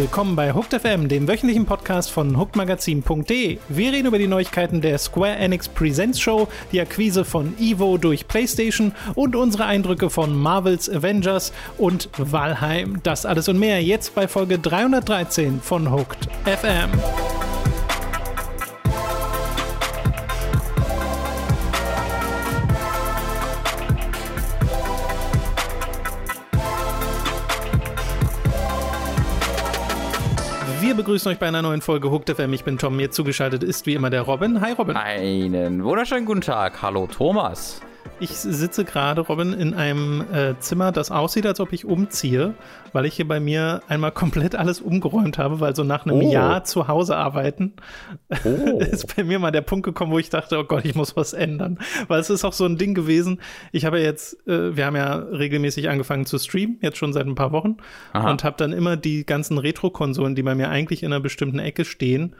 Willkommen bei Hooked FM, dem wöchentlichen Podcast von hookedmagazin.de. Wir reden über die Neuigkeiten der Square Enix Presents Show, die Akquise von Evo durch PlayStation und unsere Eindrücke von Marvels Avengers und Valheim. Das alles und mehr jetzt bei Folge 313 von Hooked FM. Begrüßen euch bei einer neuen Folge Hooked FM. Ich bin Tom, mir zugeschaltet ist wie immer der Robin. Hi Robin. Einen wunderschönen guten Tag. Hallo Thomas. Ich sitze gerade, Robin, in einem äh, Zimmer, das aussieht, als ob ich umziehe, weil ich hier bei mir einmal komplett alles umgeräumt habe, weil so nach einem oh. Jahr zu Hause arbeiten oh. ist bei mir mal der Punkt gekommen, wo ich dachte, oh Gott, ich muss was ändern. Weil es ist auch so ein Ding gewesen. Ich habe jetzt, äh, wir haben ja regelmäßig angefangen zu streamen, jetzt schon seit ein paar Wochen, Aha. und habe dann immer die ganzen Retro-Konsolen, die bei mir eigentlich in einer bestimmten Ecke stehen,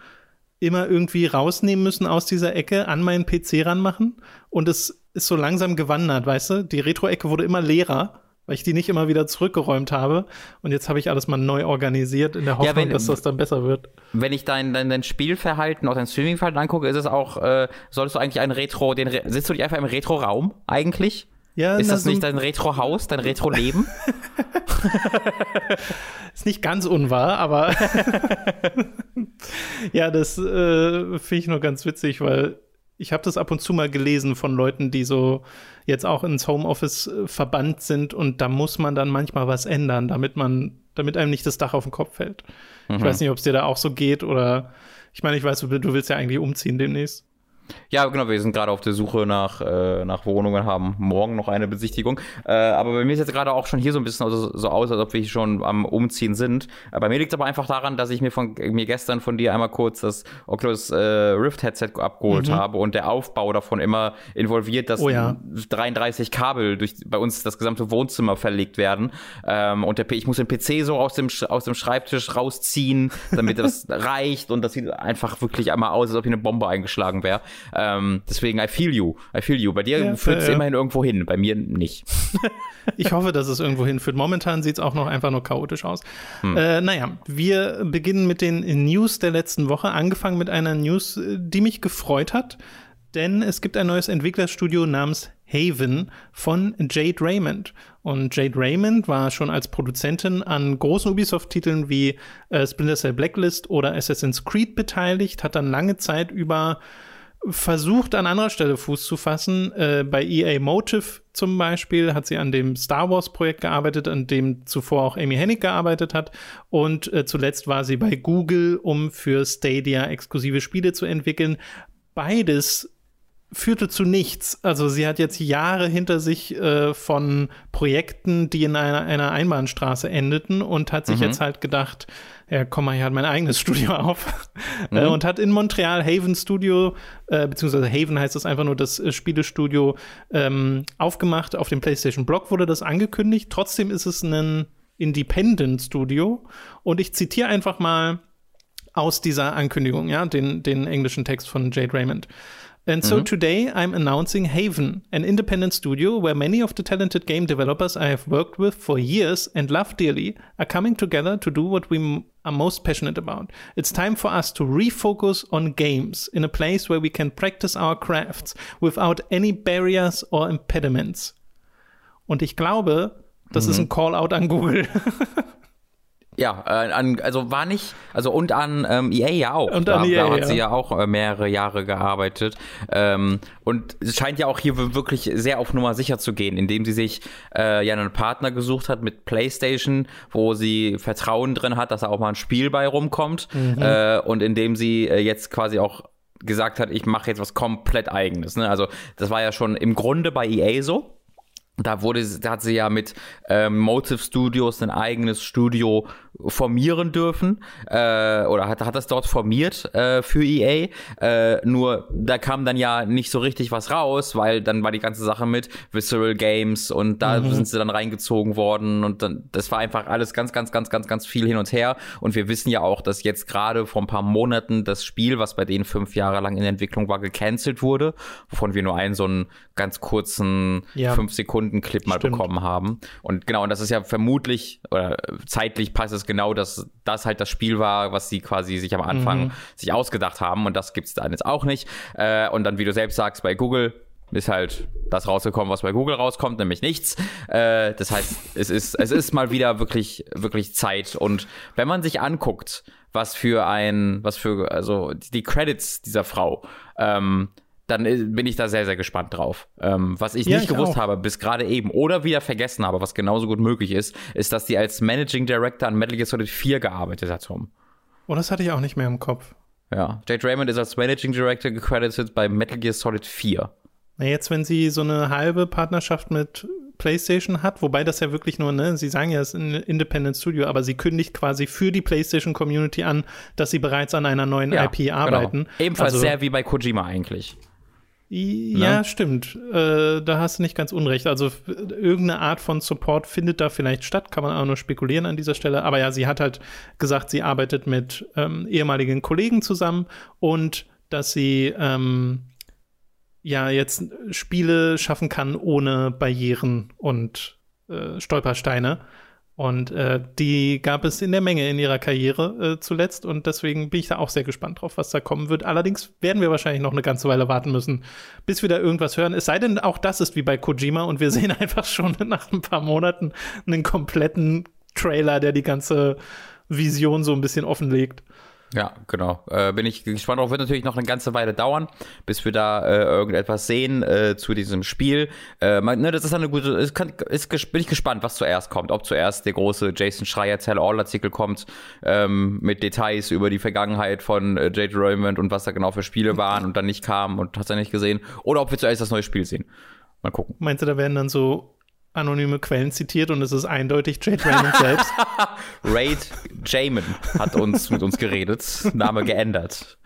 immer irgendwie rausnehmen müssen aus dieser Ecke, an meinen PC ranmachen und es ist so langsam gewandert, weißt du? Die Retro-Ecke wurde immer leerer, weil ich die nicht immer wieder zurückgeräumt habe und jetzt habe ich alles mal neu organisiert in der Hoffnung, ja, wenn, dass das dann besser wird. Wenn ich dein, dein, dein Spielverhalten, auch dein Streamingverhalten angucke, ist es auch, äh, solltest du eigentlich ein Retro, den, sitzt du nicht einfach im Retro-Raum eigentlich? Ja, ist das so nicht dein Retro-Haus, dein Retro-Leben? ist nicht ganz unwahr, aber ja, das äh, finde ich nur ganz witzig, weil ich habe das ab und zu mal gelesen von Leuten, die so jetzt auch ins Homeoffice äh, verbannt sind und da muss man dann manchmal was ändern, damit man, damit einem nicht das Dach auf den Kopf fällt. Mhm. Ich weiß nicht, ob es dir da auch so geht oder ich meine, ich weiß, du, du willst ja eigentlich umziehen demnächst. Ja, genau, wir sind gerade auf der Suche nach, äh, nach Wohnungen, haben morgen noch eine Besichtigung. Äh, aber bei mir ist jetzt gerade auch schon hier so ein bisschen so, so aus, als ob wir schon am Umziehen sind. Äh, bei mir liegt es aber einfach daran, dass ich mir von mir gestern von dir einmal kurz das Oculus äh, Rift Headset abgeholt mhm. habe und der Aufbau davon immer involviert, dass oh ja. 33 Kabel durch bei uns das gesamte Wohnzimmer verlegt werden. Ähm, und der, ich muss den PC so aus dem, aus dem Schreibtisch rausziehen, damit das reicht. Und das sieht einfach wirklich einmal aus, als ob hier eine Bombe eingeschlagen wäre. Ähm, deswegen, I feel you. I feel you. Bei dir ja, führt es ja. immerhin irgendwo hin, bei mir nicht. ich hoffe, dass es irgendwo hinführt. Momentan sieht es auch noch einfach nur chaotisch aus. Hm. Äh, naja, wir beginnen mit den News der letzten Woche. Angefangen mit einer News, die mich gefreut hat. Denn es gibt ein neues Entwicklerstudio namens Haven von Jade Raymond. Und Jade Raymond war schon als Produzentin an großen Ubisoft-Titeln wie äh, Splinter Cell Blacklist oder Assassin's Creed beteiligt, hat dann lange Zeit über versucht an anderer Stelle Fuß zu fassen. Äh, bei EA Motive zum Beispiel hat sie an dem Star Wars Projekt gearbeitet, an dem zuvor auch Amy Hennig gearbeitet hat. Und äh, zuletzt war sie bei Google, um für Stadia exklusive Spiele zu entwickeln. Beides führte zu nichts. Also sie hat jetzt Jahre hinter sich äh, von Projekten, die in einer, einer Einbahnstraße endeten und hat sich mhm. jetzt halt gedacht, ja, komm mal, hier hat mein eigenes Studio auf. Mhm. Äh, und hat in Montreal Haven Studio, äh, beziehungsweise Haven heißt das einfach nur das äh, Spielestudio, ähm, aufgemacht. Auf dem PlayStation Blog wurde das angekündigt. Trotzdem ist es ein Independent Studio. Und ich zitiere einfach mal aus dieser Ankündigung, ja, den, den englischen Text von Jade Raymond. And so mm-hmm. today I'm announcing Haven, an independent studio where many of the talented game developers I have worked with for years and love dearly are coming together to do what we m- are most passionate about. It's time for us to refocus on games in a place where we can practice our crafts without any barriers or impediments. Und ich glaube, das mhm. ist ein Call-out an Google. Ja, äh, an, also war nicht, also und an ähm, EA ja auch. Und an da, EA, da hat ja. sie ja auch äh, mehrere Jahre gearbeitet. Ähm, und es scheint ja auch hier wirklich sehr auf Nummer sicher zu gehen, indem sie sich äh, ja einen Partner gesucht hat mit PlayStation, wo sie Vertrauen drin hat, dass da auch mal ein Spiel bei rumkommt. Mhm. Äh, und indem sie äh, jetzt quasi auch gesagt hat, ich mache jetzt was komplett eigenes. Ne? Also das war ja schon im Grunde bei EA so da wurde, da hat sie ja mit ähm, Motive Studios ein eigenes Studio formieren dürfen äh, oder hat, hat das dort formiert äh, für EA. Äh, nur da kam dann ja nicht so richtig was raus, weil dann war die ganze Sache mit Visceral Games und da mhm. sind sie dann reingezogen worden und dann das war einfach alles ganz, ganz, ganz, ganz, ganz viel hin und her. Und wir wissen ja auch, dass jetzt gerade vor ein paar Monaten das Spiel, was bei denen fünf Jahre lang in Entwicklung war, gecancelt wurde, wovon wir nur einen so einen ganz kurzen ja. fünf Sekunden Stunden Clip mal Stimmt. bekommen haben. Und genau, und das ist ja vermutlich, oder zeitlich passt es genau, dass das halt das Spiel war, was sie quasi sich am Anfang mhm. sich ausgedacht haben. Und das gibt es dann jetzt auch nicht. Äh, und dann, wie du selbst sagst, bei Google ist halt das rausgekommen, was bei Google rauskommt, nämlich nichts. Äh, das heißt, es ist, es ist mal wieder wirklich, wirklich Zeit. Und wenn man sich anguckt, was für ein, was für, also die Credits dieser Frau, ähm, dann bin ich da sehr, sehr gespannt drauf. Ähm, was ich ja, nicht ich gewusst auch. habe, bis gerade eben, oder wieder vergessen habe, was genauso gut möglich ist, ist, dass die als Managing Director an Metal Gear Solid 4 gearbeitet hat, Tom. Oh, das hatte ich auch nicht mehr im Kopf. Ja, Jade Raymond ist als Managing Director gecredited bei Metal Gear Solid 4. Na, jetzt, wenn sie so eine halbe Partnerschaft mit PlayStation hat, wobei das ja wirklich nur, ne, sie sagen ja, es ist ein Independent Studio, aber sie kündigt quasi für die PlayStation Community an, dass sie bereits an einer neuen ja, IP genau. arbeiten. Genau. Ebenfalls also, sehr wie bei Kojima eigentlich. Ja, ne? stimmt. Äh, da hast du nicht ganz unrecht. Also irgendeine Art von Support findet da vielleicht statt, kann man auch nur spekulieren an dieser Stelle. Aber ja, sie hat halt gesagt, sie arbeitet mit ähm, ehemaligen Kollegen zusammen und dass sie ähm, ja jetzt Spiele schaffen kann ohne Barrieren und äh, Stolpersteine. Und äh, die gab es in der Menge in ihrer Karriere äh, zuletzt. Und deswegen bin ich da auch sehr gespannt drauf, was da kommen wird. Allerdings werden wir wahrscheinlich noch eine ganze Weile warten müssen, bis wir da irgendwas hören. Es sei denn, auch das ist wie bei Kojima und wir sehen einfach schon nach ein paar Monaten einen kompletten Trailer, der die ganze Vision so ein bisschen offenlegt. Ja, genau. Äh, bin ich gespannt darauf. Wird natürlich noch eine ganze Weile dauern, bis wir da äh, irgendetwas sehen äh, zu diesem Spiel. Äh, man, ne, das ist eine gute. Ist, kann, ist, bin ich gespannt, was zuerst kommt. Ob zuerst der große Jason Schreier Tell All Artikel kommt ähm, mit Details über die Vergangenheit von äh, Jade Raymond und was da genau für Spiele waren und dann nicht kam und hast du nicht gesehen. Oder ob wir zuerst das neue Spiel sehen. Mal gucken. Meinst du, da werden dann so anonyme Quellen zitiert und es ist eindeutig Jade Raymond selbst. Raid Jamin hat uns mit uns geredet, Name geändert.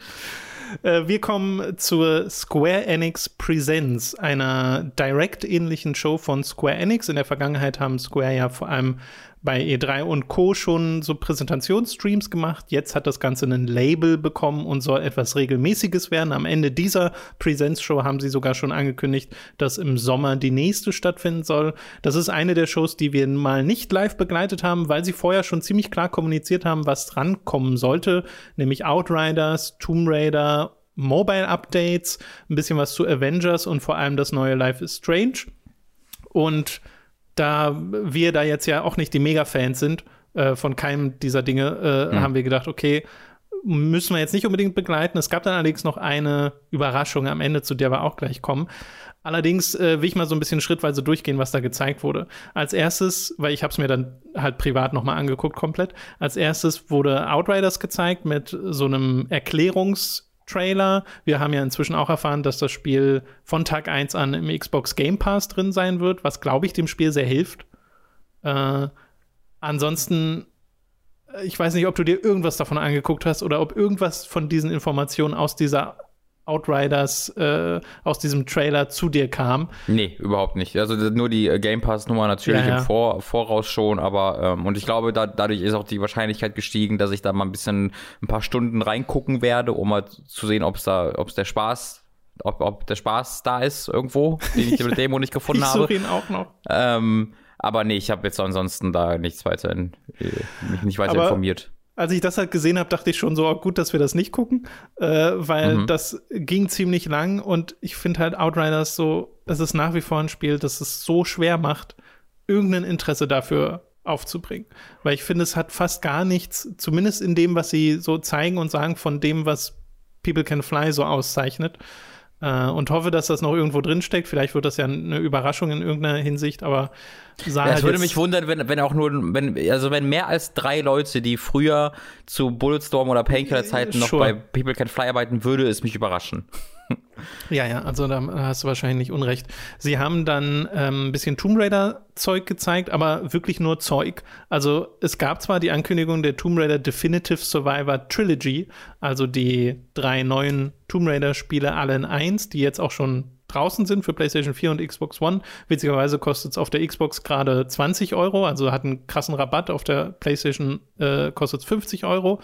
Äh, wir kommen zur Square Enix Presents, einer Direct-ähnlichen Show von Square Enix. In der Vergangenheit haben Square ja vor allem bei E3 und Co. schon so Präsentationsstreams gemacht. Jetzt hat das Ganze ein Label bekommen und soll etwas Regelmäßiges werden. Am Ende dieser Präsenzshow haben sie sogar schon angekündigt, dass im Sommer die nächste stattfinden soll. Das ist eine der Shows, die wir mal nicht live begleitet haben, weil sie vorher schon ziemlich klar kommuniziert haben, was drankommen sollte, nämlich Outriders, Tomb Raider, Mobile Updates, ein bisschen was zu Avengers und vor allem das neue Life is Strange. Und da wir da jetzt ja auch nicht die Mega-Fans sind äh, von keinem dieser Dinge, äh, mhm. haben wir gedacht, okay, müssen wir jetzt nicht unbedingt begleiten. Es gab dann allerdings noch eine Überraschung am Ende, zu der wir auch gleich kommen. Allerdings äh, will ich mal so ein bisschen schrittweise durchgehen, was da gezeigt wurde. Als erstes, weil ich habe es mir dann halt privat noch mal angeguckt komplett. Als erstes wurde Outriders gezeigt mit so einem Erklärungs Trailer. Wir haben ja inzwischen auch erfahren, dass das Spiel von Tag 1 an im Xbox Game Pass drin sein wird, was, glaube ich, dem Spiel sehr hilft. Äh, ansonsten, ich weiß nicht, ob du dir irgendwas davon angeguckt hast oder ob irgendwas von diesen Informationen aus dieser Outriders äh, aus diesem Trailer zu dir kam. Nee, überhaupt nicht. Also nur die äh, Game Pass-Nummer natürlich ja, ja. im Vor Voraus schon, aber ähm, und ich glaube, da, dadurch ist auch die Wahrscheinlichkeit gestiegen, dass ich da mal ein bisschen ein paar Stunden reingucken werde, um mal zu sehen, ob es da, ob es der Spaß, ob, ob der Spaß da ist irgendwo, den ich mit Demo nicht gefunden ich habe. Ich suche ihn auch noch. Ähm, aber nee, ich habe jetzt ansonsten da nichts weiter in, äh, mich nicht weiter aber informiert als ich das halt gesehen habe, dachte ich schon so, oh, gut, dass wir das nicht gucken, äh, weil mhm. das ging ziemlich lang und ich finde halt Outriders so, es ist nach wie vor ein Spiel, das es so schwer macht, irgendein Interesse dafür aufzubringen. Weil ich finde, es hat fast gar nichts, zumindest in dem, was sie so zeigen und sagen, von dem, was People Can Fly so auszeichnet. Äh, und hoffe, dass das noch irgendwo drin steckt. Vielleicht wird das ja eine Überraschung in irgendeiner Hinsicht, aber sah ja, Es halt würde mich wundern, wenn, wenn auch nur, wenn, also wenn mehr als drei Leute, die früher zu Bulletstorm oder Painkiller-Zeiten noch bei People Can Fly arbeiten, würde es mich überraschen. Ja, ja, also da hast du wahrscheinlich nicht unrecht. Sie haben dann ähm, ein bisschen Tomb Raider-Zeug gezeigt, aber wirklich nur Zeug. Also es gab zwar die Ankündigung der Tomb Raider Definitive Survivor Trilogy, also die drei neuen Tomb Raider-Spiele alle in eins, die jetzt auch schon draußen sind für PlayStation 4 und Xbox One. Witzigerweise kostet es auf der Xbox gerade 20 Euro, also hat einen krassen Rabatt. Auf der PlayStation äh, kostet es 50 Euro.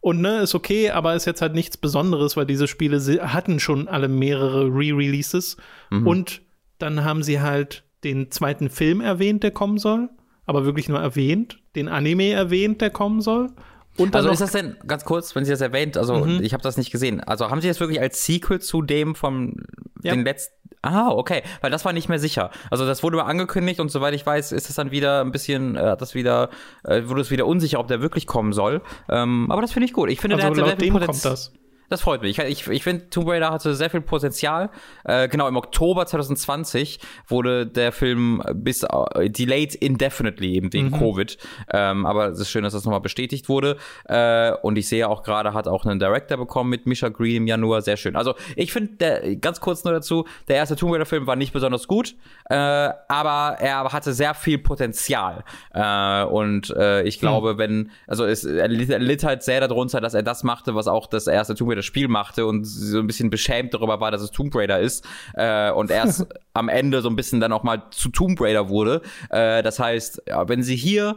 Und ne, ist okay, aber ist jetzt halt nichts Besonderes, weil diese Spiele hatten schon alle mehrere Re-Releases. Mhm. Und dann haben sie halt den zweiten Film erwähnt, der kommen soll, aber wirklich nur erwähnt, den Anime erwähnt, der kommen soll. Und also ist das denn, ganz kurz, wenn Sie das erwähnt, also mhm. ich habe das nicht gesehen, also haben Sie das wirklich als Sequel zu dem vom ja. den letzten Ah, okay, weil das war nicht mehr sicher. Also das wurde mal angekündigt und soweit ich weiß, ist es dann wieder ein bisschen, äh, das wieder, äh, wurde es wieder unsicher, ob der wirklich kommen soll. Ähm, aber das finde ich gut. Ich finde, also der hat laut dem kommt das. Das freut mich. Ich, ich, ich finde, Tomb Raider hatte sehr viel Potenzial. Äh, genau, im Oktober 2020 wurde der Film bis uh, delayed indefinitely, eben wegen mhm. Covid. Ähm, aber es ist schön, dass das nochmal bestätigt wurde. Äh, und ich sehe auch gerade, hat auch einen Director bekommen mit Misha Green im Januar. Sehr schön. Also ich finde, ganz kurz nur dazu, der erste Tomb Raider-Film war nicht besonders gut, äh, aber er hatte sehr viel Potenzial. Äh, und äh, ich hm. glaube, mhm. wenn, also es, er litt halt sehr darunter, dass er das machte, was auch das erste Tomb Raider das Spiel machte und so ein bisschen beschämt darüber war, dass es Tomb Raider ist äh, und erst am Ende so ein bisschen dann auch mal zu Tomb Raider wurde. Äh, das heißt, ja, wenn sie hier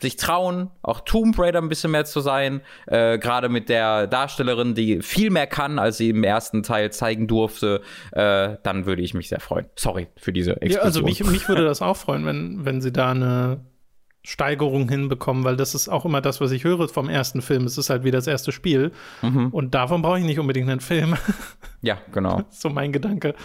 sich trauen, auch Tomb Raider ein bisschen mehr zu sein, äh, gerade mit der Darstellerin, die viel mehr kann, als sie im ersten Teil zeigen durfte, äh, dann würde ich mich sehr freuen. Sorry für diese Explosion. Ja, also mich, mich würde das auch freuen, wenn, wenn sie da eine Steigerung hinbekommen, weil das ist auch immer das, was ich höre vom ersten Film. Es ist halt wie das erste Spiel. Mhm. Und davon brauche ich nicht unbedingt einen Film. Ja, genau. so mein Gedanke.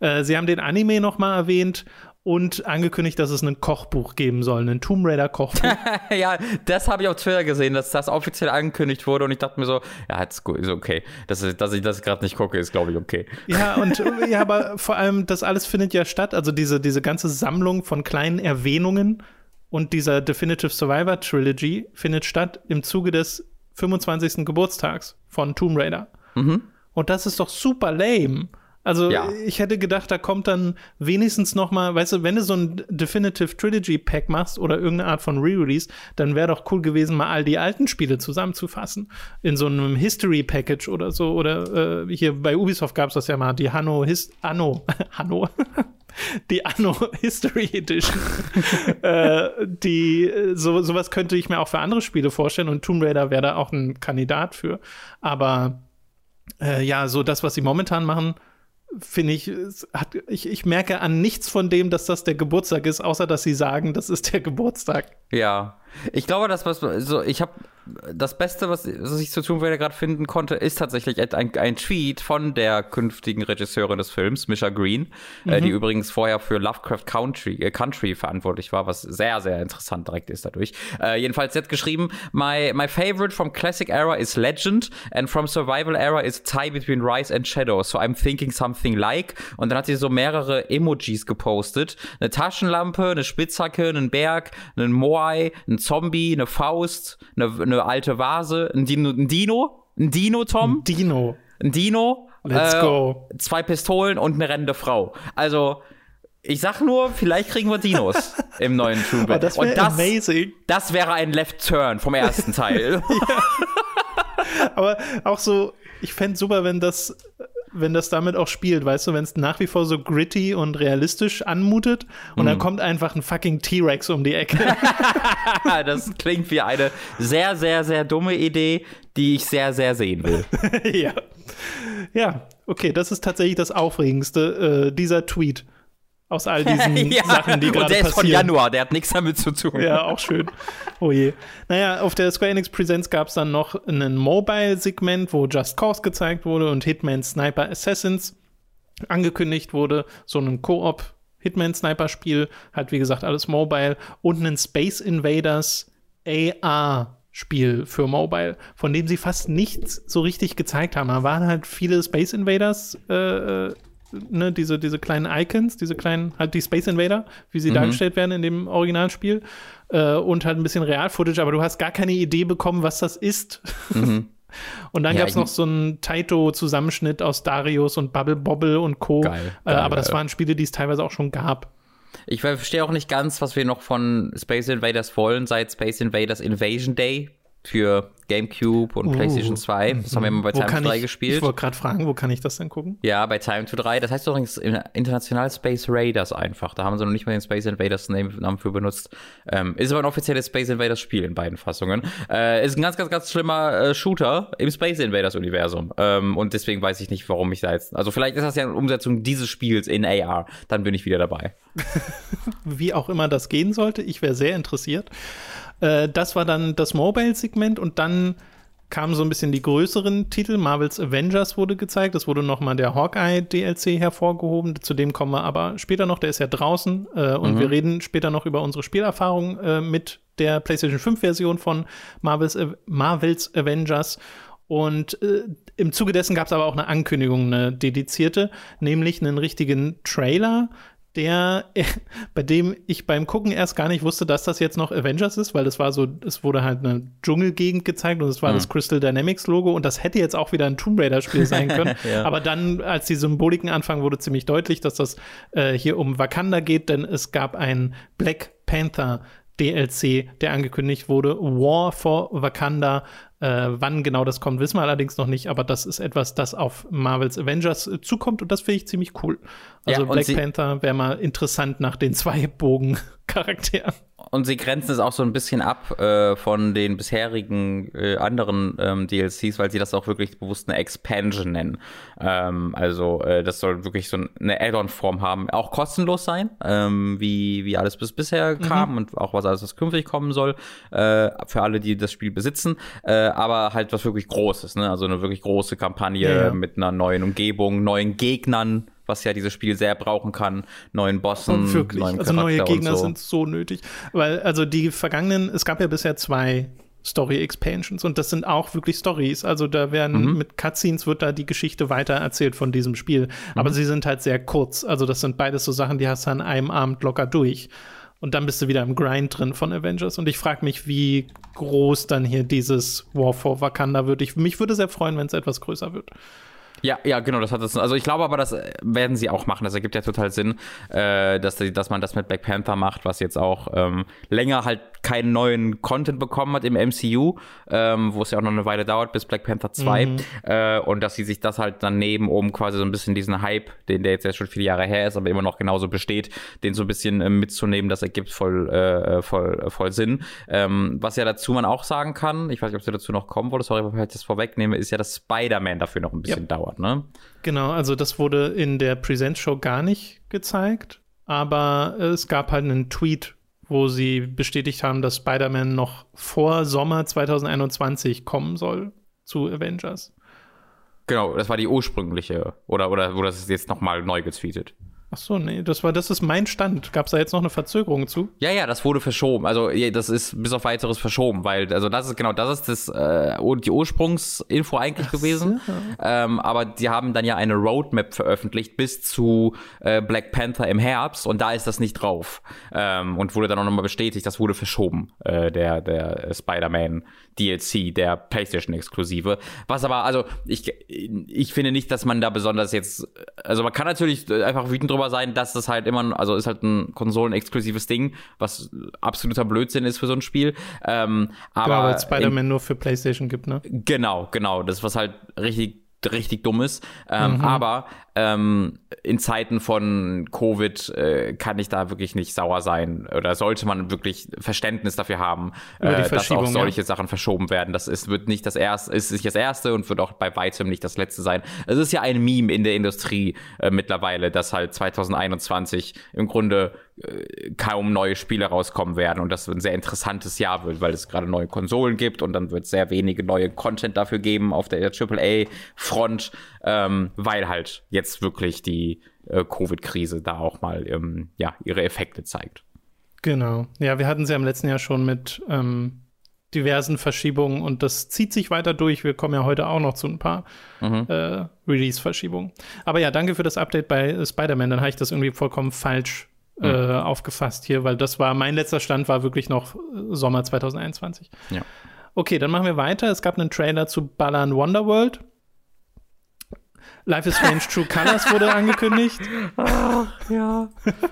Äh, sie haben den Anime noch mal erwähnt und angekündigt, dass es ein Kochbuch geben soll, ein Tomb Raider Kochbuch. ja, das habe ich auf Twitter gesehen, dass das offiziell angekündigt wurde und ich dachte mir so, ja, ist okay. Dass, dass ich das gerade nicht gucke, ist glaube ich okay. Ja, und ja, aber vor allem das alles findet ja statt, also diese diese ganze Sammlung von kleinen Erwähnungen und dieser Definitive Survivor Trilogy findet statt im Zuge des 25. Geburtstags von Tomb Raider. Mhm. Und das ist doch super lame. Also ja. ich hätte gedacht, da kommt dann wenigstens noch mal, weißt du, wenn du so ein Definitive Trilogy Pack machst oder irgendeine Art von Re-Release, dann wäre doch cool gewesen, mal all die alten Spiele zusammenzufassen in so einem History Package oder so oder äh, hier bei Ubisoft gab es das ja mal, die Hanno His Anno Hanno die Anno History Edition. äh, die, so, sowas könnte ich mir auch für andere Spiele vorstellen und Tomb Raider wäre da auch ein Kandidat für. Aber äh, ja, so das, was sie momentan machen, finde ich, hat, ich, ich merke an nichts von dem, dass das der Geburtstag ist, außer dass sie sagen, das ist der Geburtstag. Ja, ich glaube, das was so ich habe das Beste, was, was ich zu Tomb Raider gerade finden konnte, ist tatsächlich ein, ein, Tweet von der künftigen Regisseurin des Films, Misha Green, mhm. äh, die mhm. übrigens vorher für Lovecraft Country, äh, Country verantwortlich war, was sehr, sehr interessant direkt ist dadurch. Äh, jedenfalls, sie hat geschrieben, my, my favorite from classic era is Legend and from survival era is tie between rise and shadow, so I'm thinking something like. Und dann hat sie so mehrere Emojis gepostet. Eine Taschenlampe, eine Spitzhacke, einen Berg, einen Moai, ein Zombie, eine Faust, eine, eine alte Vase, ein Dino, ein Dino, ein Dino, Tom. Ein Dino. Ein Dino. Let's äh, go. Zwei Pistolen und eine rennende Frau. Also, ich sag nur, vielleicht kriegen wir Dinos im neuen Raider. Oh, das wäre amazing. Das wäre ein Left Turn vom ersten Teil. Aber auch so, ich fände super, wenn das wenn das damit auch spielt, weißt du, wenn es nach wie vor so gritty und realistisch anmutet und mm. dann mhm. kommt einfach ein fucking T-Rex um die Ecke. das klingt wie eine sehr, sehr, sehr dumme Idee, die ich sehr, sehr sehen will. ja. Ja, okay, das ist tatsächlich das Aufregendste, äh, dieser Tweet aus all diesen ja, Sachen, die gerade passieren. Und der ist von Januar, der hat nichts damit zu tun. Ja, auch schön. Oh je. Naja, auf der Square Enix Presents gab es dann noch ein Mobile-Segment, wo Just Cause gezeigt wurde und Hitman Sniper Assassins angekündigt wurde. So ein Koop Hitman-Sniper-Spiel, halt wie gesagt alles Mobile und ein Space Invaders AR Spiel für Mobile, von dem sie fast nichts so richtig gezeigt haben. Da waren halt viele Space Invaders äh, äh ne, diese, diese kleinen Icons, diese kleinen, halt die Space Invader, wie sie mhm. dargestellt werden in dem Originalspiel. Äh, und halt ein bisschen Real-Footage, aber du hast gar keine Idee bekommen, was das ist. Mhm. Und dann ja, gab es noch so einen Taito-Zusammenschnitt aus Darius und Bubble Bobble und Co. Geil, äh, geil, aber das waren Spiele, die es teilweise auch schon gab. Ich verstehe auch nicht ganz, was wir noch von Space Invaders wollen, seit Space Invaders Invasion Day für GameCube und uh, PlayStation 2. Das haben wir immer bei Time to 3 ich, gespielt. Ich wollte gerade fragen, wo kann ich das denn gucken? Ja, bei Time to 3. Das heißt übrigens International Space Raiders einfach. Da haben sie noch nicht mal den Space Invaders Namen für benutzt. Ähm, ist aber ein offizielles Space Invaders Spiel in beiden Fassungen. Äh, ist ein ganz, ganz, ganz schlimmer äh, Shooter im Space Invaders Universum. Ähm, und deswegen weiß ich nicht, warum ich da jetzt. Also vielleicht ist das ja eine Umsetzung dieses Spiels in AR. Dann bin ich wieder dabei. Wie auch immer das gehen sollte. Ich wäre sehr interessiert. Äh, das war dann das Mobile-Segment und dann kamen so ein bisschen die größeren Titel. Marvels Avengers wurde gezeigt. Es wurde nochmal der Hawkeye-DLC hervorgehoben. Zu dem kommen wir aber später noch. Der ist ja draußen. Äh, und mhm. wir reden später noch über unsere Spielerfahrung äh, mit der PlayStation 5-Version von Marvels, äh, Marvels Avengers. Und äh, im Zuge dessen gab es aber auch eine Ankündigung, eine dedizierte, nämlich einen richtigen Trailer der, bei dem ich beim Gucken erst gar nicht wusste, dass das jetzt noch Avengers ist, weil das war so, es wurde halt eine Dschungelgegend gezeigt und es war mhm. das Crystal Dynamics Logo und das hätte jetzt auch wieder ein Tomb Raider Spiel sein können. ja. Aber dann, als die Symboliken anfangen, wurde ziemlich deutlich, dass das äh, hier um Wakanda geht, denn es gab ein Black Panther DLC, der angekündigt wurde, War for Wakanda. Äh, wann genau das kommt, wissen wir allerdings noch nicht, aber das ist etwas, das auf Marvels Avengers zukommt und das finde ich ziemlich cool. Also ja, Black Panther wäre mal interessant nach den zwei Bogen-Charakteren. Und sie grenzen es auch so ein bisschen ab äh, von den bisherigen äh, anderen ähm, DLCs, weil sie das auch wirklich bewusst eine Expansion nennen. Ähm, also äh, das soll wirklich so eine Add-on-Form haben, auch kostenlos sein, ähm, wie, wie alles bis bisher mhm. kam und auch was alles was künftig kommen soll, äh, für alle, die das Spiel besitzen, äh, aber halt was wirklich Großes, ne? also eine wirklich große Kampagne ja. mit einer neuen Umgebung, neuen Gegnern, was ja dieses Spiel sehr brauchen kann. Neuen Bossen, und wirklich, neuen also neue Gegner so. sind so nötig. Weil, also die vergangenen, es gab ja bisher zwei Story Expansions und das sind auch wirklich Stories. Also da werden mhm. mit Cutscenes wird da die Geschichte weiter erzählt von diesem Spiel. Mhm. Aber sie sind halt sehr kurz. Also das sind beides so Sachen, die hast du an einem Abend locker durch. Und dann bist du wieder im Grind drin von Avengers. Und ich frage mich, wie groß dann hier dieses War for Wakanda wird. Ich, mich würde sehr freuen, wenn es etwas größer wird. Ja, ja, genau, das hat es. Also ich glaube aber, das werden sie auch machen. Das ergibt ja total Sinn, äh, dass, dass man das mit Black Panther macht, was jetzt auch ähm, länger halt keinen neuen Content bekommen hat im MCU, ähm, wo es ja auch noch eine Weile dauert bis Black Panther 2. Mhm. Äh, und dass sie sich das halt dann nehmen, um quasi so ein bisschen diesen Hype, den der jetzt ja schon viele Jahre her ist, aber immer noch genauso besteht, den so ein bisschen äh, mitzunehmen, das ergibt voll, äh, voll, voll Sinn. Ähm, was ja dazu man auch sagen kann, ich weiß nicht, ob du dazu noch kommen wolltest, sorry, wenn ich das vorwegnehme, ist ja, dass Spider-Man dafür noch ein bisschen ja. dauert. Award, ne? Genau, also das wurde in der Present-Show gar nicht gezeigt, aber es gab halt einen Tweet, wo sie bestätigt haben, dass Spider-Man noch vor Sommer 2021 kommen soll zu Avengers. Genau, das war die ursprüngliche, oder, oder wurde das jetzt nochmal neu getweetet? Ach so, nee, das war, das ist mein Stand. Gab es da jetzt noch eine Verzögerung zu? Ja, ja, das wurde verschoben. Also das ist bis auf weiteres verschoben, weil also das ist genau, das ist das äh, die Ursprungsinfo eigentlich Ach gewesen. So. Ähm, aber die haben dann ja eine Roadmap veröffentlicht bis zu äh, Black Panther im Herbst und da ist das nicht drauf ähm, und wurde dann auch nochmal bestätigt. Das wurde verschoben, äh, der der Spider-Man DLC, der PlayStation-Exklusive. Was aber, also ich ich finde nicht, dass man da besonders jetzt, also man kann natürlich einfach wütend drüber sein, dass das halt immer, also ist halt ein konsolenexklusives Ding, was absoluter Blödsinn ist für so ein Spiel. Ähm, aber genau, weil Spider-Man nur für PlayStation gibt, ne? Genau, genau. Das was halt richtig richtig dumm ist. Ähm, mhm. Aber ähm, in Zeiten von Covid äh, kann ich da wirklich nicht sauer sein oder sollte man wirklich Verständnis dafür haben, äh, dass auch solche ja. Sachen verschoben werden. Das ist, wird nicht das erste, ist nicht das erste und wird auch bei weitem nicht das letzte sein. Es ist ja ein Meme in der Industrie äh, mittlerweile, dass halt 2021 im Grunde äh, kaum neue Spiele rauskommen werden und das ein sehr interessantes Jahr wird, weil es gerade neue Konsolen gibt und dann wird es sehr wenige neue Content dafür geben auf der AAA-Front, ähm, weil halt jetzt wirklich die äh, Covid-Krise da auch mal ähm, ja, ihre Effekte zeigt. Genau. Ja, wir hatten sie im letzten Jahr schon mit ähm, diversen Verschiebungen und das zieht sich weiter durch. Wir kommen ja heute auch noch zu ein paar mhm. äh, Release-Verschiebungen. Aber ja, danke für das Update bei äh, Spider-Man. Dann habe ich das irgendwie vollkommen falsch äh, mhm. aufgefasst hier, weil das war, mein letzter Stand war wirklich noch äh, Sommer 2021. Ja. Okay, dann machen wir weiter. Es gab einen Trailer zu Ballern Wonderworld. Life is Strange True Colors wurde angekündigt. Ach, ja.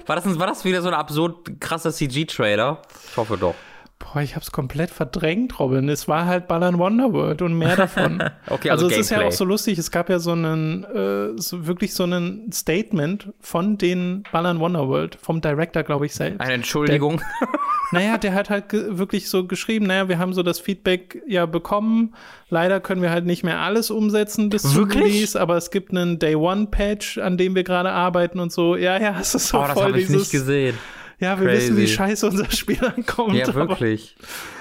War das, war das wieder so ein absurd krasser CG-Trailer? Ich hoffe doch. Boah, Oh, ich habe es komplett verdrängt, Robin. Es war halt Ballern Wonderworld und mehr davon. okay, also, also es ist ja auch so lustig. Es gab ja so einen, äh, so wirklich so ein Statement von den Ballern Wonderworld, vom Director, glaube ich, selbst. Eine Entschuldigung. Der, naja, der hat halt wirklich so geschrieben, naja, wir haben so das Feedback ja bekommen. Leider können wir halt nicht mehr alles umsetzen bis zum Release, aber es gibt einen Day One Patch, an dem wir gerade arbeiten und so. Ja, ja, es ist so oh, voll das dieses. Ich nicht gesehen ja, wir Crazy. wissen, wie scheiße unser Spiel ankommt. Ja, wirklich.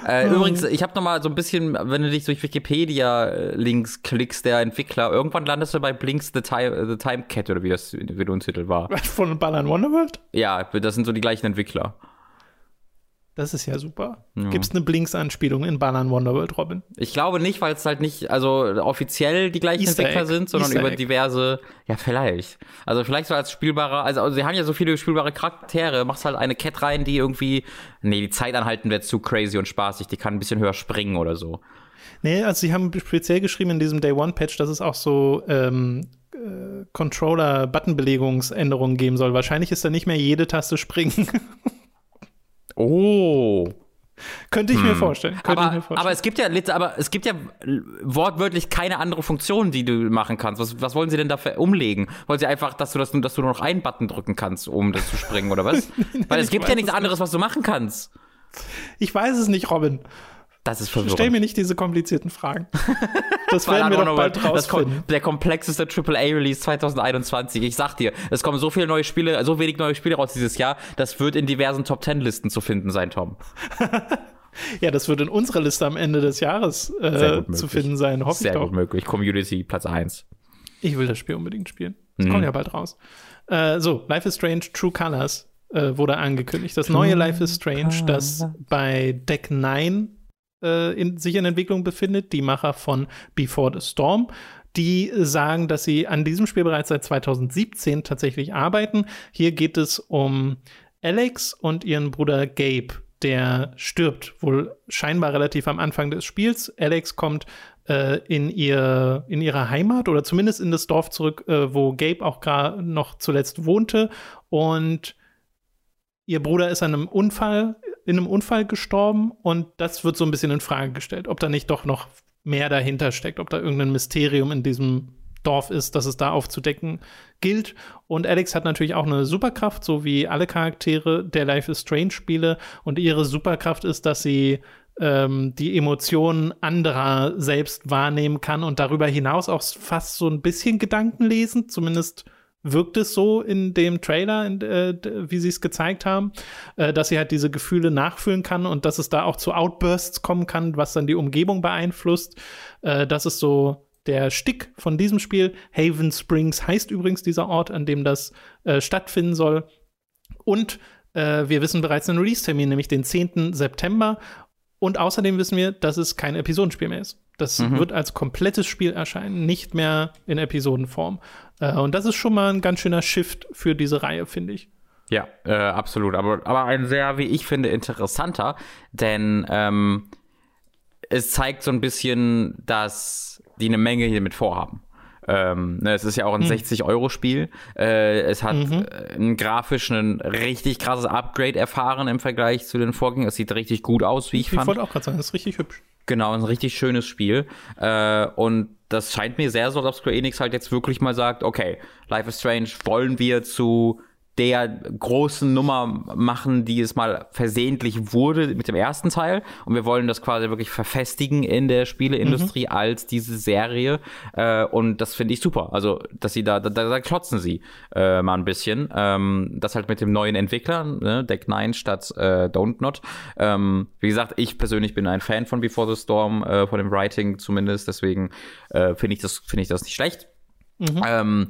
Äh. Übrigens, ich habe noch mal so ein bisschen, wenn du dich durch Wikipedia-Links klickst, der Entwickler, irgendwann landest du bei Blinks The Time, The Time Cat oder wie das wie du Titel war. Von Ballern Wonderworld? Ja, das sind so die gleichen Entwickler. Das ist ja super. Ja. Gibt es eine Blinks-Anspielung in Banan Wonderworld, Robin? Ich glaube nicht, weil es halt nicht, also offiziell die gleichen Easter Entwickler sind, sondern Easter über Egg. diverse, ja, vielleicht. Also vielleicht so als spielbarer, also, also sie haben ja so viele spielbare Charaktere, machst halt eine Cat rein, die irgendwie, nee, die Zeit anhalten wird zu crazy und spaßig, die kann ein bisschen höher springen oder so. Nee, also sie haben speziell geschrieben in diesem Day One Patch, dass es auch so ähm, äh, Controller-Buttonbelegungsänderungen geben soll. Wahrscheinlich ist da nicht mehr jede Taste springen. Oh. Könnte ich, hm. mir vorstellen. Könnte aber, ich mir vorstellen. aber es gibt ja, aber es gibt ja wortwörtlich keine andere Funktion, die du machen kannst. Was, was wollen sie denn dafür umlegen? Wollen sie einfach, dass du das, dass du nur noch einen Button drücken kannst, um das zu springen oder was? Weil es gibt ja nichts anderes, was du machen kannst. Ich weiß es nicht, Robin. Das ist verwirrend. Stell mir nicht diese komplizierten Fragen. Das werden wir doch bald rausfinden. der komplexeste AAA-Release 2021. Ich sag dir, es kommen so viele neue Spiele, so wenig neue Spiele raus dieses Jahr, das wird in diversen Top-10-Listen zu finden sein, Tom. ja, das wird in unserer Liste am Ende des Jahres äh, zu finden sein, hoffe Sehr ich doch. gut möglich. Community Platz 1. Ich will das Spiel unbedingt spielen. Das mhm. kommt ja bald raus. Äh, so, Life is Strange True Colors äh, wurde angekündigt. Das neue Life is Strange, das bei Deck 9 äh, in, sich in Entwicklung befindet, die Macher von Before the Storm. Die sagen, dass sie an diesem Spiel bereits seit 2017 tatsächlich arbeiten. Hier geht es um Alex und ihren Bruder Gabe, der stirbt, wohl scheinbar relativ am Anfang des Spiels. Alex kommt äh, in, ihr, in ihre Heimat oder zumindest in das Dorf zurück, äh, wo Gabe auch gerade noch zuletzt wohnte. Und ihr Bruder ist an einem Unfall in einem Unfall gestorben und das wird so ein bisschen in Frage gestellt, ob da nicht doch noch mehr dahinter steckt, ob da irgendein Mysterium in diesem Dorf ist, das es da aufzudecken gilt. Und Alex hat natürlich auch eine Superkraft, so wie alle Charaktere der Life is Strange Spiele. Und ihre Superkraft ist, dass sie ähm, die Emotionen anderer selbst wahrnehmen kann und darüber hinaus auch fast so ein bisschen Gedanken lesen, zumindest wirkt es so in dem Trailer, in, äh, wie sie es gezeigt haben, äh, dass sie halt diese Gefühle nachfühlen kann und dass es da auch zu Outbursts kommen kann, was dann die Umgebung beeinflusst. Äh, das ist so der Stick von diesem Spiel. Haven Springs heißt übrigens dieser Ort, an dem das äh, stattfinden soll. Und äh, wir wissen bereits einen Release-Termin, nämlich den 10. September. Und außerdem wissen wir, dass es kein Episodenspiel mehr ist. Das mhm. wird als komplettes Spiel erscheinen, nicht mehr in Episodenform. Äh, und das ist schon mal ein ganz schöner Shift für diese Reihe, finde ich. Ja, äh, absolut. Aber, aber ein sehr, wie ich finde, interessanter, denn ähm, es zeigt so ein bisschen, dass die eine Menge hiermit vorhaben. Ähm, ne, es ist ja auch ein hm. 60-Euro-Spiel. Äh, es hat mhm. Äh, ein grafisch ein richtig krasses Upgrade erfahren im Vergleich zu den Vorgängern. Es sieht richtig gut aus, wie ich, ich fand. Ich wollte auch gerade sagen, es ist richtig hübsch. Genau, ein richtig schönes Spiel. Äh, und das scheint mir sehr so, als ob Square Enix halt jetzt wirklich mal sagt, okay, Life is Strange wollen wir zu der großen Nummer machen, die es mal versehentlich wurde mit dem ersten Teil. Und wir wollen das quasi wirklich verfestigen in der Spieleindustrie mhm. als diese Serie. Äh, und das finde ich super. Also, dass sie da, da, da klotzen sie äh, mal ein bisschen. Ähm, das halt mit dem neuen Entwickler, ne? Deck 9 statt äh, Don't Not. Ähm, wie gesagt, ich persönlich bin ein Fan von Before the Storm, äh, von dem Writing zumindest. Deswegen äh, finde ich, das finde ich das nicht schlecht. Mhm. Ähm,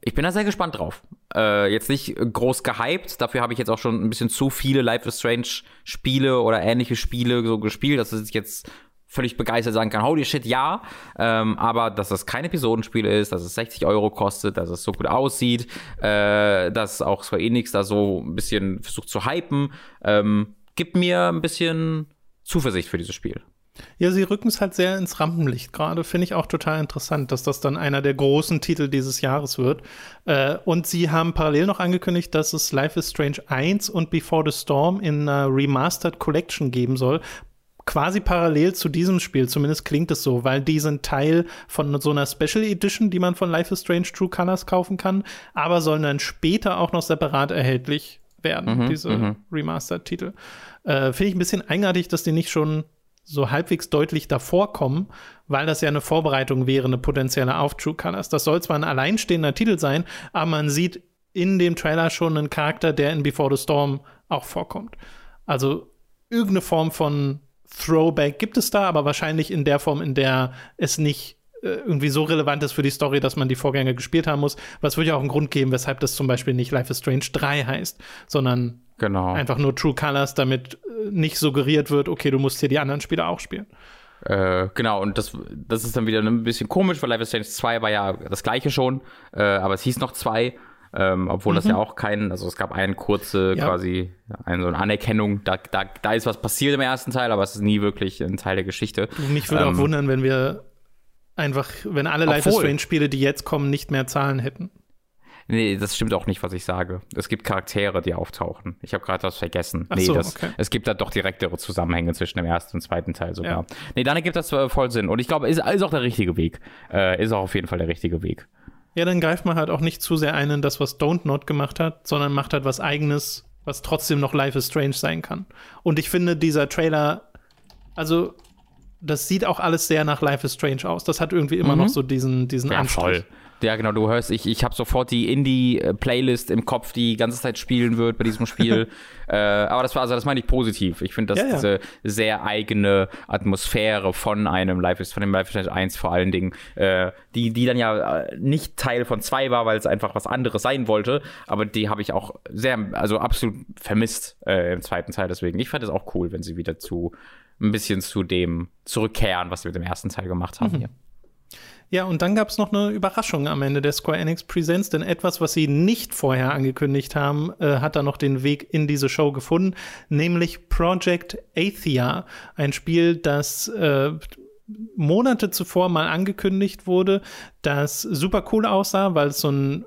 ich bin da sehr gespannt drauf. Äh, jetzt nicht groß gehypt, dafür habe ich jetzt auch schon ein bisschen zu viele Life is Strange Spiele oder ähnliche Spiele so gespielt, dass ich jetzt völlig begeistert sagen kann, holy shit, ja. Ähm, aber dass das kein Episodenspiel ist, dass es 60 Euro kostet, dass es so gut aussieht, äh, dass auch Square Enix da so ein bisschen versucht zu hypen, ähm, gibt mir ein bisschen Zuversicht für dieses Spiel. Ja, sie rücken es halt sehr ins Rampenlicht gerade. Finde ich auch total interessant, dass das dann einer der großen Titel dieses Jahres wird. Äh, und sie haben parallel noch angekündigt, dass es Life is Strange 1 und Before the Storm in einer Remastered Collection geben soll. Quasi parallel zu diesem Spiel, zumindest klingt es so, weil die sind Teil von so einer Special Edition, die man von Life is Strange True Colors kaufen kann, aber sollen dann später auch noch separat erhältlich werden, mhm, diese mhm. Remastered-Titel. Äh, Finde ich ein bisschen eigenartig, dass die nicht schon so halbwegs deutlich davor kommen, weil das ja eine Vorbereitung wäre, eine potenzielle auf True Colors. Das soll zwar ein alleinstehender Titel sein, aber man sieht in dem Trailer schon einen Charakter, der in Before the Storm auch vorkommt. Also irgendeine Form von Throwback gibt es da, aber wahrscheinlich in der Form, in der es nicht äh, irgendwie so relevant ist für die Story, dass man die Vorgänger gespielt haben muss. Was würde ja auch einen Grund geben, weshalb das zum Beispiel nicht Life is Strange 3 heißt, sondern genau. einfach nur True Colors, damit äh, nicht suggeriert wird, okay, du musst hier die anderen Spiele auch spielen. Äh, genau, und das, das ist dann wieder ein bisschen komisch, weil Life is Strange 2 war ja das gleiche schon, äh, aber es hieß noch 2. Ähm, obwohl mhm. das ja auch kein, also es gab eine kurze ja. quasi, eine, so eine Anerkennung, da, da, da ist was passiert im ersten Teil, aber es ist nie wirklich ein Teil der Geschichte. Mich würde ähm, auch wundern, wenn wir einfach, wenn alle Life is Strange Spiele, die jetzt kommen, nicht mehr Zahlen hätten. Nee, das stimmt auch nicht, was ich sage. Es gibt Charaktere, die auftauchen. Ich habe gerade das vergessen. Ach nee, so, das, okay. es gibt da doch direktere Zusammenhänge zwischen dem ersten und zweiten Teil sogar. Ja. Nee, dann ergibt das äh, voll Sinn. Und ich glaube, ist, ist auch der richtige Weg. Äh, ist auch auf jeden Fall der richtige Weg. Ja, dann greift man halt auch nicht zu sehr ein in das, was Don't Not gemacht hat, sondern macht halt was eigenes, was trotzdem noch Life is Strange sein kann. Und ich finde, dieser Trailer, also das sieht auch alles sehr nach Life is Strange aus. Das hat irgendwie immer mhm. noch so diesen, diesen ja, Anstrich. Voll. Ja, genau, du hörst, ich, ich habe sofort die Indie-Playlist im Kopf, die die ganze Zeit spielen wird bei diesem Spiel. äh, aber das war, also das meine ich positiv. Ich finde, dass ja, ja. diese sehr eigene Atmosphäre von einem Life is, von dem Life is Strange 1 vor allen Dingen, äh, die, die dann ja äh, nicht Teil von 2 war, weil es einfach was anderes sein wollte, aber die habe ich auch sehr, also absolut vermisst äh, im zweiten Teil. Deswegen, ich fand es auch cool, wenn sie wieder zu ein bisschen zu dem zurückkehren, was wir mit dem ersten Teil gemacht haben mhm. hier. Ja, und dann gab es noch eine Überraschung am Ende der Square Enix Presents, denn etwas, was sie nicht vorher angekündigt haben, äh, hat da noch den Weg in diese Show gefunden, nämlich Project Athia, ein Spiel, das äh, Monate zuvor mal angekündigt wurde, das super cool aussah, weil es so ein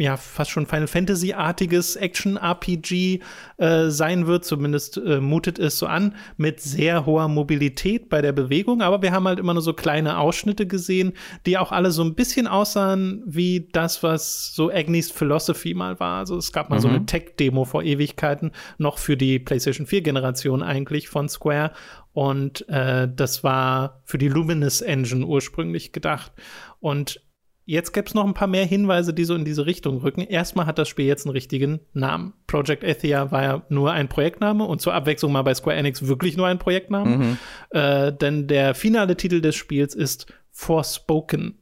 ja fast schon Final Fantasy-artiges Action-RPG äh, sein wird. Zumindest äh, mutet es so an, mit sehr hoher Mobilität bei der Bewegung. Aber wir haben halt immer nur so kleine Ausschnitte gesehen, die auch alle so ein bisschen aussahen wie das, was so Agnes Philosophy mal war. Also es gab mal mhm. so eine Tech-Demo vor Ewigkeiten, noch für die PlayStation 4-Generation eigentlich von Square. Und äh, das war für die Luminous Engine ursprünglich gedacht. Und Jetzt gäbe es noch ein paar mehr Hinweise, die so in diese Richtung rücken. Erstmal hat das Spiel jetzt einen richtigen Namen. Project Athia war ja nur ein Projektname und zur Abwechslung mal bei Square Enix wirklich nur ein Projektname. Mhm. Äh, denn der finale Titel des Spiels ist Forspoken.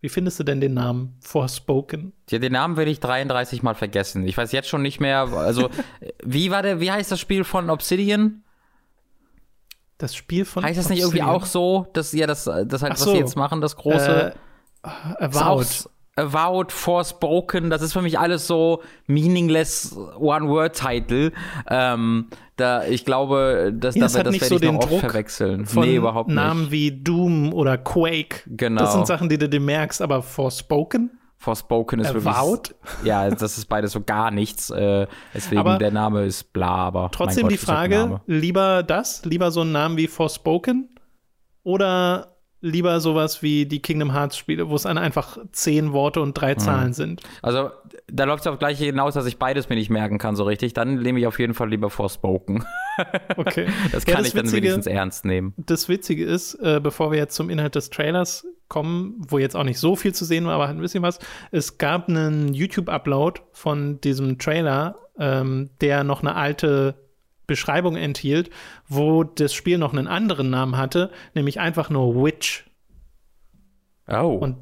Wie findest du denn den Namen Forspoken? Ja, den Namen werde ich 33 Mal vergessen. Ich weiß jetzt schon nicht mehr. Also, wie war der, wie heißt das Spiel von Obsidian? Das Spiel von Heißt das nicht Obsidian? irgendwie auch so, dass ja das, das halt, so. was sie jetzt machen, das große. Äh, Avowed. Avowed, Forspoken, das ist für mich alles so meaningless One-Word-Title. Ähm, da, ich glaube, dass ja, das, das werde so ich den Druck verwechseln. Von nee, überhaupt nicht. Namen wie Doom oder Quake. Genau. Das sind Sachen, die du dir merkst, aber Forspoken? Forspoken ist Avowed? wirklich. Ja, das ist beides so gar nichts. Äh, deswegen aber der Name ist bla, aber. Trotzdem Gott, die Frage: lieber das, lieber so einen Namen wie Forspoken oder lieber sowas wie die Kingdom Hearts Spiele, wo es dann einfach zehn Worte und drei mhm. Zahlen sind. Also da läuft es auf gleiche hinaus, dass ich beides mir nicht merken kann so richtig. Dann nehme ich auf jeden Fall lieber Forspoken. Okay. das kann ja, das ich dann Witzige, wenigstens ernst nehmen. Das Witzige ist, äh, bevor wir jetzt zum Inhalt des Trailers kommen, wo jetzt auch nicht so viel zu sehen war, aber ein bisschen was, es gab einen YouTube-Upload von diesem Trailer, ähm, der noch eine alte Beschreibung enthielt, wo das Spiel noch einen anderen Namen hatte, nämlich einfach nur Witch. Oh. Und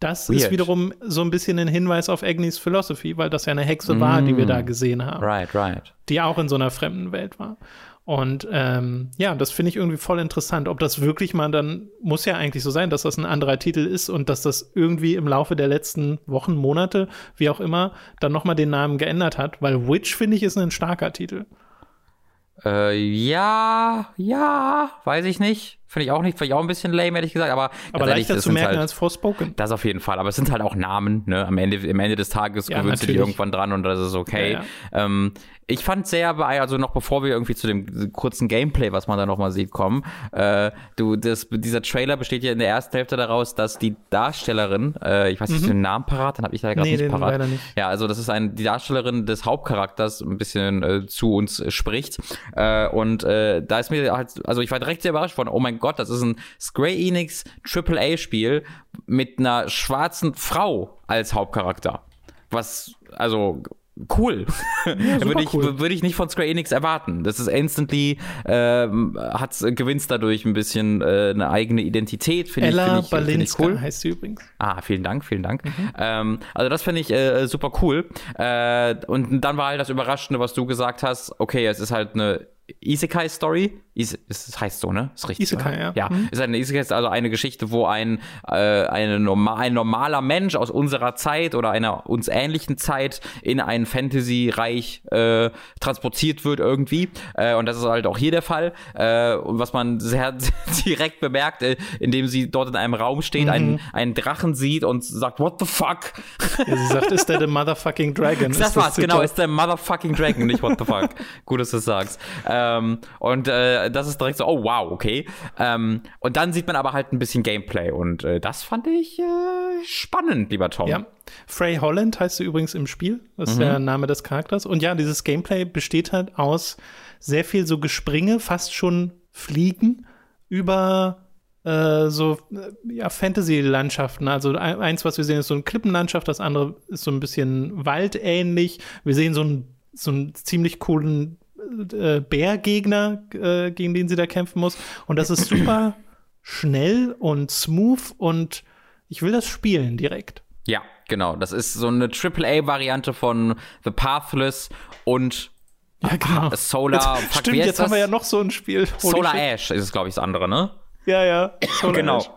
das Weird. ist wiederum so ein bisschen ein Hinweis auf Agnes Philosophy, weil das ja eine Hexe mm. war, die wir da mm. gesehen haben. Right, right. Die auch in so einer fremden Welt war. Und ähm, ja, das finde ich irgendwie voll interessant. Ob das wirklich mal dann, muss ja eigentlich so sein, dass das ein anderer Titel ist und dass das irgendwie im Laufe der letzten Wochen, Monate, wie auch immer, dann nochmal den Namen geändert hat, weil Witch, finde ich, ist ein starker Titel. Äh, ja, ja, weiß ich nicht. Finde ich auch nicht, finde ich auch ein bisschen lame, ehrlich gesagt, aber. Aber leichter zu merken halt, als Forspoken. Das auf jeden Fall, aber es sind halt auch Namen, ne? Am Ende, am Ende des Tages ja, gewöhnst du dich irgendwann dran und das ist okay. Ja, ja. Ähm, ich fand sehr bei, also noch bevor wir irgendwie zu dem kurzen Gameplay, was man da nochmal sieht, kommen, äh, du, das, dieser Trailer besteht ja in der ersten Hälfte daraus, dass die Darstellerin, äh, ich weiß nicht, mhm. den Namen parat, dann habe ich da gerade nee, nicht parat. Leider nicht. Ja, also das ist ein, die Darstellerin des Hauptcharakters ein bisschen äh, zu uns spricht. Äh, und äh, da ist mir halt, also ich war direkt sehr überrascht von, oh mein Gott, das ist ein Square Enix AAA-Spiel mit einer schwarzen Frau als Hauptcharakter. Was, also cool. Ja, würde ich, cool. Würde ich nicht von Square Enix erwarten. Das ist instantly, äh, hat gewinnt dadurch ein bisschen äh, eine eigene Identität. Find Ella ich, find ich, find ich cool. heißt sie übrigens. Ah, vielen Dank, vielen Dank. Mhm. Ähm, also das finde ich äh, super cool. Äh, und dann war halt das Überraschende, was du gesagt hast. Okay, es ist halt eine Isekai-Story. Is das heißt so, ne? Ist richtig. Isekai, oder? ja. Ja, mhm. ist eine Isekai, also eine Geschichte, wo ein, äh, eine normal, ein normaler Mensch aus unserer Zeit oder einer uns ähnlichen Zeit in ein Fantasy-Reich äh, transportiert wird irgendwie. Äh, und das ist halt auch hier der Fall. Äh, und was man sehr direkt bemerkt, äh, indem sie dort in einem Raum steht, mhm. einen, einen Drachen sieht und sagt, what the fuck? Ja, sie sagt, ist der the motherfucking dragon? Das, das war's, genau, ist der motherfucking dragon, nicht what the fuck. Gut, dass du es sagst. Äh, ähm, und äh, das ist direkt so, oh wow, okay. Ähm, und dann sieht man aber halt ein bisschen Gameplay und äh, das fand ich äh, spannend, lieber Tom. Ja. Frey Holland heißt sie übrigens im Spiel. Das ist mhm. der Name des Charakters. Und ja, dieses Gameplay besteht halt aus sehr viel so Gespringe, fast schon Fliegen über äh, so äh, ja, Fantasy-Landschaften. Also eins, was wir sehen, ist so eine Klippenlandschaft, das andere ist so ein bisschen waldähnlich. Wir sehen so einen, so einen ziemlich coolen äh, Bärgegner, äh, gegen den sie da kämpfen muss. Und das ist super schnell und smooth und ich will das spielen direkt. Ja, genau. Das ist so eine AAA-Variante von The Pathless und ja, genau. Solar. Jetzt, stimmt, jetzt haben wir ja noch so ein Spiel. Solar. Ash ist es, glaube ich, das andere, ne? Ja, ja. Solar genau. Ash.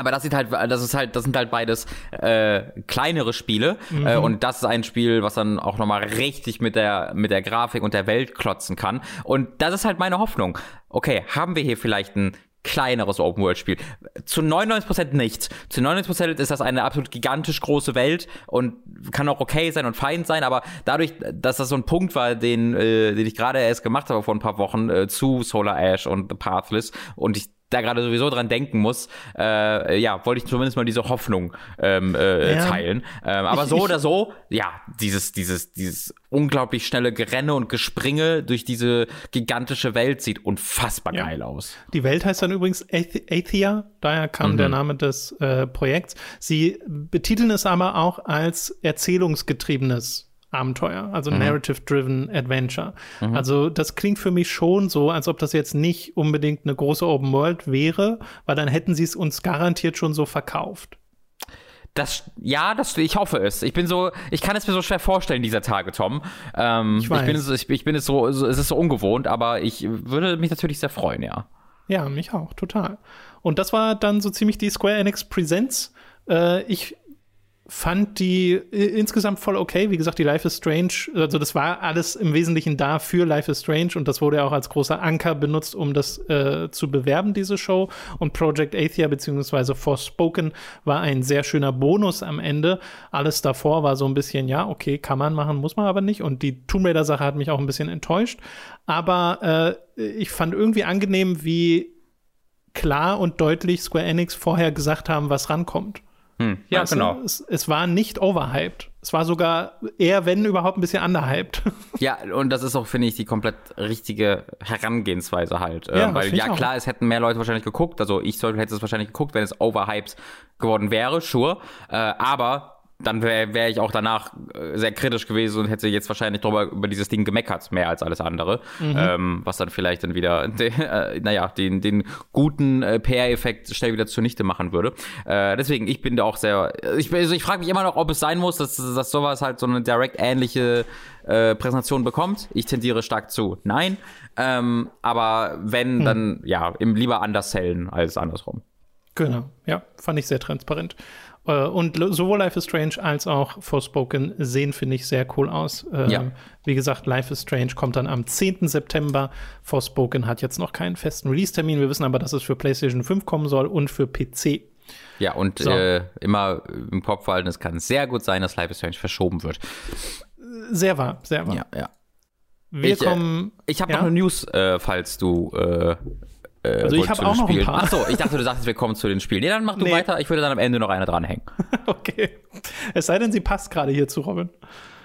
Aber das sieht halt, das ist halt, das sind halt beides äh, kleinere Spiele mhm. äh, und das ist ein Spiel, was dann auch nochmal richtig mit der mit der Grafik und der Welt klotzen kann. Und das ist halt meine Hoffnung. Okay, haben wir hier vielleicht ein kleineres Open-World-Spiel. Zu 99% nicht. Zu 99% ist das eine absolut gigantisch große Welt und kann auch okay sein und fein sein, aber dadurch, dass das so ein Punkt war, den, äh, den ich gerade erst gemacht habe vor ein paar Wochen äh, zu Solar Ash und The Pathless und ich da gerade sowieso dran denken muss, äh, ja, wollte ich zumindest mal diese Hoffnung ähm, äh, ja. teilen. Ähm, aber ich, so ich, oder so, ja, dieses, dieses, dieses unglaublich schnelle Gerenne und Gespringe durch diese gigantische Welt sieht unfassbar ja. geil aus. Die Welt heißt dann übrigens Athia, daher kam mhm. der Name des äh, Projekts. Sie betiteln es aber auch als erzählungsgetriebenes Abenteuer, also mhm. Narrative-Driven Adventure. Mhm. Also das klingt für mich schon so, als ob das jetzt nicht unbedingt eine große Open World wäre, weil dann hätten sie es uns garantiert schon so verkauft. Das, ja, das, ich hoffe es. Ich bin so, ich kann es mir so schwer vorstellen dieser Tage, Tom. Ähm, ich, weiß. ich bin, es, ich, ich bin es so, es ist so ungewohnt, aber ich würde mich natürlich sehr freuen, ja. Ja, mich auch, total. Und das war dann so ziemlich die Square Enix Presents. Äh, ich fand die äh, insgesamt voll okay. Wie gesagt, die Life is Strange, also das war alles im Wesentlichen da für Life is Strange und das wurde ja auch als großer Anker benutzt, um das äh, zu bewerben, diese Show. Und Project Athia bzw. Forspoken war ein sehr schöner Bonus am Ende. Alles davor war so ein bisschen, ja, okay, kann man machen, muss man aber nicht. Und die Tomb Raider-Sache hat mich auch ein bisschen enttäuscht. Aber äh, ich fand irgendwie angenehm, wie klar und deutlich Square Enix vorher gesagt haben, was rankommt. Hm, ja, weißt genau. Es, es, war nicht overhyped. Es war sogar eher, wenn überhaupt, ein bisschen underhyped. Ja, und das ist auch, finde ich, die komplett richtige Herangehensweise halt. Ja, ähm, weil, ja, klar, es hätten mehr Leute wahrscheinlich geguckt. Also, ich hätte es wahrscheinlich geguckt, wenn es overhyped geworden wäre, sure. Äh, aber dann wäre wär ich auch danach äh, sehr kritisch gewesen und hätte jetzt wahrscheinlich drüber über dieses Ding gemeckert, mehr als alles andere. Mhm. Ähm, was dann vielleicht dann wieder, de, äh, naja, den, den guten äh, PR-Effekt schnell wieder zunichte machen würde. Äh, deswegen, ich bin da auch sehr, ich, also ich frage mich immer noch, ob es sein muss, dass, dass sowas halt so eine direkt-ähnliche äh, Präsentation bekommt. Ich tendiere stark zu nein. Ähm, aber wenn, hm. dann ja, im, lieber anders sellen als andersrum. Genau, ja, fand ich sehr transparent. Äh, und sowohl Life is Strange als auch Forspoken sehen, finde ich, sehr cool aus. Ähm, ja. Wie gesagt, Life is Strange kommt dann am 10. September. Forspoken hat jetzt noch keinen festen Release-Termin. Wir wissen aber, dass es für PlayStation 5 kommen soll und für PC. Ja, und so. äh, immer im Kopf halten, es kann sehr gut sein, dass Life is Strange verschoben wird. Sehr wahr, sehr wahr. Ja, ja. Wir ich, äh, kommen. Äh, ich habe ja? noch eine News, äh, falls du äh, also ich habe auch noch Spielen. ein paar. Achso, ich dachte, du sagst, wir kommen zu den Spielen. Nee, dann mach du nee. weiter. Ich würde dann am Ende noch eine dranhängen. okay. Es sei denn, sie passt gerade hier zu Robin.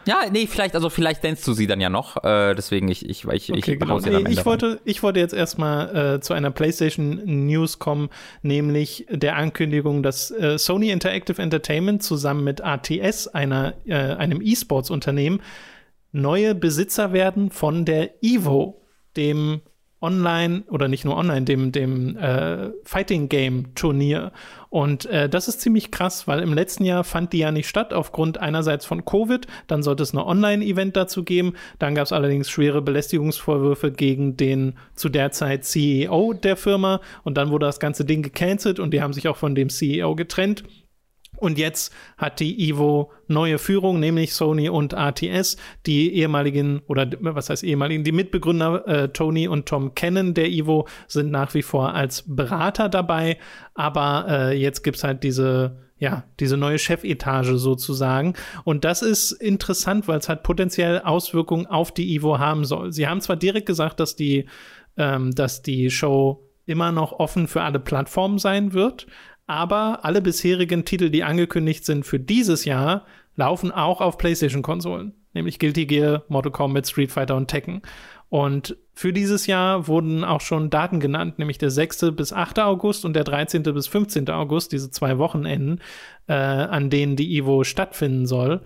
Ja, nee, vielleicht, also vielleicht nennst du sie dann ja noch. Äh, deswegen, ich, ich, ich, okay, ich genau. nee, ich wollte, ich wollte jetzt erstmal äh, zu einer PlayStation News kommen, nämlich der Ankündigung, dass äh, Sony Interactive Entertainment zusammen mit ATS, einer, äh, einem E-Sports-Unternehmen, neue Besitzer werden von der Evo, dem online oder nicht nur online, dem, dem äh, Fighting Game Turnier. Und äh, das ist ziemlich krass, weil im letzten Jahr fand die ja nicht statt, aufgrund einerseits von Covid. Dann sollte es ein Online-Event dazu geben. Dann gab es allerdings schwere Belästigungsvorwürfe gegen den zu der Zeit CEO der Firma. Und dann wurde das ganze Ding gecancelt und die haben sich auch von dem CEO getrennt. Und jetzt hat die Evo neue Führung, nämlich Sony und RTS. Die ehemaligen, oder was heißt ehemaligen, die Mitbegründer äh, Tony und Tom Cannon der Evo sind nach wie vor als Berater dabei. Aber äh, jetzt gibt's halt diese, ja, diese neue Chefetage sozusagen. Und das ist interessant, weil es halt potenziell Auswirkungen auf die Evo haben soll. Sie haben zwar direkt gesagt, dass die, ähm, dass die Show immer noch offen für alle Plattformen sein wird, aber alle bisherigen Titel, die angekündigt sind für dieses Jahr, laufen auch auf PlayStation-Konsolen, nämlich Guilty Gear, Mortal Kombat, Street Fighter und Tekken. Und für dieses Jahr wurden auch schon Daten genannt, nämlich der 6. bis 8. August und der 13. bis 15. August, diese zwei Wochenenden, äh, an denen die Evo stattfinden soll.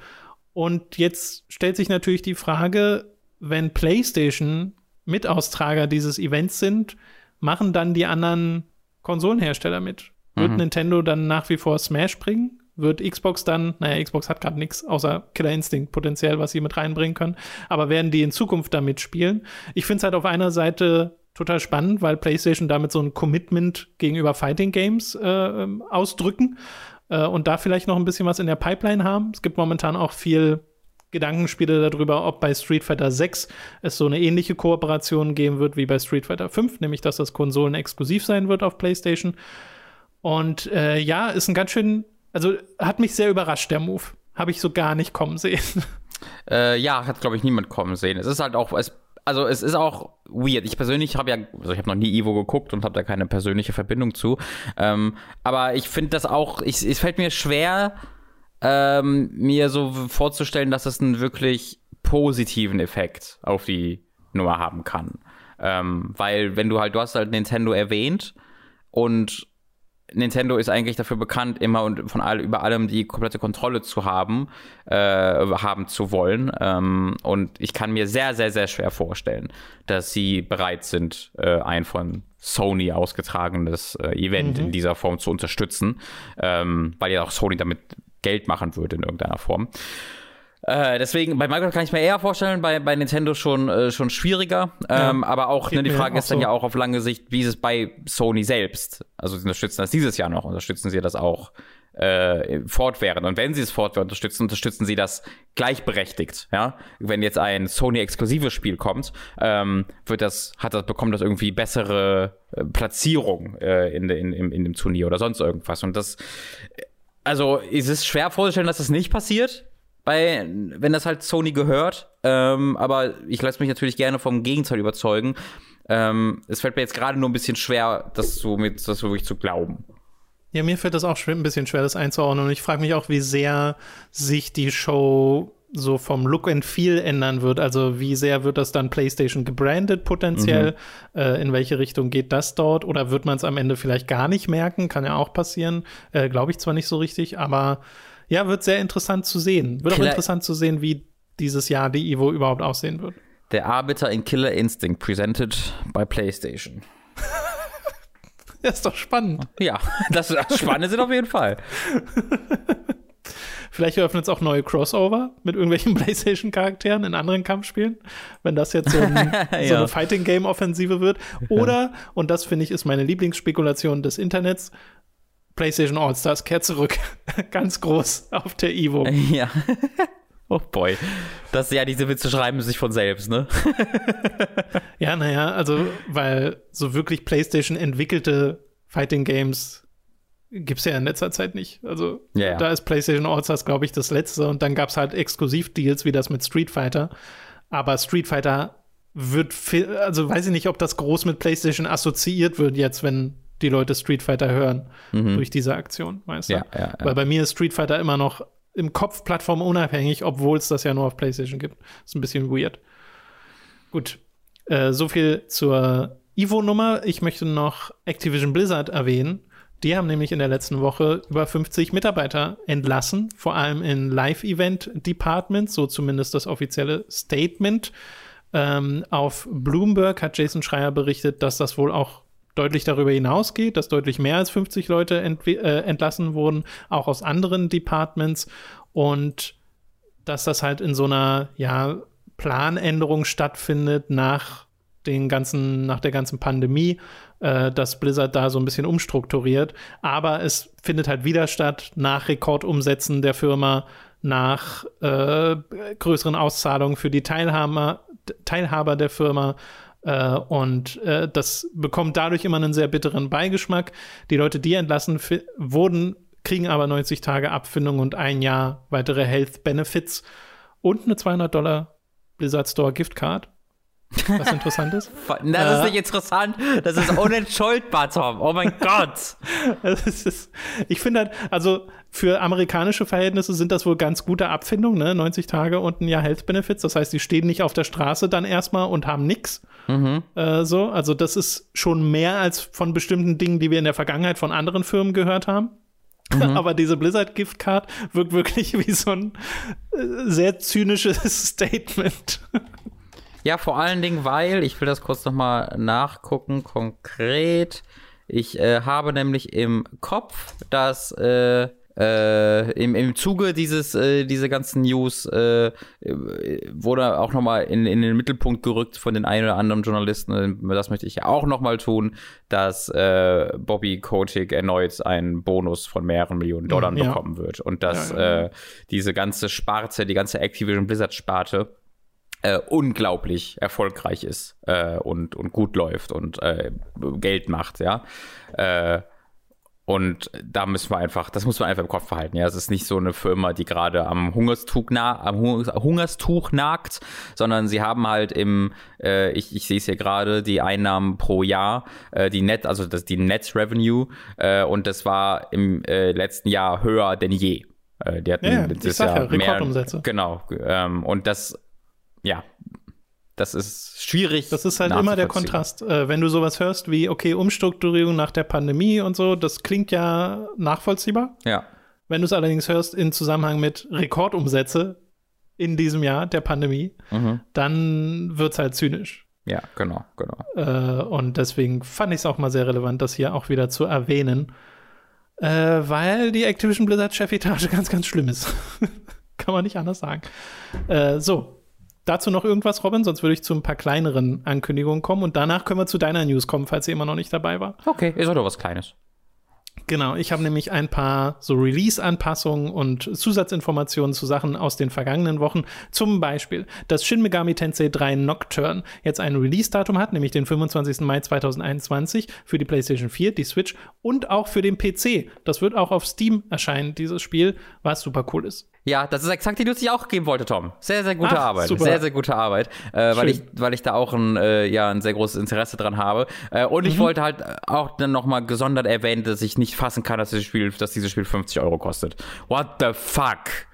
Und jetzt stellt sich natürlich die Frage, wenn PlayStation Mitaustrager dieses Events sind, machen dann die anderen Konsolenhersteller mit? Wird mhm. Nintendo dann nach wie vor Smash bringen? Wird Xbox dann, naja, Xbox hat gerade nichts außer Killer Instinct potenziell, was sie mit reinbringen können, aber werden die in Zukunft damit spielen? Ich finde es halt auf einer Seite total spannend, weil PlayStation damit so ein Commitment gegenüber Fighting Games äh, ähm, ausdrücken äh, und da vielleicht noch ein bisschen was in der Pipeline haben. Es gibt momentan auch viel Gedankenspiele darüber, ob bei Street Fighter 6 es so eine ähnliche Kooperation geben wird wie bei Street Fighter 5, nämlich dass das Konsolen exklusiv sein wird auf PlayStation. Und äh, ja, ist ein ganz schön, also hat mich sehr überrascht, der Move. Habe ich so gar nicht kommen sehen. Äh, ja, hat, glaube ich, niemand kommen sehen. Es ist halt auch, es, also es ist auch weird. Ich persönlich habe ja, also ich habe noch nie Ivo geguckt und habe da keine persönliche Verbindung zu. Ähm, aber ich finde das auch, ich, es fällt mir schwer, ähm, mir so vorzustellen, dass es einen wirklich positiven Effekt auf die Nummer haben kann. Ähm, weil, wenn du halt, du hast halt Nintendo erwähnt und Nintendo ist eigentlich dafür bekannt, immer und von all, über allem die komplette Kontrolle zu haben, äh, haben zu wollen. Ähm, und ich kann mir sehr, sehr, sehr schwer vorstellen, dass sie bereit sind, äh, ein von Sony ausgetragenes äh, Event mhm. in dieser Form zu unterstützen, ähm, weil ja auch Sony damit Geld machen würde in irgendeiner Form. Äh, deswegen, bei Microsoft kann ich mir eher vorstellen, bei, bei Nintendo schon, äh, schon schwieriger. Ähm, ja, aber auch, ne, die Frage ist dann so. ja auch auf lange Sicht, wie ist es bei Sony selbst? Also sie unterstützen das dieses Jahr noch, unterstützen sie das auch äh, fortwährend. Und wenn sie es fortwährend unterstützen, unterstützen sie das gleichberechtigt. Ja, wenn jetzt ein Sony-exklusives Spiel kommt, ähm, wird das, hat das, bekommt das irgendwie bessere äh, Platzierung äh, in, in, in, in dem Turnier oder sonst irgendwas. Und das, also ist es schwer vorzustellen, dass das nicht passiert bei, wenn das halt Sony gehört. Ähm, aber ich lasse mich natürlich gerne vom Gegenteil überzeugen. Ähm, es fällt mir jetzt gerade nur ein bisschen schwer, das so mit, das wirklich zu glauben. Ja, mir fällt das auch ein bisschen schwer, das einzuordnen. Und ich frage mich auch, wie sehr sich die Show so vom Look and Feel ändern wird. Also wie sehr wird das dann PlayStation gebrandet potenziell? Mhm. Äh, in welche Richtung geht das dort? Oder wird man es am Ende vielleicht gar nicht merken? Kann ja auch passieren. Äh, Glaube ich zwar nicht so richtig, aber ja, wird sehr interessant zu sehen. Wird Killer auch interessant zu sehen, wie dieses Jahr die Evo überhaupt aussehen wird. Der Arbiter in Killer Instinct, presented by PlayStation. das ist doch spannend. Ja, das, das Spannende sind auf jeden Fall. Vielleicht eröffnet es auch neue Crossover mit irgendwelchen PlayStation-Charakteren in anderen Kampfspielen, wenn das jetzt so, ein, ja. so eine Fighting-Game-Offensive wird. Oder, und das finde ich ist meine Lieblingsspekulation des Internets, PlayStation All-Stars kehrt zurück. Ganz groß auf der Evo. Ja. Oh boy. Das ja, diese Witze schreiben sich von selbst, ne? ja, naja, also, weil so wirklich PlayStation entwickelte Fighting Games gibt es ja in letzter Zeit nicht. Also, ja, ja. da ist PlayStation All-Stars, glaube ich, das letzte. Und dann gab es halt Exklusivdeals wie das mit Street Fighter. Aber Street Fighter wird, also weiß ich nicht, ob das groß mit PlayStation assoziiert wird jetzt, wenn die Leute Street Fighter hören mhm. durch diese Aktion, weißt du? Ja, ja, ja. Weil bei mir ist Street Fighter immer noch im Kopf plattformunabhängig, obwohl es das ja nur auf PlayStation gibt. Ist ein bisschen weird. Gut, äh, so viel zur Ivo-Nummer. Ich möchte noch Activision Blizzard erwähnen. Die haben nämlich in der letzten Woche über 50 Mitarbeiter entlassen, vor allem in Live-Event-Departments, so zumindest das offizielle Statement. Ähm, auf Bloomberg hat Jason Schreier berichtet, dass das wohl auch deutlich darüber hinausgeht, dass deutlich mehr als 50 Leute ent äh, entlassen wurden, auch aus anderen Departments und dass das halt in so einer ja, Planänderung stattfindet nach den ganzen, nach der ganzen Pandemie, äh, dass Blizzard da so ein bisschen umstrukturiert. Aber es findet halt wieder statt nach Rekordumsätzen der Firma, nach äh, größeren Auszahlungen für die Teilhaber, Teilhaber der Firma. Äh, und äh, das bekommt dadurch immer einen sehr bitteren Beigeschmack. Die Leute, die entlassen wurden, kriegen aber 90 Tage Abfindung und ein Jahr weitere Health Benefits und eine 200 Dollar Blizzard Store Giftcard. Was interessant ist. das ist äh, nicht interessant. Das ist unentschuldbar, Tom. Oh mein Gott. ist, ich finde halt, also für amerikanische Verhältnisse sind das wohl ganz gute Abfindungen, ne? 90 Tage und ein Jahr Health Benefits. Das heißt, die stehen nicht auf der Straße dann erstmal und haben nichts. Mhm. Äh, so, also das ist schon mehr als von bestimmten Dingen, die wir in der Vergangenheit von anderen Firmen gehört haben. Mhm. Aber diese Blizzard Gift Card wirkt wirklich wie so ein äh, sehr zynisches Statement. Ja, vor allen Dingen, weil, ich will das kurz nochmal nachgucken, konkret. Ich äh, habe nämlich im Kopf, dass äh, äh, im, im Zuge dieses, äh, diese ganzen News äh, wurde auch nochmal in, in den Mittelpunkt gerückt von den ein oder anderen Journalisten. Das möchte ich ja auch nochmal tun, dass äh, Bobby Kotick erneut einen Bonus von mehreren Millionen Dollar ja. bekommen wird. Und dass ja, ja. Äh, diese ganze Sparte, die ganze Activision Blizzard-Sparte, äh, unglaublich erfolgreich ist äh, und, und gut läuft und äh, Geld macht, ja. Äh, und da müssen wir einfach, das muss man einfach im Kopf behalten. Ja, es ist nicht so eine Firma, die gerade am Hungerstuch, na, am Hungerstuch nagt, sondern sie haben halt im, äh, ich, ich sehe es hier gerade, die Einnahmen pro Jahr, äh, die Net, also das, die Net Revenue, äh, und das war im äh, letzten Jahr höher denn je. Äh, die hatten ja, letztes Jahr ja, mehr, genau. Ähm, und das ja, das ist schwierig. Das ist halt immer der Kontrast. Äh, wenn du sowas hörst wie, okay, Umstrukturierung nach der Pandemie und so, das klingt ja nachvollziehbar. Ja. Wenn du es allerdings hörst in Zusammenhang mit Rekordumsätze in diesem Jahr der Pandemie, mhm. dann wird es halt zynisch. Ja, genau, genau. Äh, und deswegen fand ich es auch mal sehr relevant, das hier auch wieder zu erwähnen, äh, weil die Activision Blizzard Chefetage ganz, ganz schlimm ist. Kann man nicht anders sagen. Äh, so, dazu noch irgendwas, Robin? Sonst würde ich zu ein paar kleineren Ankündigungen kommen und danach können wir zu deiner News kommen, falls sie immer noch nicht dabei war. Okay, ist doch was Kleines. Genau, ich habe nämlich ein paar so Release-Anpassungen und Zusatzinformationen zu Sachen aus den vergangenen Wochen. Zum Beispiel, dass Shin Megami Tensei 3 Nocturne jetzt ein Release-Datum hat, nämlich den 25. Mai 2021 für die PlayStation 4, die Switch und auch für den PC. Das wird auch auf Steam erscheinen, dieses Spiel, was super cool ist. Ja, das ist exakt die News, die ich auch geben wollte, Tom. Sehr, sehr gute Ach, Arbeit. Super. Sehr, sehr gute Arbeit. Äh, weil, ich, weil ich da auch ein, äh, ja, ein sehr großes Interesse dran habe. Äh, und mhm. ich wollte halt auch dann nochmal gesondert erwähnen, dass ich nicht fassen kann, dass dieses Spiel, dass dieses Spiel 50 Euro kostet. What the fuck?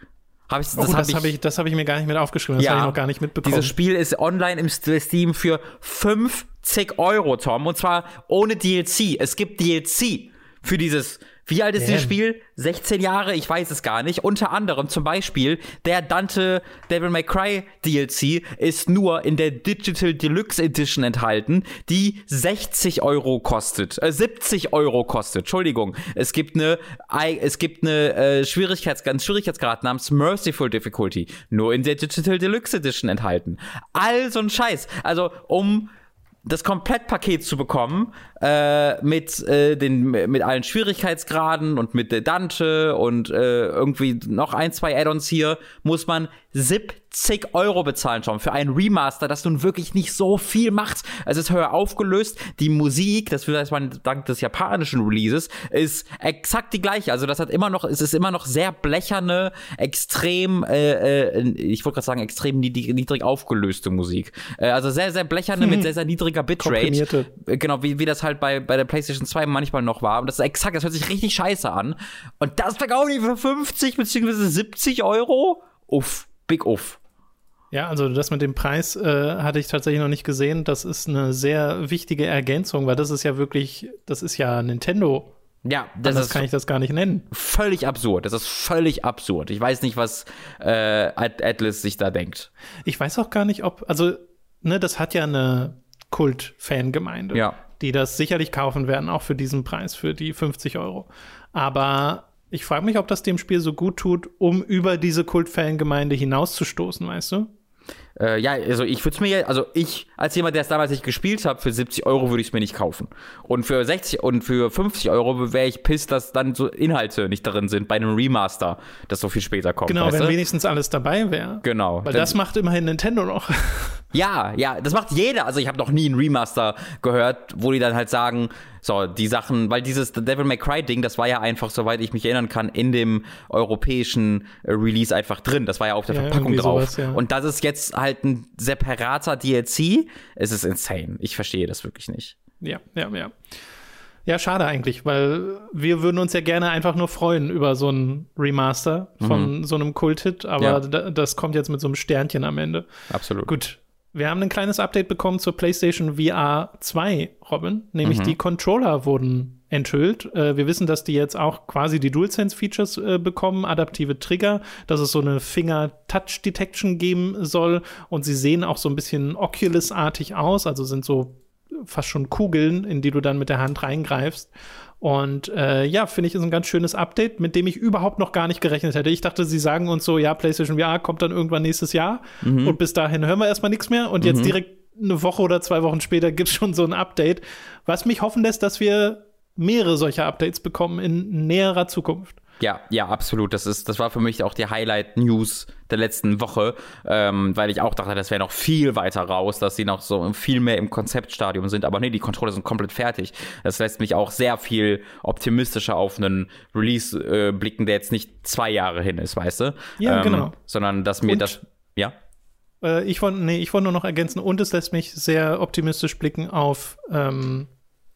Hab ich, das oh, habe ich, hab ich, das hab ich mir gar nicht mit aufgeschrieben. Das ja, habe ich noch gar nicht mitbekommen. Dieses Spiel ist online im Steam für 50 Euro, Tom. Und zwar ohne DLC. Es gibt DLC für dieses wie alt ist dieses Spiel? 16 Jahre? Ich weiß es gar nicht. Unter anderem zum Beispiel der Dante Devil May Cry DLC ist nur in der Digital Deluxe Edition enthalten, die 60 Euro kostet, äh, 70 Euro kostet. Entschuldigung. Es gibt eine, es gibt eine äh, Schwierigkeitsgrad, Schwierigkeitsgrad namens Merciful Difficulty, nur in der Digital Deluxe Edition enthalten. All so ein Scheiß. Also um das Komplettpaket zu bekommen, äh, mit, äh, den, mit allen Schwierigkeitsgraden und mit Dante und äh, irgendwie noch ein, zwei Add-ons hier, muss man 70 Euro bezahlen schon für ein Remaster, das nun wirklich nicht so viel macht. Es ist höher aufgelöst. Die Musik, das weiß man dank des japanischen Releases, ist exakt die gleiche. Also das hat immer noch, es ist immer noch sehr blecherne, extrem, äh, äh, ich wollte gerade sagen, extrem niedrig, niedrig aufgelöste Musik. Äh, also sehr, sehr blecherne hm. mit sehr, sehr niedriger Bitrate. Äh, genau, wie, wie das halt bei, bei der PlayStation 2 manchmal noch war. Und das ist exakt, das hört sich richtig scheiße an. Und das verkaufen die für 50 bzw. 70 Euro? Uff. Big Off. Ja, also das mit dem Preis äh, hatte ich tatsächlich noch nicht gesehen. Das ist eine sehr wichtige Ergänzung, weil das ist ja wirklich, das ist ja Nintendo. Ja, das, das kann ich das gar nicht nennen. Völlig absurd. Das ist völlig absurd. Ich weiß nicht, was äh, Atlas sich da denkt. Ich weiß auch gar nicht, ob, also, ne, das hat ja eine Kult-Fangemeinde, ja. die das sicherlich kaufen werden, auch für diesen Preis, für die 50 Euro. Aber ich frage mich, ob das dem Spiel so gut tut, um über diese Kultfangemeinde hinauszustoßen, weißt du? Äh, ja, also ich würde es mir, also ich als jemand, der es damals nicht gespielt hat, für 70 Euro würde ich es mir nicht kaufen. Und für 60 und für 50 Euro wäre ich piss, dass dann so Inhalte nicht darin sind bei einem Remaster, das so viel später kommt. Genau, wenn du? wenigstens alles dabei wäre. Genau. Weil das macht immerhin Nintendo noch. Ja, ja, das macht jeder. Also ich habe noch nie einen Remaster gehört, wo die dann halt sagen, so, die Sachen, weil dieses Devil May Cry Ding, das war ja einfach, soweit ich mich erinnern kann, in dem europäischen äh, Release einfach drin. Das war ja auf der ja, Verpackung drauf. Sowas, ja. Und das ist jetzt halt ein separater DLC. Es ist insane. Ich verstehe das wirklich nicht. Ja, ja, ja. Ja, schade eigentlich, weil wir würden uns ja gerne einfach nur freuen über so ein Remaster von mhm. so einem Kult-Hit, aber ja. das kommt jetzt mit so einem Sternchen am Ende. Absolut. Gut, wir haben ein kleines Update bekommen zur PlayStation VR 2, Robin. Nämlich mhm. die Controller wurden enthüllt. Äh, wir wissen, dass die jetzt auch quasi die DualSense-Features äh, bekommen, adaptive Trigger, dass es so eine Finger-Touch-Detection geben soll. Und sie sehen auch so ein bisschen Oculus-artig aus, also sind so fast schon Kugeln, in die du dann mit der Hand reingreifst. Und äh, ja, finde ich, ist ein ganz schönes Update, mit dem ich überhaupt noch gar nicht gerechnet hätte. Ich dachte, sie sagen uns so, ja, PlayStation VR kommt dann irgendwann nächstes Jahr mhm. und bis dahin hören wir erstmal nichts mehr. Und jetzt mhm. direkt eine Woche oder zwei Wochen später gibt es schon so ein Update, was mich hoffen lässt, dass wir mehrere solcher Updates bekommen in näherer Zukunft. Ja, ja, absolut. Das ist, das war für mich auch die Highlight-News der letzten Woche, ähm, weil ich auch dachte, das wäre noch viel weiter raus, dass sie noch so viel mehr im Konzeptstadium sind. Aber nee, die Controller sind komplett fertig. Das lässt mich auch sehr viel optimistischer auf einen Release äh, blicken, der jetzt nicht zwei Jahre hin ist, weißt du? Ja, ähm, genau. Sondern dass mir Und das, ja. Äh, ich wollte, nee, ich wollte nur noch ergänzen. Und es lässt mich sehr optimistisch blicken auf ähm,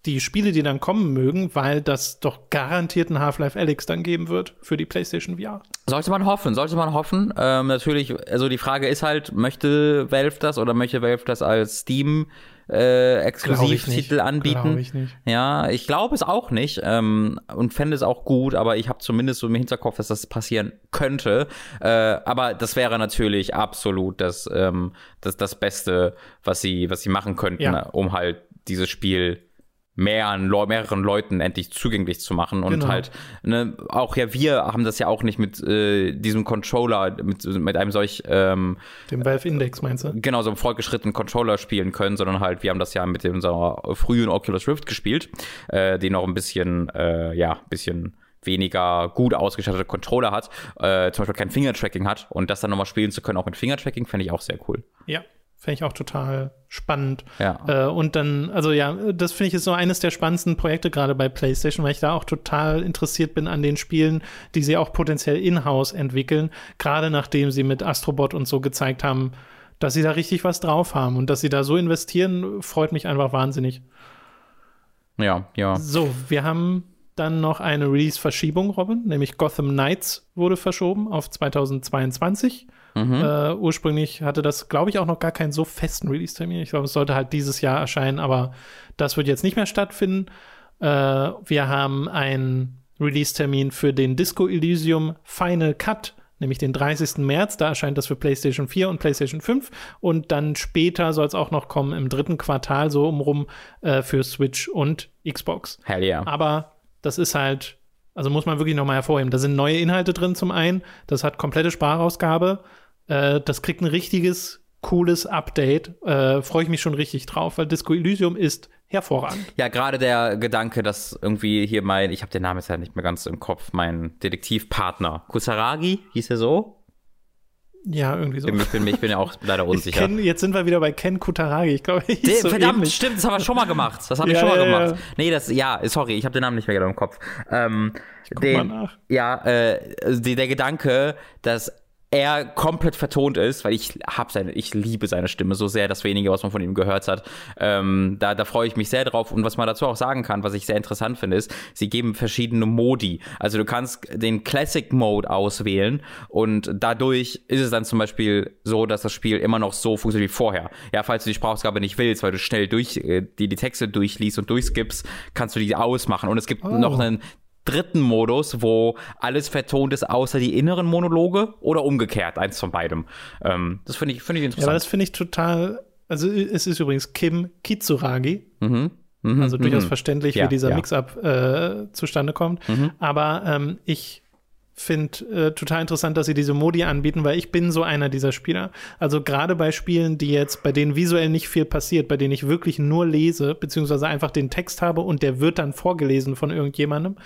die Spiele, die dann kommen mögen, weil das doch garantiert ein Half-Life Alyx dann geben wird für die PlayStation VR. Sollte man hoffen, sollte man hoffen. Ähm, natürlich, also die Frage ist halt, möchte Valve das oder möchte Valve das als Steam äh, Exklusivtitel anbieten. Ich nicht. Ja, ich glaube es auch nicht ähm, und fände es auch gut, aber ich habe zumindest so im Hinterkopf, dass das passieren könnte. Äh, aber das wäre natürlich absolut das, ähm, das, das Beste, was sie, was sie machen könnten, ja. um halt dieses Spiel mehreren, mehreren Leuten endlich zugänglich zu machen. Und genau. halt, ne, auch ja, wir haben das ja auch nicht mit äh, diesem Controller, mit, mit einem solch ähm, dem Valve Index meinst du? Genau, so einem fortgeschrittenen Controller spielen können, sondern halt, wir haben das ja mit unserer frühen Oculus Rift gespielt, äh, die noch ein bisschen, äh, ja, ein bisschen weniger gut ausgestattete Controller hat, äh, zum Beispiel kein Finger-Tracking hat und das dann nochmal spielen zu können, auch mit Finger-Tracking, fände ich auch sehr cool. Ja, Fände ich auch total spannend. Ja. Äh, und dann, also ja, das finde ich ist so eines der spannendsten Projekte gerade bei PlayStation, weil ich da auch total interessiert bin an den Spielen, die sie auch potenziell in-house entwickeln. Gerade nachdem sie mit Astrobot und so gezeigt haben, dass sie da richtig was drauf haben und dass sie da so investieren, freut mich einfach wahnsinnig. Ja, ja. So, wir haben dann noch eine Release-Verschiebung, Robin, nämlich Gotham Knights wurde verschoben auf 2022. Mhm. Äh, ursprünglich hatte das, glaube ich, auch noch gar keinen so festen Release-Termin. Ich glaube, es sollte halt dieses Jahr erscheinen, aber das wird jetzt nicht mehr stattfinden. Äh, wir haben einen Release-Termin für den Disco Elysium Final Cut, nämlich den 30. März. Da erscheint das für PlayStation 4 und PlayStation 5. Und dann später soll es auch noch kommen im dritten Quartal, so umrum, äh, für Switch und Xbox. Hell yeah. Aber das ist halt also muss man wirklich nochmal hervorheben. Da sind neue Inhalte drin zum einen. Das hat komplette Sprachausgabe. Äh, das kriegt ein richtiges, cooles Update. Äh, Freue ich mich schon richtig drauf, weil Disco Elysium ist hervorragend. Ja, gerade der Gedanke, dass irgendwie hier mein, ich habe den Namen jetzt ja nicht mehr ganz im Kopf, mein Detektivpartner, Kusaragi, hieß er so? Ja, irgendwie so. Ich bin, ich bin ja auch leider unsicher. Ken, jetzt sind wir wieder bei Ken Kutaragi. Ich glaube, so verdammt, ähnlich. stimmt, das haben wir schon mal gemacht. Das habe ich ja, schon mal ja, gemacht. Ja. Nee, das, ja, sorry, ich habe den Namen nicht mehr genau im Kopf. Ähm, ich guck den, mal nach. Ja, äh, die, der Gedanke, dass er komplett vertont ist, weil ich hab seine, ich liebe seine Stimme so sehr, das wenige, was man von ihm gehört hat. Ähm, da, da freue ich mich sehr drauf. Und was man dazu auch sagen kann, was ich sehr interessant finde, ist, sie geben verschiedene Modi. Also du kannst den Classic Mode auswählen und dadurch ist es dann zum Beispiel so, dass das Spiel immer noch so funktioniert wie vorher. Ja, falls du die Sprachausgabe nicht willst, weil du schnell durch äh, die, die Texte durchliest und durchskippst, kannst du die ausmachen. Und es gibt oh. noch einen dritten Modus, wo alles vertont ist, außer die inneren Monologe oder umgekehrt, eins von beidem. Ähm, das finde ich, find ich interessant. Ja, das finde ich total. Also, es ist übrigens Kim Kitsuragi. Mhm. Mhm, also durchaus mhm. verständlich, ja, wie dieser ja. Mix-up äh, zustande kommt. Mhm. Aber ähm, ich finde äh, total interessant, dass sie diese Modi anbieten, weil ich bin so einer dieser Spieler. Also gerade bei Spielen, die jetzt, bei denen visuell nicht viel passiert, bei denen ich wirklich nur lese, beziehungsweise einfach den Text habe und der wird dann vorgelesen von irgendjemandem,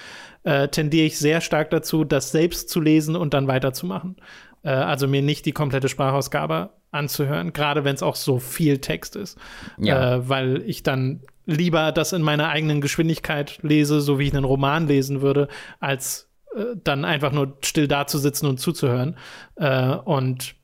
äh, tendiere ich sehr stark dazu, das selbst zu lesen und dann weiterzumachen. Äh, also mir nicht die komplette Sprachausgabe anzuhören, gerade wenn es auch so viel Text ist. Ja. Äh, weil ich dann lieber das in meiner eigenen Geschwindigkeit lese, so wie ich einen Roman lesen würde, als dann einfach nur still dazusitzen und zuzuhören. Äh, und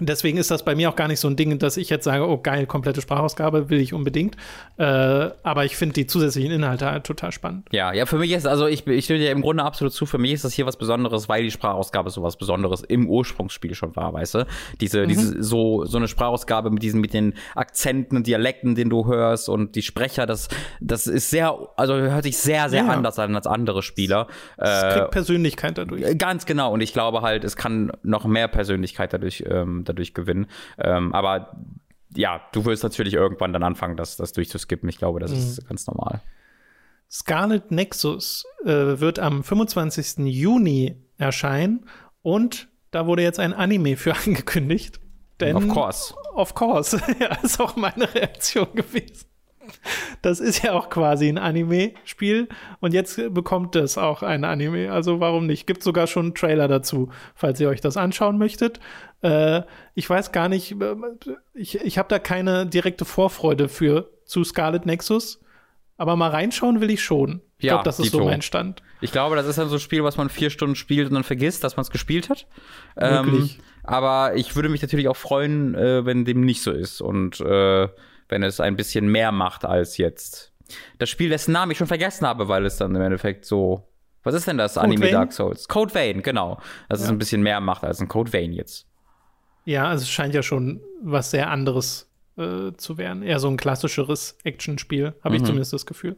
Deswegen ist das bei mir auch gar nicht so ein Ding, dass ich jetzt sage, oh geil, komplette Sprachausgabe will ich unbedingt. Äh, aber ich finde die zusätzlichen Inhalte halt total spannend. Ja, ja, für mich ist, also ich, ich stimme dir im Grunde absolut zu, für mich ist das hier was Besonderes, weil die Sprachausgabe so was Besonderes im Ursprungsspiel schon war, weißt du? Diese, mhm. diese, so, so eine Sprachausgabe mit diesen, mit den Akzenten und Dialekten, den du hörst und die Sprecher, das, das ist sehr, also hört sich sehr, sehr ja. anders an als andere Spieler. Es äh, kriegt Persönlichkeit dadurch. Ganz genau. Und ich glaube halt, es kann noch mehr Persönlichkeit dadurch ähm, dadurch gewinnen. Ähm, aber ja, du wirst natürlich irgendwann dann anfangen, das, das durchzuskippen. Ich glaube, das mhm. ist ganz normal. Scarlet Nexus äh, wird am 25. Juni erscheinen und da wurde jetzt ein Anime für angekündigt. Denn, of course. Of course. ja, ist auch meine Reaktion gewesen. Das ist ja auch quasi ein Anime-Spiel und jetzt bekommt es auch ein Anime. Also warum nicht? Gibt sogar schon einen Trailer dazu, falls ihr euch das anschauen möchtet. Äh, ich weiß gar nicht, äh, ich, ich habe da keine direkte Vorfreude für zu Scarlet Nexus, aber mal reinschauen will ich schon. Ich ja, glaube, das ist so mein Stand. Ich glaube, das ist dann so ein Spiel, was man vier Stunden spielt und dann vergisst, dass man es gespielt hat. Wirklich. Ähm, aber ich würde mich natürlich auch freuen, äh, wenn dem nicht so ist und äh, wenn es ein bisschen mehr macht als jetzt das Spiel, dessen Namen ich schon vergessen habe, weil es dann im Endeffekt so. Was ist denn das Code Anime Vein? Dark Souls? Code Vein, genau. Dass ja. es ein bisschen mehr macht als ein Code Vein jetzt. Ja, also es scheint ja schon was sehr anderes äh, zu werden. Eher so ein klassischeres Actionspiel, habe ich mhm. zumindest das Gefühl.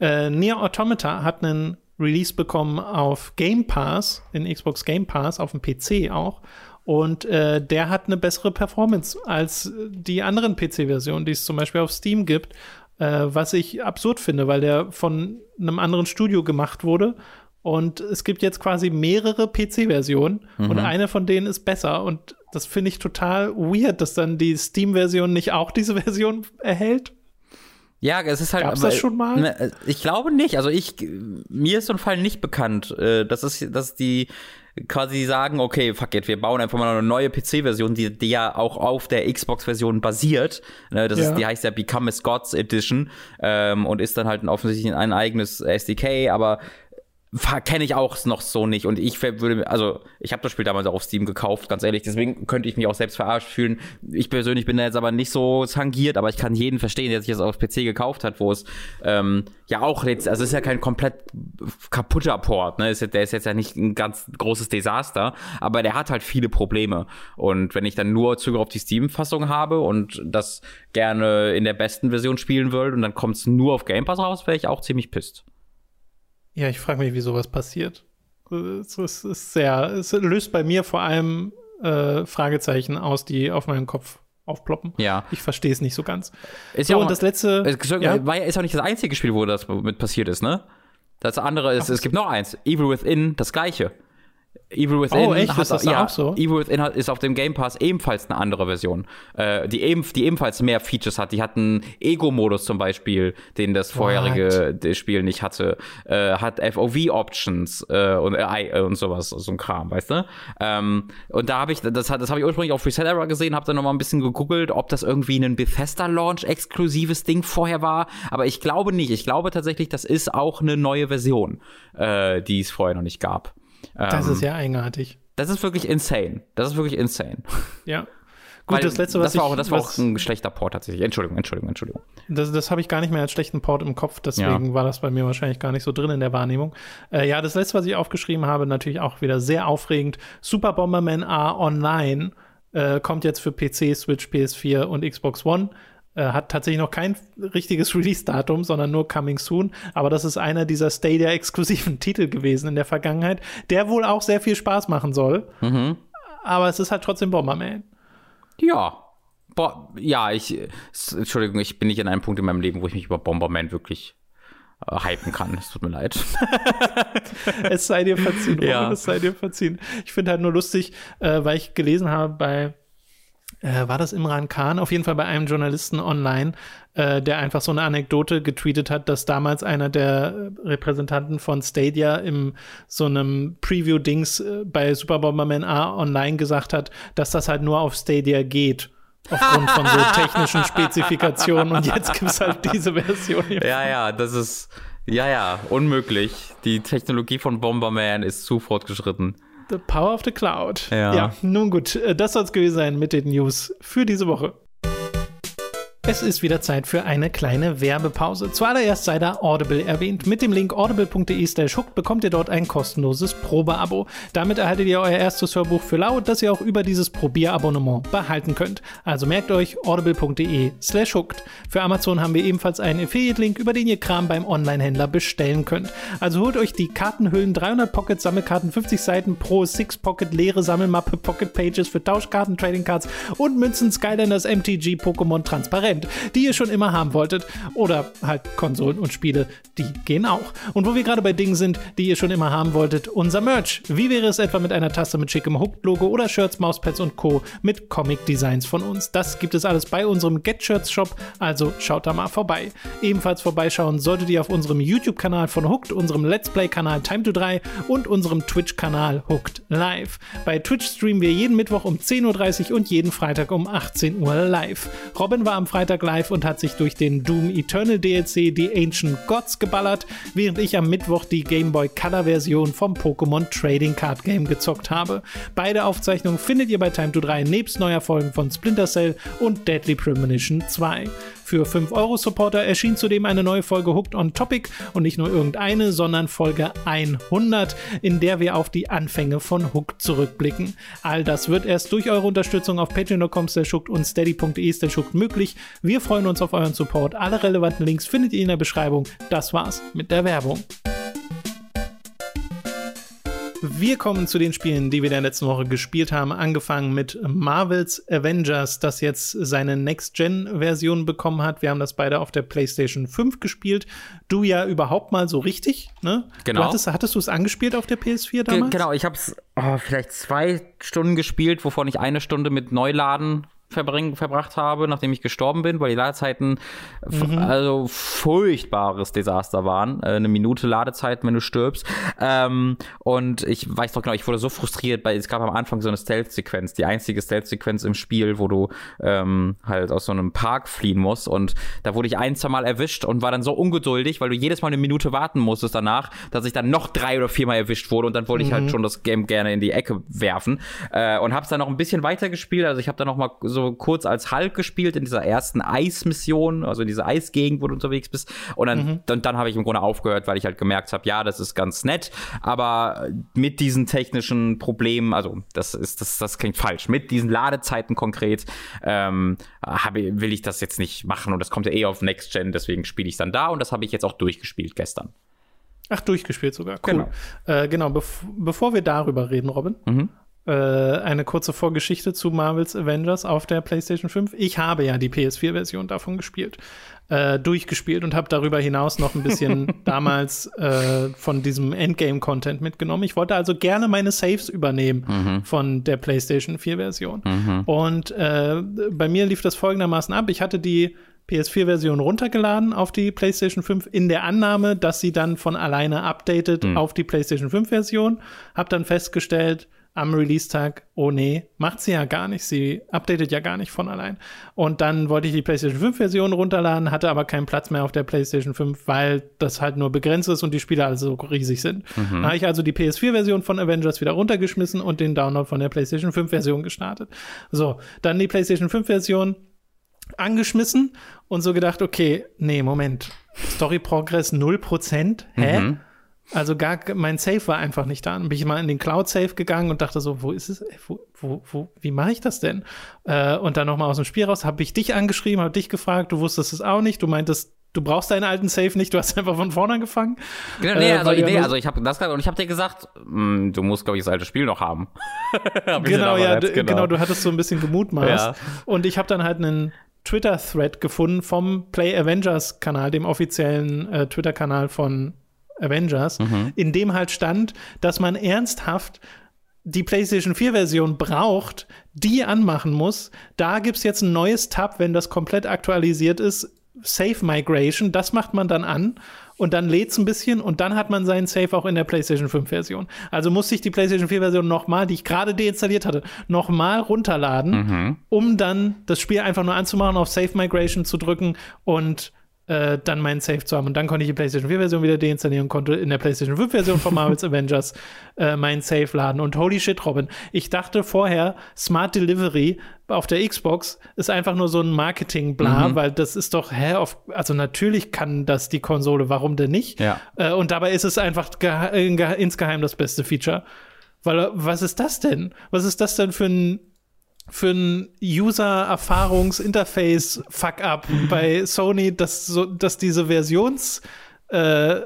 Äh, Nier Automata hat einen Release bekommen auf Game Pass, in Xbox Game Pass, auf dem PC auch. Und äh, der hat eine bessere Performance als die anderen PC-Versionen, die es zum Beispiel auf Steam gibt, äh, was ich absurd finde, weil der von einem anderen Studio gemacht wurde und es gibt jetzt quasi mehrere PC-Versionen mhm. und eine von denen ist besser. Und das finde ich total weird, dass dann die Steam-Version nicht auch diese Version erhält. Ja, es ist halt. Gab's das schon mal? Ne, ich glaube nicht. Also ich, mir ist so ein Fall nicht bekannt. Äh, das ist, dass die quasi sagen, okay, fuck it, wir bauen einfach mal eine neue PC-Version, die, die ja auch auf der Xbox-Version basiert. Ne, das ja. ist, die heißt ja Become a Gods Edition ähm, und ist dann halt offensichtlich ein eigenes SDK, aber kenne ich auch noch so nicht. Und ich würde also ich habe das Spiel damals auch auf Steam gekauft ganz ehrlich. Deswegen könnte ich mich auch selbst verarscht fühlen. Ich persönlich bin da jetzt aber nicht so tangiert aber ich kann jeden verstehen der sich das auf PC gekauft hat wo es ähm, ja auch jetzt also es ist ja kein komplett kaputter Port ne? Ist, der ist jetzt ja nicht ein ganz großes Desaster aber der hat halt viele Probleme. Und wenn ich dann nur Zugriff auf die Steam Fassung habe und das gerne in der besten Version spielen würde und dann kommt es nur auf Game Pass raus wäre ich auch ziemlich pisst ja, ich frage mich, wie sowas passiert. Es, ist, ist sehr, es löst bei mir vor allem äh, Fragezeichen aus, die auf meinen Kopf aufploppen. Ja. Ich verstehe es nicht so ganz. Ist so, ja auch, und das letzte. Es, ja? war, ist auch nicht das einzige Spiel, wo das mit passiert ist, ne? Das andere ist, Ach, es gibt noch eins. Evil Within, das gleiche. Evil Within, oh, echt? Hat, ist ja, auch so? Evil Within ist auf dem Game Pass ebenfalls eine andere Version, äh, die, eben, die ebenfalls mehr Features hat. Die hat einen Ego-Modus zum Beispiel, den das vorherige Spiel nicht hatte. Äh, hat FOV-Options äh, und, äh, und sowas, so ein Kram, weißt du? Ähm, und da habe ich, das, das habe ich ursprünglich auf Reset Error gesehen, habe dann noch mal ein bisschen gegoogelt, ob das irgendwie ein Bethesda-Launch-exklusives Ding vorher war. Aber ich glaube nicht. Ich glaube tatsächlich, das ist auch eine neue Version, äh, die es vorher noch nicht gab. Das ähm, ist ja eigenartig. Das ist wirklich insane. Das ist wirklich insane. Ja. Gut, Weil das letzte, was das war, auch, das war auch ein schlechter Port tatsächlich. Entschuldigung, Entschuldigung, Entschuldigung. Das, das habe ich gar nicht mehr als schlechten Port im Kopf, deswegen ja. war das bei mir wahrscheinlich gar nicht so drin in der Wahrnehmung. Äh, ja, das letzte, was ich aufgeschrieben habe, natürlich auch wieder sehr aufregend. Super Bomberman A Online äh, kommt jetzt für PC, Switch, PS4 und Xbox One. Äh, hat tatsächlich noch kein richtiges Release-Datum, sondern nur Coming Soon. Aber das ist einer dieser Stadia-exklusiven Titel gewesen in der Vergangenheit, der wohl auch sehr viel Spaß machen soll. Mhm. Aber es ist halt trotzdem Bomberman. Ja. Bo ja, ich, Entschuldigung, ich bin nicht in einem Punkt in meinem Leben, wo ich mich über Bomberman wirklich äh, hypen kann. Es tut mir leid. es sei dir verziehen, ja. es sei dir verziehen. Ich finde halt nur lustig, äh, weil ich gelesen habe bei äh, war das Imran Khan, auf jeden Fall bei einem Journalisten online, äh, der einfach so eine Anekdote getweetet hat, dass damals einer der Repräsentanten von Stadia im so einem Preview-Dings äh, bei Super Bomberman A online gesagt hat, dass das halt nur auf Stadia geht aufgrund von so technischen Spezifikationen und jetzt gibt es halt diese Version. Hier. Ja, ja, das ist, ja, ja, unmöglich. Die Technologie von Bomberman ist zu fortgeschritten. The Power of the Cloud. Ja, ja nun gut, äh, das soll es gewesen sein mit den News für diese Woche. Es ist wieder Zeit für eine kleine Werbepause. Zuallererst sei da Audible erwähnt. Mit dem Link audible.de slash hooked bekommt ihr dort ein kostenloses Probeabo. Damit erhaltet ihr euer erstes Hörbuch für laut, das ihr auch über dieses Probierabonnement behalten könnt. Also merkt euch audible.de slash hooked. Für Amazon haben wir ebenfalls einen Affiliate-Link, über den ihr Kram beim Online-Händler bestellen könnt. Also holt euch die Kartenhüllen 300 Pocket Sammelkarten, 50 Seiten pro 6 Pocket leere Sammelmappe Pocket Pages für Tauschkarten, Trading Cards und Münzen Skylanders MTG Pokémon transparent kennt, die ihr schon immer haben wolltet. Oder halt Konsolen und Spiele, die gehen auch. Und wo wir gerade bei Dingen sind, die ihr schon immer haben wolltet, unser Merch. Wie wäre es etwa mit einer Tasse mit schickem Hooked-Logo oder Shirts, Mauspads und Co. mit Comic-Designs von uns? Das gibt es alles bei unserem Get Shirts Shop, also schaut da mal vorbei. Ebenfalls vorbeischauen solltet ihr auf unserem YouTube-Kanal von Hooked, unserem Let's Play-Kanal Time to 3 und unserem Twitch-Kanal Hooked Live. Bei Twitch streamen wir jeden Mittwoch um 10.30 Uhr und jeden Freitag um 18 Uhr live. Robin war am Freitag Freitag live und hat sich durch den Doom Eternal DLC die Ancient Gods geballert, während ich am Mittwoch die Game Boy Color Version vom Pokémon Trading Card Game gezockt habe. Beide Aufzeichnungen findet ihr bei Time to 3 nebst neuer Folgen von Splinter Cell und Deadly Premonition 2. Für 5-Euro-Supporter erschien zudem eine neue Folge Hooked on Topic und nicht nur irgendeine, sondern Folge 100, in der wir auf die Anfänge von Hooked zurückblicken. All das wird erst durch eure Unterstützung auf patreon.com und steady.de möglich. Wir freuen uns auf euren Support. Alle relevanten Links findet ihr in der Beschreibung. Das war's mit der Werbung. Wir kommen zu den Spielen, die wir in der letzten Woche gespielt haben. Angefangen mit Marvel's Avengers, das jetzt seine Next-Gen-Version bekommen hat. Wir haben das beide auf der PlayStation 5 gespielt. Du ja überhaupt mal so richtig, ne? Genau. Du hattest, hattest du es angespielt auf der PS4 damals? Ge genau, ich habe es oh, vielleicht zwei Stunden gespielt, wovon ich eine Stunde mit Neuladen verbring, verbracht habe, nachdem ich gestorben bin, weil die Ladezeiten mhm. also furchtbares Desaster waren. Äh, eine Minute Ladezeit, wenn du stirbst. Ähm, und ich weiß doch genau, ich wurde so frustriert, weil es gab am Anfang so eine Stealth-Sequenz, die einzige Stealth-Sequenz im Spiel, wo du ähm, halt aus so einem Park fliehen musst. Und da wurde ich ein, zwei Mal erwischt und war dann so ungeduldig, weil du jedes Mal eine Minute warten musstest danach, dass ich dann noch drei oder viermal erwischt wurde und dann wollte mhm. ich halt mhm. schon das Game gerne in die Ecke werfen. Äh, und hab's dann noch ein bisschen weiter gespielt. Also ich habe dann noch mal so so kurz als Hulk gespielt in dieser ersten Eismission, also in dieser Eisgegend, wo du unterwegs bist. Und dann, mhm. dann, dann habe ich im Grunde aufgehört, weil ich halt gemerkt habe, ja, das ist ganz nett, aber mit diesen technischen Problemen, also das ist, das, das klingt falsch, mit diesen Ladezeiten konkret, ähm, habe, will ich das jetzt nicht machen und das kommt ja eh auf Next Gen, deswegen spiele ich dann da und das habe ich jetzt auch durchgespielt gestern. Ach, durchgespielt sogar. Cool. Genau, äh, genau bev bevor wir darüber reden, Robin, mhm äh, eine kurze Vorgeschichte zu Marvel's Avengers auf der PlayStation 5. Ich habe ja die PS4-Version davon gespielt, äh, durchgespielt und habe darüber hinaus noch ein bisschen damals äh, von diesem Endgame-Content mitgenommen. Ich wollte also gerne meine Saves übernehmen mhm. von der PlayStation 4-Version. Mhm. Und äh, bei mir lief das folgendermaßen ab. Ich hatte die PS4-Version runtergeladen auf die PlayStation 5 in der Annahme, dass sie dann von alleine updatet mhm. auf die PlayStation 5-Version. Hab dann festgestellt, am Release-Tag, oh nee, macht sie ja gar nicht. Sie updatet ja gar nicht von allein. Und dann wollte ich die PlayStation 5-Version runterladen, hatte aber keinen Platz mehr auf der PlayStation 5, weil das halt nur begrenzt ist und die Spiele alle so riesig sind. Mhm. Dann habe ich also die PS4-Version von Avengers wieder runtergeschmissen und den Download von der PlayStation 5-Version gestartet. So, dann die PlayStation 5-Version angeschmissen und so gedacht, okay, nee, Moment. Story Progress 0%? Hä? Mhm. Also gar, mein Safe war einfach nicht da. Dann bin ich mal in den Cloud Safe gegangen und dachte so, wo ist es? Wo, wo, wo wie mache ich das denn? Äh, und dann nochmal aus dem Spiel raus, habe ich dich angeschrieben, habe dich gefragt, du wusstest es auch nicht. Du meintest, du brauchst deinen alten Safe nicht, du hast einfach von vorne angefangen. Genau, nee, äh, also, nee, also ich habe das und ich habe dir gesagt, mh, hm, du musst glaube ich das alte Spiel noch haben. genau, ja, genau. genau. du hattest so ein bisschen gemutmaßt. Ja. Und ich habe dann halt einen Twitter-Thread gefunden vom Play Avengers-Kanal, dem offiziellen äh, Twitter-Kanal von Avengers, mhm. in dem halt stand, dass man ernsthaft die PlayStation 4-Version braucht, die anmachen muss. Da gibt es jetzt ein neues Tab, wenn das komplett aktualisiert ist. Safe Migration, das macht man dann an und dann lädt es ein bisschen und dann hat man seinen Safe auch in der PlayStation 5-Version. Also musste ich die PlayStation 4-Version nochmal, die ich gerade deinstalliert hatte, nochmal runterladen, mhm. um dann das Spiel einfach nur anzumachen, auf Safe Migration zu drücken und äh, dann meinen Save zu haben. Und dann konnte ich die PlayStation 4-Version wieder deinstallieren und konnte in der PlayStation 5-Version von Marvel's Avengers äh, meinen Save laden. Und holy shit, Robin, ich dachte vorher, Smart Delivery auf der Xbox ist einfach nur so ein Marketing-Bla, mhm. weil das ist doch, hä, auf, also natürlich kann das die Konsole, warum denn nicht? Ja. Äh, und dabei ist es einfach insgeheim das beste Feature. Weil, was ist das denn? Was ist das denn für ein für ein User-Erfahrungs-Interface-Fuck-up bei Sony, dass, so, dass diese Versions- äh,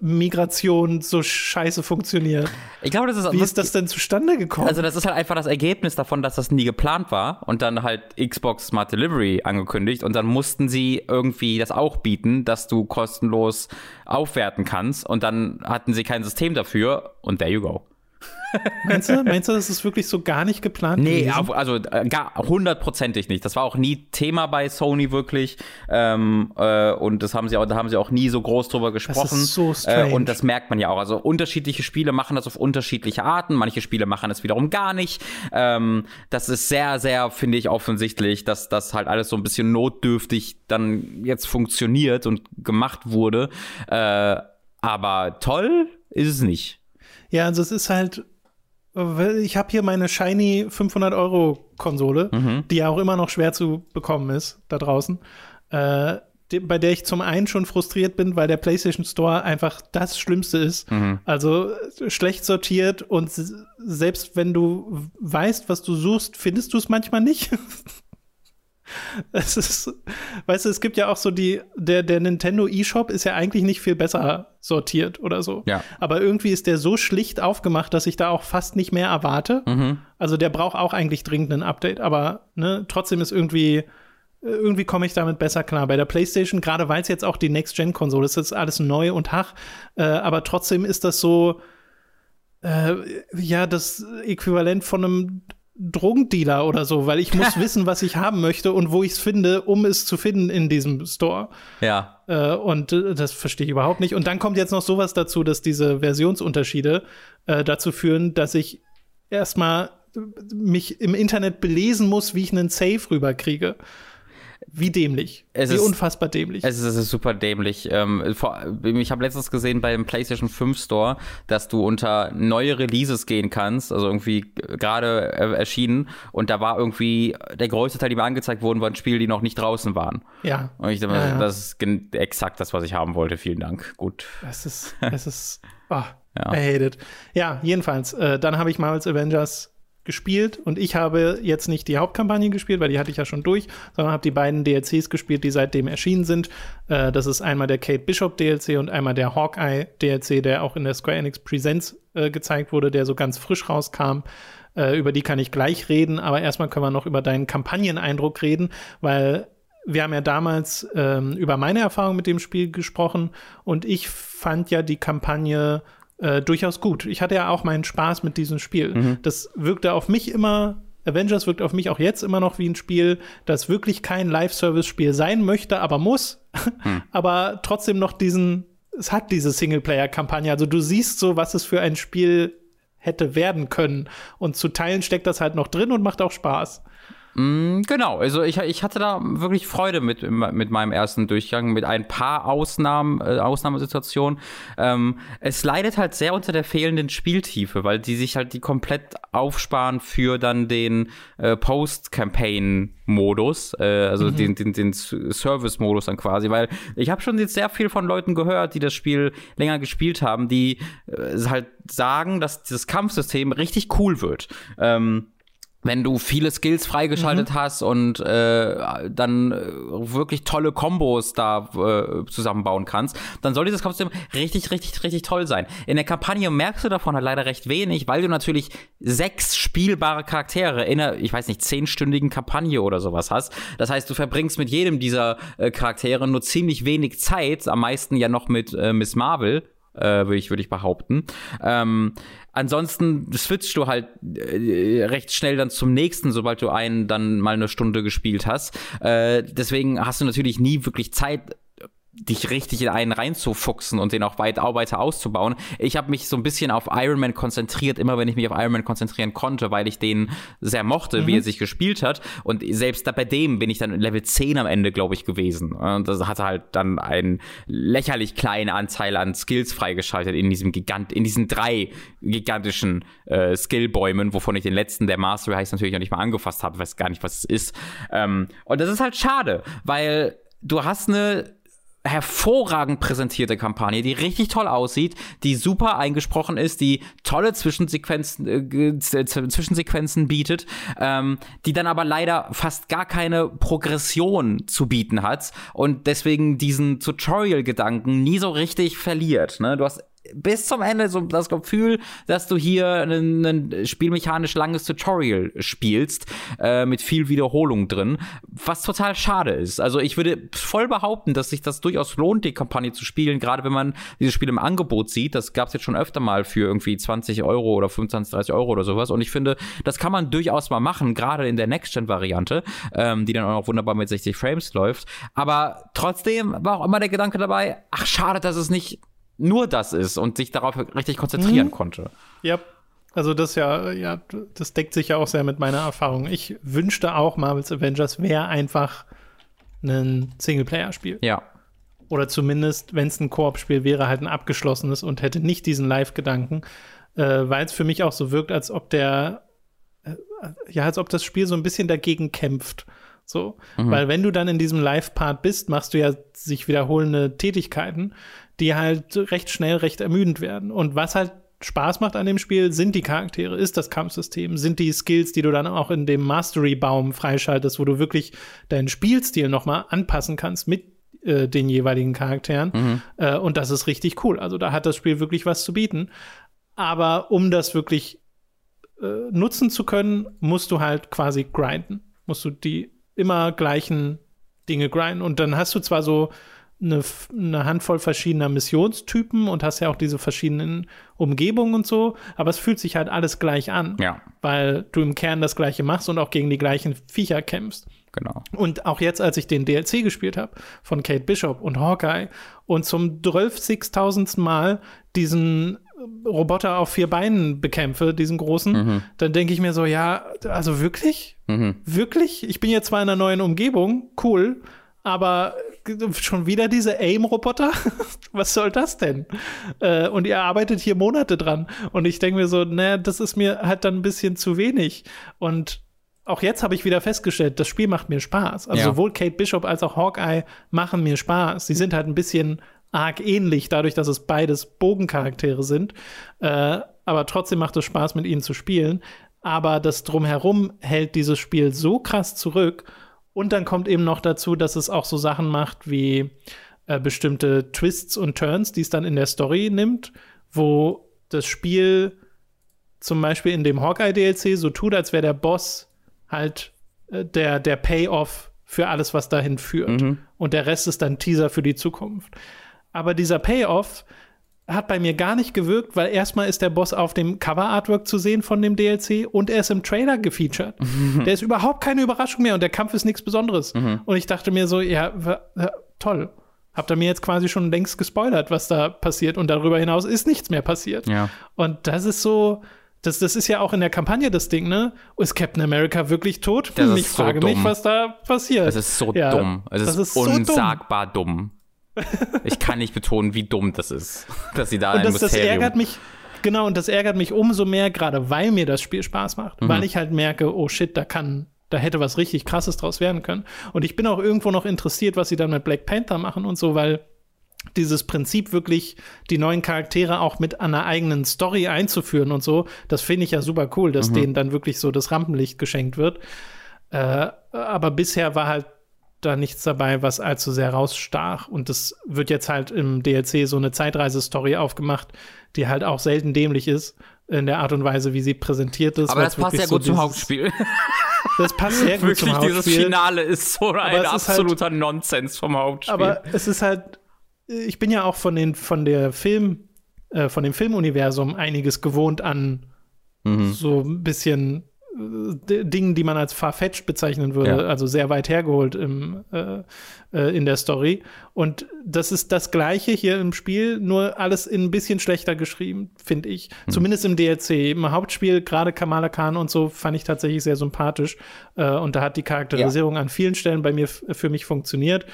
Migration so scheiße funktioniert. Ich glaube, das ist Wie ist das denn zustande gekommen? Also, das ist halt einfach das Ergebnis davon, dass das nie geplant war und dann halt Xbox Smart Delivery angekündigt und dann mussten sie irgendwie das auch bieten, dass du kostenlos aufwerten kannst und dann hatten sie kein System dafür und there you go. Meinst du, meinst du, das ist wirklich so gar nicht geplant? Nee, gewesen? also äh, gar hundertprozentig nicht. Das war auch nie Thema bei Sony wirklich. Ähm, äh, und das haben sie auch, da haben sie auch nie so groß drüber gesprochen. Das ist so strange. Äh, und das merkt man ja auch. Also unterschiedliche Spiele machen das auf unterschiedliche Arten. Manche Spiele machen es wiederum gar nicht. Ähm, das ist sehr, sehr, finde ich, offensichtlich, dass das halt alles so ein bisschen notdürftig dann jetzt funktioniert und gemacht wurde. Äh, aber toll ist es nicht. Ja, also es ist halt ich habe hier meine shiny 500 Euro Konsole, mhm. die ja auch immer noch schwer zu bekommen ist da draußen, äh, die, bei der ich zum einen schon frustriert bin, weil der PlayStation Store einfach das Schlimmste ist. Mhm. Also schlecht sortiert und selbst wenn du weißt, was du suchst, findest du es manchmal nicht. Es ist, weißt du, es gibt ja auch so die, der, der Nintendo eShop ist ja eigentlich nicht viel besser sortiert oder so. Ja. Aber irgendwie ist der so schlicht aufgemacht, dass ich da auch fast nicht mehr erwarte. Mhm. Also der braucht auch eigentlich dringend ein Update, aber ne, trotzdem ist irgendwie, irgendwie komme ich damit besser klar. Bei der PlayStation, gerade weil es jetzt auch die Next-Gen-Konsole ist, ist alles neu und hach, äh, aber trotzdem ist das so, äh, ja, das Äquivalent von einem Drogendealer oder so, weil ich muss wissen, was ich haben möchte und wo ich es finde, um es zu finden in diesem Store. Ja. Äh, und äh, das verstehe ich überhaupt nicht. Und dann kommt jetzt noch sowas dazu, dass diese Versionsunterschiede äh, dazu führen, dass ich erstmal mich im Internet belesen muss, wie ich einen Safe rüberkriege. Wie dämlich. Es Wie ist, unfassbar dämlich. Es ist, es ist super dämlich. Ähm, vor, ich habe letztens gesehen beim PlayStation 5 Store, dass du unter neue Releases gehen kannst, also irgendwie gerade erschienen. Und da war irgendwie der größte Teil, die mir angezeigt wurden, waren Spiele, die noch nicht draußen waren. Ja. Und ich dachte, ja, ja. das ist exakt das, was ich haben wollte. Vielen Dank. Gut. Es ist, es ist, oh, ja. I hate it. Ja, jedenfalls. Äh, dann habe ich Marvel's Avengers gespielt und ich habe jetzt nicht die Hauptkampagne gespielt, weil die hatte ich ja schon durch, sondern habe die beiden DLCs gespielt, die seitdem erschienen sind. Äh, das ist einmal der Kate Bishop DLC und einmal der Hawkeye DLC, der auch in der Square Enix Presents äh, gezeigt wurde, der so ganz frisch rauskam. Äh, über die kann ich gleich reden, aber erstmal können wir noch über deinen Kampagneneindruck reden, weil wir haben ja damals ähm, über meine Erfahrung mit dem Spiel gesprochen und ich fand ja die Kampagne äh, durchaus gut. Ich hatte ja auch meinen Spaß mit diesem Spiel. Mhm. Das wirkte auf mich immer Avengers wirkt auf mich auch jetzt immer noch wie ein Spiel, das wirklich kein Live-Service-Spiel sein möchte, aber muss, hm. aber trotzdem noch diesen, es hat diese Singleplayer-Kampagne. Also du siehst so, was es für ein Spiel hätte werden können. Und zu Teilen steckt das halt noch drin und macht auch Spaß. Mm, genau, also ich, ich hatte da wirklich Freude mit, mit meinem ersten Durchgang, mit ein paar Ausnahmen, äh, Ausnahmesituationen. Ähm, es leidet halt sehr unter der fehlenden Spieltiefe, weil die sich halt die komplett aufsparen für dann den äh, Post-Campaign-Modus, äh, also mhm. den, den, den Service-Modus dann quasi, weil ich habe schon jetzt sehr viel von Leuten gehört, die das Spiel länger gespielt haben, die äh, halt sagen, dass das Kampfsystem richtig cool wird. Ähm, wenn du viele Skills freigeschaltet mhm. hast und äh, dann äh, wirklich tolle Kombos da äh, zusammenbauen kannst, dann soll dieses Kampfsystem richtig, richtig, richtig toll sein. In der Kampagne merkst du davon halt leider recht wenig, weil du natürlich sechs spielbare Charaktere in einer, ich weiß nicht, zehnstündigen Kampagne oder sowas hast. Das heißt, du verbringst mit jedem dieser äh, Charaktere nur ziemlich wenig Zeit, am meisten ja noch mit äh, Miss Marvel, äh, würde ich, würd ich behaupten. Ähm, ansonsten switchst du halt äh, recht schnell dann zum nächsten, sobald du einen dann mal eine Stunde gespielt hast. Äh, deswegen hast du natürlich nie wirklich Zeit, dich richtig in einen reinzufuchsen und den auch weit weiter auszubauen. Ich habe mich so ein bisschen auf Iron Man konzentriert, immer wenn ich mich auf Iron Man konzentrieren konnte, weil ich den sehr mochte, mhm. wie er sich gespielt hat. Und selbst da bei dem bin ich dann Level 10 am Ende, glaube ich, gewesen. Und das hatte halt dann einen lächerlich kleinen Anteil an Skills freigeschaltet in diesem Gigant, in diesen drei gigantischen äh, Skillbäumen, wovon ich den letzten, der Mastery heißt, natürlich noch nicht mal angefasst habe, weiß gar nicht, was es ist. Ähm, und das ist halt schade, weil du hast eine hervorragend präsentierte Kampagne, die richtig toll aussieht, die super eingesprochen ist, die tolle Zwischensequenzen, äh, Zwischensequenzen bietet, ähm, die dann aber leider fast gar keine Progression zu bieten hat und deswegen diesen Tutorial-Gedanken nie so richtig verliert. Ne? Du hast bis zum Ende so das Gefühl, dass du hier ein, ein spielmechanisch langes Tutorial spielst, äh, mit viel Wiederholung drin, was total schade ist. Also ich würde voll behaupten, dass sich das durchaus lohnt, die Kampagne zu spielen, gerade wenn man dieses Spiel im Angebot sieht. Das gab es jetzt schon öfter mal für irgendwie 20 Euro oder 25, 30 Euro oder sowas. Und ich finde, das kann man durchaus mal machen, gerade in der Next-Gen-Variante, ähm, die dann auch noch wunderbar mit 60 Frames läuft. Aber trotzdem war auch immer der Gedanke dabei, ach schade, dass es nicht nur das ist und sich darauf richtig konzentrieren mhm. konnte. Ja, also das ja, ja, das deckt sich ja auch sehr mit meiner Erfahrung. Ich wünschte auch, Marvel's Avengers wäre einfach ein Singleplayer-Spiel. Ja. Oder zumindest, wenn es ein Koop-Spiel wäre, halt ein abgeschlossenes und hätte nicht diesen Live-Gedanken, äh, weil es für mich auch so wirkt, als ob der, äh, ja, als ob das Spiel so ein bisschen dagegen kämpft. So, mhm. weil wenn du dann in diesem Live-Part bist, machst du ja sich wiederholende Tätigkeiten die halt recht schnell recht ermüdend werden. Und was halt Spaß macht an dem Spiel, sind die Charaktere, ist das Kampfsystem, sind die Skills, die du dann auch in dem Mastery-Baum freischaltest, wo du wirklich deinen Spielstil nochmal anpassen kannst mit äh, den jeweiligen Charakteren. Mhm. Äh, und das ist richtig cool. Also da hat das Spiel wirklich was zu bieten. Aber um das wirklich äh, nutzen zu können, musst du halt quasi grinden. Musst du die immer gleichen Dinge grinden. Und dann hast du zwar so eine, eine, Handvoll verschiedener Missionstypen und hast ja auch diese verschiedenen Umgebungen und so, aber es fühlt sich halt alles gleich an, ja. weil du im Kern das gleiche machst und auch gegen die gleichen Viecher kämpfst. Genau. Und auch jetzt, als ich den DLC gespielt habe von Kate Bishop und Hawkeye und zum 12.000 Mal diesen Roboter auf vier Beinen bekämpfe, diesen großen, mhm. dann denke ich mir so, ja, also wirklich? Mhm. Wirklich? Ich bin jetzt zwar in einer neuen Umgebung, cool, aber schon wieder diese AIM-Roboter? Was soll das denn? Äh, und ihr arbeitet hier Monate dran. Und ich denke mir so, naja, das ist mir halt dann ein bisschen zu wenig. Und auch jetzt habe ich wieder festgestellt, das Spiel macht mir Spaß. Also ja. sowohl Kate Bishop als auch Hawkeye machen mir Spaß. Sie sind halt ein bisschen arg ähnlich, dadurch, dass es beides Bogencharaktere sind. Äh, aber trotzdem macht es Spaß, mit ihnen zu spielen. Aber das Drumherum hält dieses Spiel so krass zurück und dann kommt eben noch dazu, dass es auch so Sachen macht wie äh, bestimmte Twists und Turns, die es dann in der Story nimmt, wo das Spiel zum Beispiel in dem Hawkeye-DLC so tut, als wäre der Boss halt äh, der, der Payoff für alles, was dahin führt. Mhm. Und der Rest ist dann Teaser für die Zukunft. Aber dieser Payoff hat bei mir gar nicht gewirkt, weil erstmal ist der Boss auf dem Cover-Artwork zu sehen von dem DLC und er ist im Trailer gefeatured. Mhm. Der ist überhaupt keine Überraschung mehr und der Kampf ist nichts Besonderes. Mhm. Und ich dachte mir so, ja, toll. Habt ihr mir jetzt quasi schon längst gespoilert, was da passiert und darüber hinaus ist nichts mehr passiert. Ja. Und das ist so, das, das ist ja auch in der Kampagne das Ding, ne? Ist Captain America wirklich tot? Das ich frage so mich, was da passiert. Es ist so ja, dumm. Es ist, ist, unsagbar so dumm. dumm. Ich kann nicht betonen, wie dumm das ist, dass sie da und ein das, Mysterium... das ärgert mich, genau, und das ärgert mich umso mehr, gerade weil mir das Spiel Spaß macht. Mhm. Weil ich halt merke, oh shit, da kann da hätte was richtig krasses draus werden können. Und ich bin auch irgendwo noch interessiert, was sie dann mit Black Panther machen und so, weil dieses Prinzip wirklich die neuen Charaktere auch mit einer eigenen Story einzuführen und so, das finde ich ja super cool, dass mhm. denen dann wirklich so das Rampenlicht geschenkt wird. Äh, aber bisher war halt da nichts dabei, was allzu sehr rausstach. Und das wird jetzt halt im DLC so eine Zeitreise-Story aufgemacht, die halt auch selten dämlich ist in der Art und Weise, wie sie präsentiert ist. Aber das passt ja so gut zum Hauptspiel. Das passt sehr gut Wirklich, zum Hauptspiel. dieses Finale ist so ein halt absoluter halt, Nonsens vom Hauptspiel. Aber es ist halt ich bin ja auch von den von der Film äh, von dem Filmuniversum einiges gewohnt an mhm. so ein bisschen Dingen, die man als farfetched bezeichnen würde, ja. also sehr weit hergeholt im, äh, äh, in der Story. Und das ist das Gleiche hier im Spiel, nur alles in ein bisschen schlechter geschrieben, finde ich. Mhm. Zumindest im DLC. Im Hauptspiel, gerade Kamala Khan und so, fand ich tatsächlich sehr sympathisch. Äh, und da hat die Charakterisierung ja. an vielen Stellen bei mir für mich funktioniert.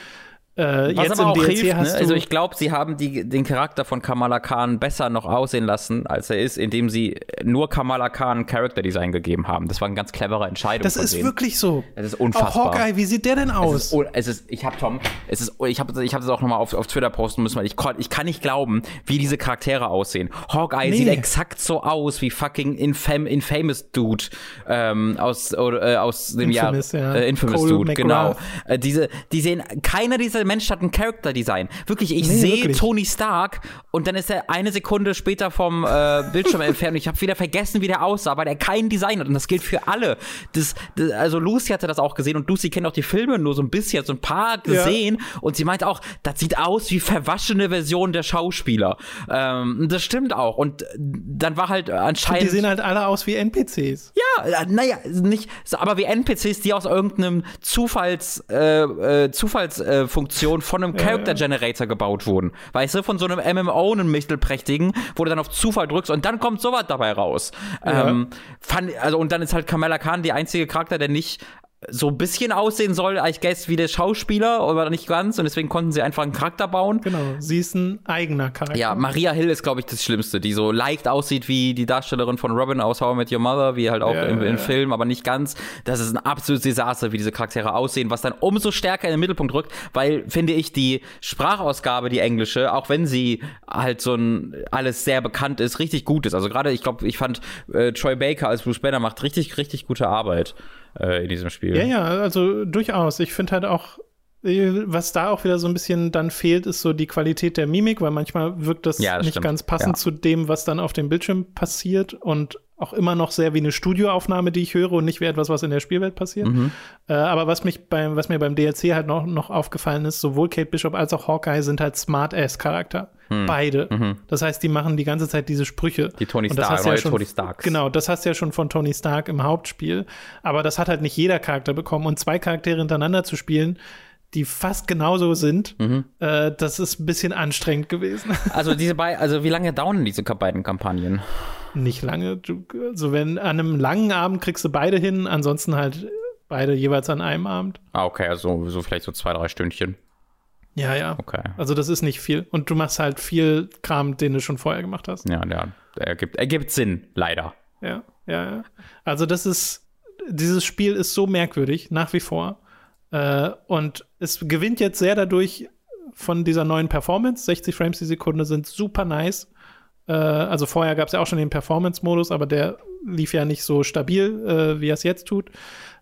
Äh, Was jetzt aber auch DLC hilft, ne? Also ich glaube, sie haben die, den Charakter von Kamala Khan besser noch aussehen lassen, als er ist, indem sie nur Kamala Khan Character Design gegeben haben. Das war eine ganz clevere Entscheidung. Das ist denen. wirklich so. Das ist unfassbar. Auch Hawkeye, wie sieht der denn aus? Es ist, es ist ich habe Tom, es ist, ich habe ich hab das auch nochmal auf, auf Twitter posten müssen, weil ich, ich kann nicht glauben, wie diese Charaktere aussehen. Hawkeye nee. sieht exakt so aus wie fucking Infam, Infamous Dude ähm, aus, äh, aus dem Infamous, Jahr. Ja. Äh, Infamous Cole Dude, McGrath. genau. Äh, diese, die sehen, keiner dieser Mensch hat ein Character Design. Wirklich, ich nee, sehe Tony Stark und dann ist er eine Sekunde später vom äh, Bildschirm entfernt und ich habe wieder vergessen, wie der aussah, weil er kein Design hat. Und das gilt für alle. Das, das, also Lucy hatte das auch gesehen und Lucy kennt auch die Filme nur so ein bisschen, so ein paar gesehen ja. und sie meint auch, das sieht aus wie verwaschene Version der Schauspieler. Ähm, das stimmt auch. Und dann war halt anscheinend. Und die sehen halt alle aus wie NPCs. Ja, naja, nicht, aber wie NPCs, die aus irgendeinem Zufalls, äh, äh, Zufallsfunktion von einem Character Generator gebaut wurden. Weißt du, von so einem MMO, einem mittelprächtigen, wo du dann auf Zufall drückst und dann kommt sowas dabei raus. Ähm, fand, also, und dann ist halt Kamala Khan die einzige Charakter, der nicht so ein bisschen aussehen soll, I guess, wie der Schauspieler, aber nicht ganz. Und deswegen konnten sie einfach einen Charakter bauen. Genau, sie ist ein eigener Charakter. Ja, Maria Hill ist, glaube ich, das Schlimmste, die so leicht aussieht wie die Darstellerin von Robin aus How I Met Your Mother, wie halt auch ja, im, im ja. Film, aber nicht ganz. Das ist ein absolutes Desaster, wie diese Charaktere aussehen, was dann umso stärker in den Mittelpunkt rückt, weil, finde ich, die Sprachausgabe, die englische, auch wenn sie halt so ein alles sehr bekannt ist, richtig gut ist. Also gerade, ich glaube, ich fand äh, Troy Baker als Bruce Banner macht richtig, richtig gute Arbeit äh, in diesem Spiel. Ja, ja, also durchaus. Ich finde halt auch, was da auch wieder so ein bisschen dann fehlt, ist so die Qualität der Mimik, weil manchmal wirkt das, ja, das nicht stimmt. ganz passend ja. zu dem, was dann auf dem Bildschirm passiert und auch immer noch sehr wie eine Studioaufnahme, die ich höre und nicht wie etwas, was in der Spielwelt passiert. Mhm. Äh, aber was mich beim, was mir beim DLC halt noch, noch aufgefallen ist, sowohl Kate Bishop als auch Hawkeye sind halt Smart-Ass-Charakter. Mhm. Beide. Mhm. Das heißt, die machen die ganze Zeit diese Sprüche. Die Tony Stark, ja schon, Tony Stark. Genau, das hast du ja schon von Tony Stark im Hauptspiel. Aber das hat halt nicht jeder Charakter bekommen. Und zwei Charaktere hintereinander zu spielen, die fast genauso sind, mhm. äh, das ist ein bisschen anstrengend gewesen. Also diese beiden, also wie lange dauern diese beiden Kampagnen? Nicht lange. Du, also wenn an einem langen Abend kriegst du beide hin, ansonsten halt beide jeweils an einem Abend. Ah, okay, also so vielleicht so zwei, drei Stündchen. Ja, ja. Okay. Also das ist nicht viel. Und du machst halt viel Kram, den du schon vorher gemacht hast. Ja, ja. Ergibt, ergibt Sinn, leider. Ja, ja, ja. Also das ist, dieses Spiel ist so merkwürdig, nach wie vor. Äh, und es gewinnt jetzt sehr dadurch von dieser neuen Performance. 60 Frames die Sekunde sind super nice. Äh, also vorher gab es ja auch schon den Performance-Modus, aber der lief ja nicht so stabil, äh, wie er es jetzt tut.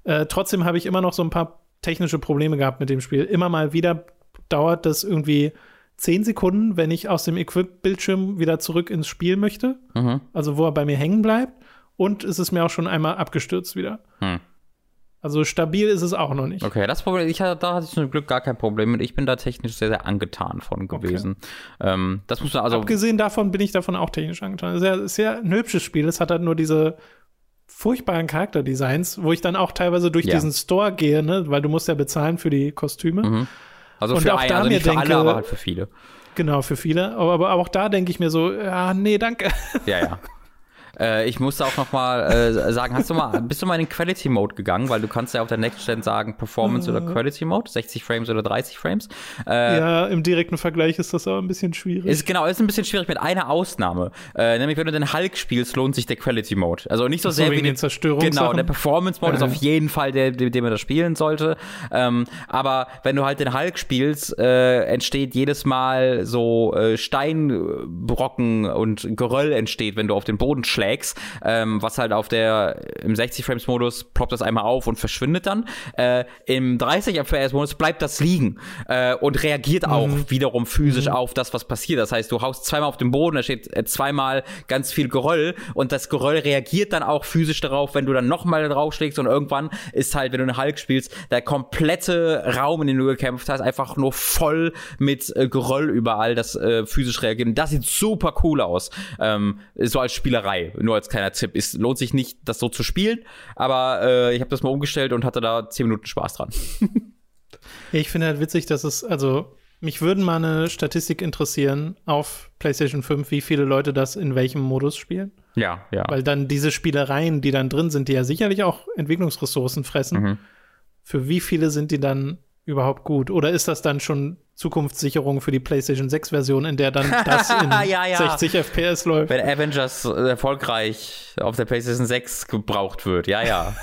Äh, trotzdem habe ich immer noch so ein paar technische Probleme gehabt mit dem Spiel. Immer mal wieder dauert das irgendwie zehn Sekunden, wenn ich aus dem Equip-Bildschirm wieder zurück ins Spiel möchte. Mhm. Also wo er bei mir hängen bleibt. Und es ist mir auch schon einmal abgestürzt wieder. Hm. Also stabil ist es auch noch nicht. Okay, das Problem, ich hatte, da hatte ich zum Glück gar kein Problem mit. Ich bin da technisch sehr, sehr angetan von gewesen. Okay. Ähm, das muss man also. Abgesehen davon bin ich davon auch technisch angetan. Es ist ja, ein hübsches Spiel. Es hat halt nur diese furchtbaren Charakterdesigns, wo ich dann auch teilweise durch ja. diesen Store gehe, ne? weil du musst ja bezahlen für die Kostüme. Mhm. Also für, auch ein, also nicht für denke, alle, aber halt für viele. Genau, für viele. Aber, aber auch da denke ich mir so, ja, nee, danke. Ja, ja. Äh, ich musste auch noch mal äh, sagen, hast du mal, bist du mal in den Quality Mode gegangen, weil du kannst ja auf der Next Gen sagen Performance oder Quality Mode, 60 Frames oder 30 Frames. Äh, ja, im direkten Vergleich ist das aber ein bisschen schwierig. Ist genau, ist ein bisschen schwierig mit einer Ausnahme, äh, nämlich wenn du den Hulk spielst, lohnt sich der Quality Mode. Also nicht so, so sehr wie den Zerstörungs Genau, der Performance Mode ist auf jeden Fall der, den man da spielen sollte. Ähm, aber wenn du halt den Hulk spielst, äh, entsteht jedes Mal so äh, Steinbrocken und Geröll entsteht, wenn du auf den Boden schlägst schlägst, ähm, was halt auf der, im 60 Frames Modus ploppt das einmal auf und verschwindet dann. Äh, Im 30 FPS Modus bleibt das liegen äh, und reagiert auch mhm. wiederum physisch mhm. auf das, was passiert. Das heißt, du haust zweimal auf den Boden, da steht äh, zweimal ganz viel Geröll und das Geröll reagiert dann auch physisch darauf, wenn du dann nochmal draufschlägst und irgendwann ist halt, wenn du einen Hulk spielst, der komplette Raum, in dem du gekämpft hast, einfach nur voll mit äh, Geröll überall, das äh, physisch reagiert. Und das sieht super cool aus. Ähm, so als Spielerei nur als kleiner Tipp. Es lohnt sich nicht, das so zu spielen, aber äh, ich habe das mal umgestellt und hatte da zehn Minuten Spaß dran. ich finde halt witzig, dass es, also mich würden mal eine Statistik interessieren auf PlayStation 5, wie viele Leute das in welchem Modus spielen. Ja, ja. Weil dann diese Spielereien, die dann drin sind, die ja sicherlich auch Entwicklungsressourcen fressen, mhm. für wie viele sind die dann überhaupt gut? Oder ist das dann schon Zukunftssicherung für die PlayStation 6 Version, in der dann das in ja, ja. 60 FPS läuft? Wenn Avengers erfolgreich auf der PlayStation 6 gebraucht wird, ja, ja.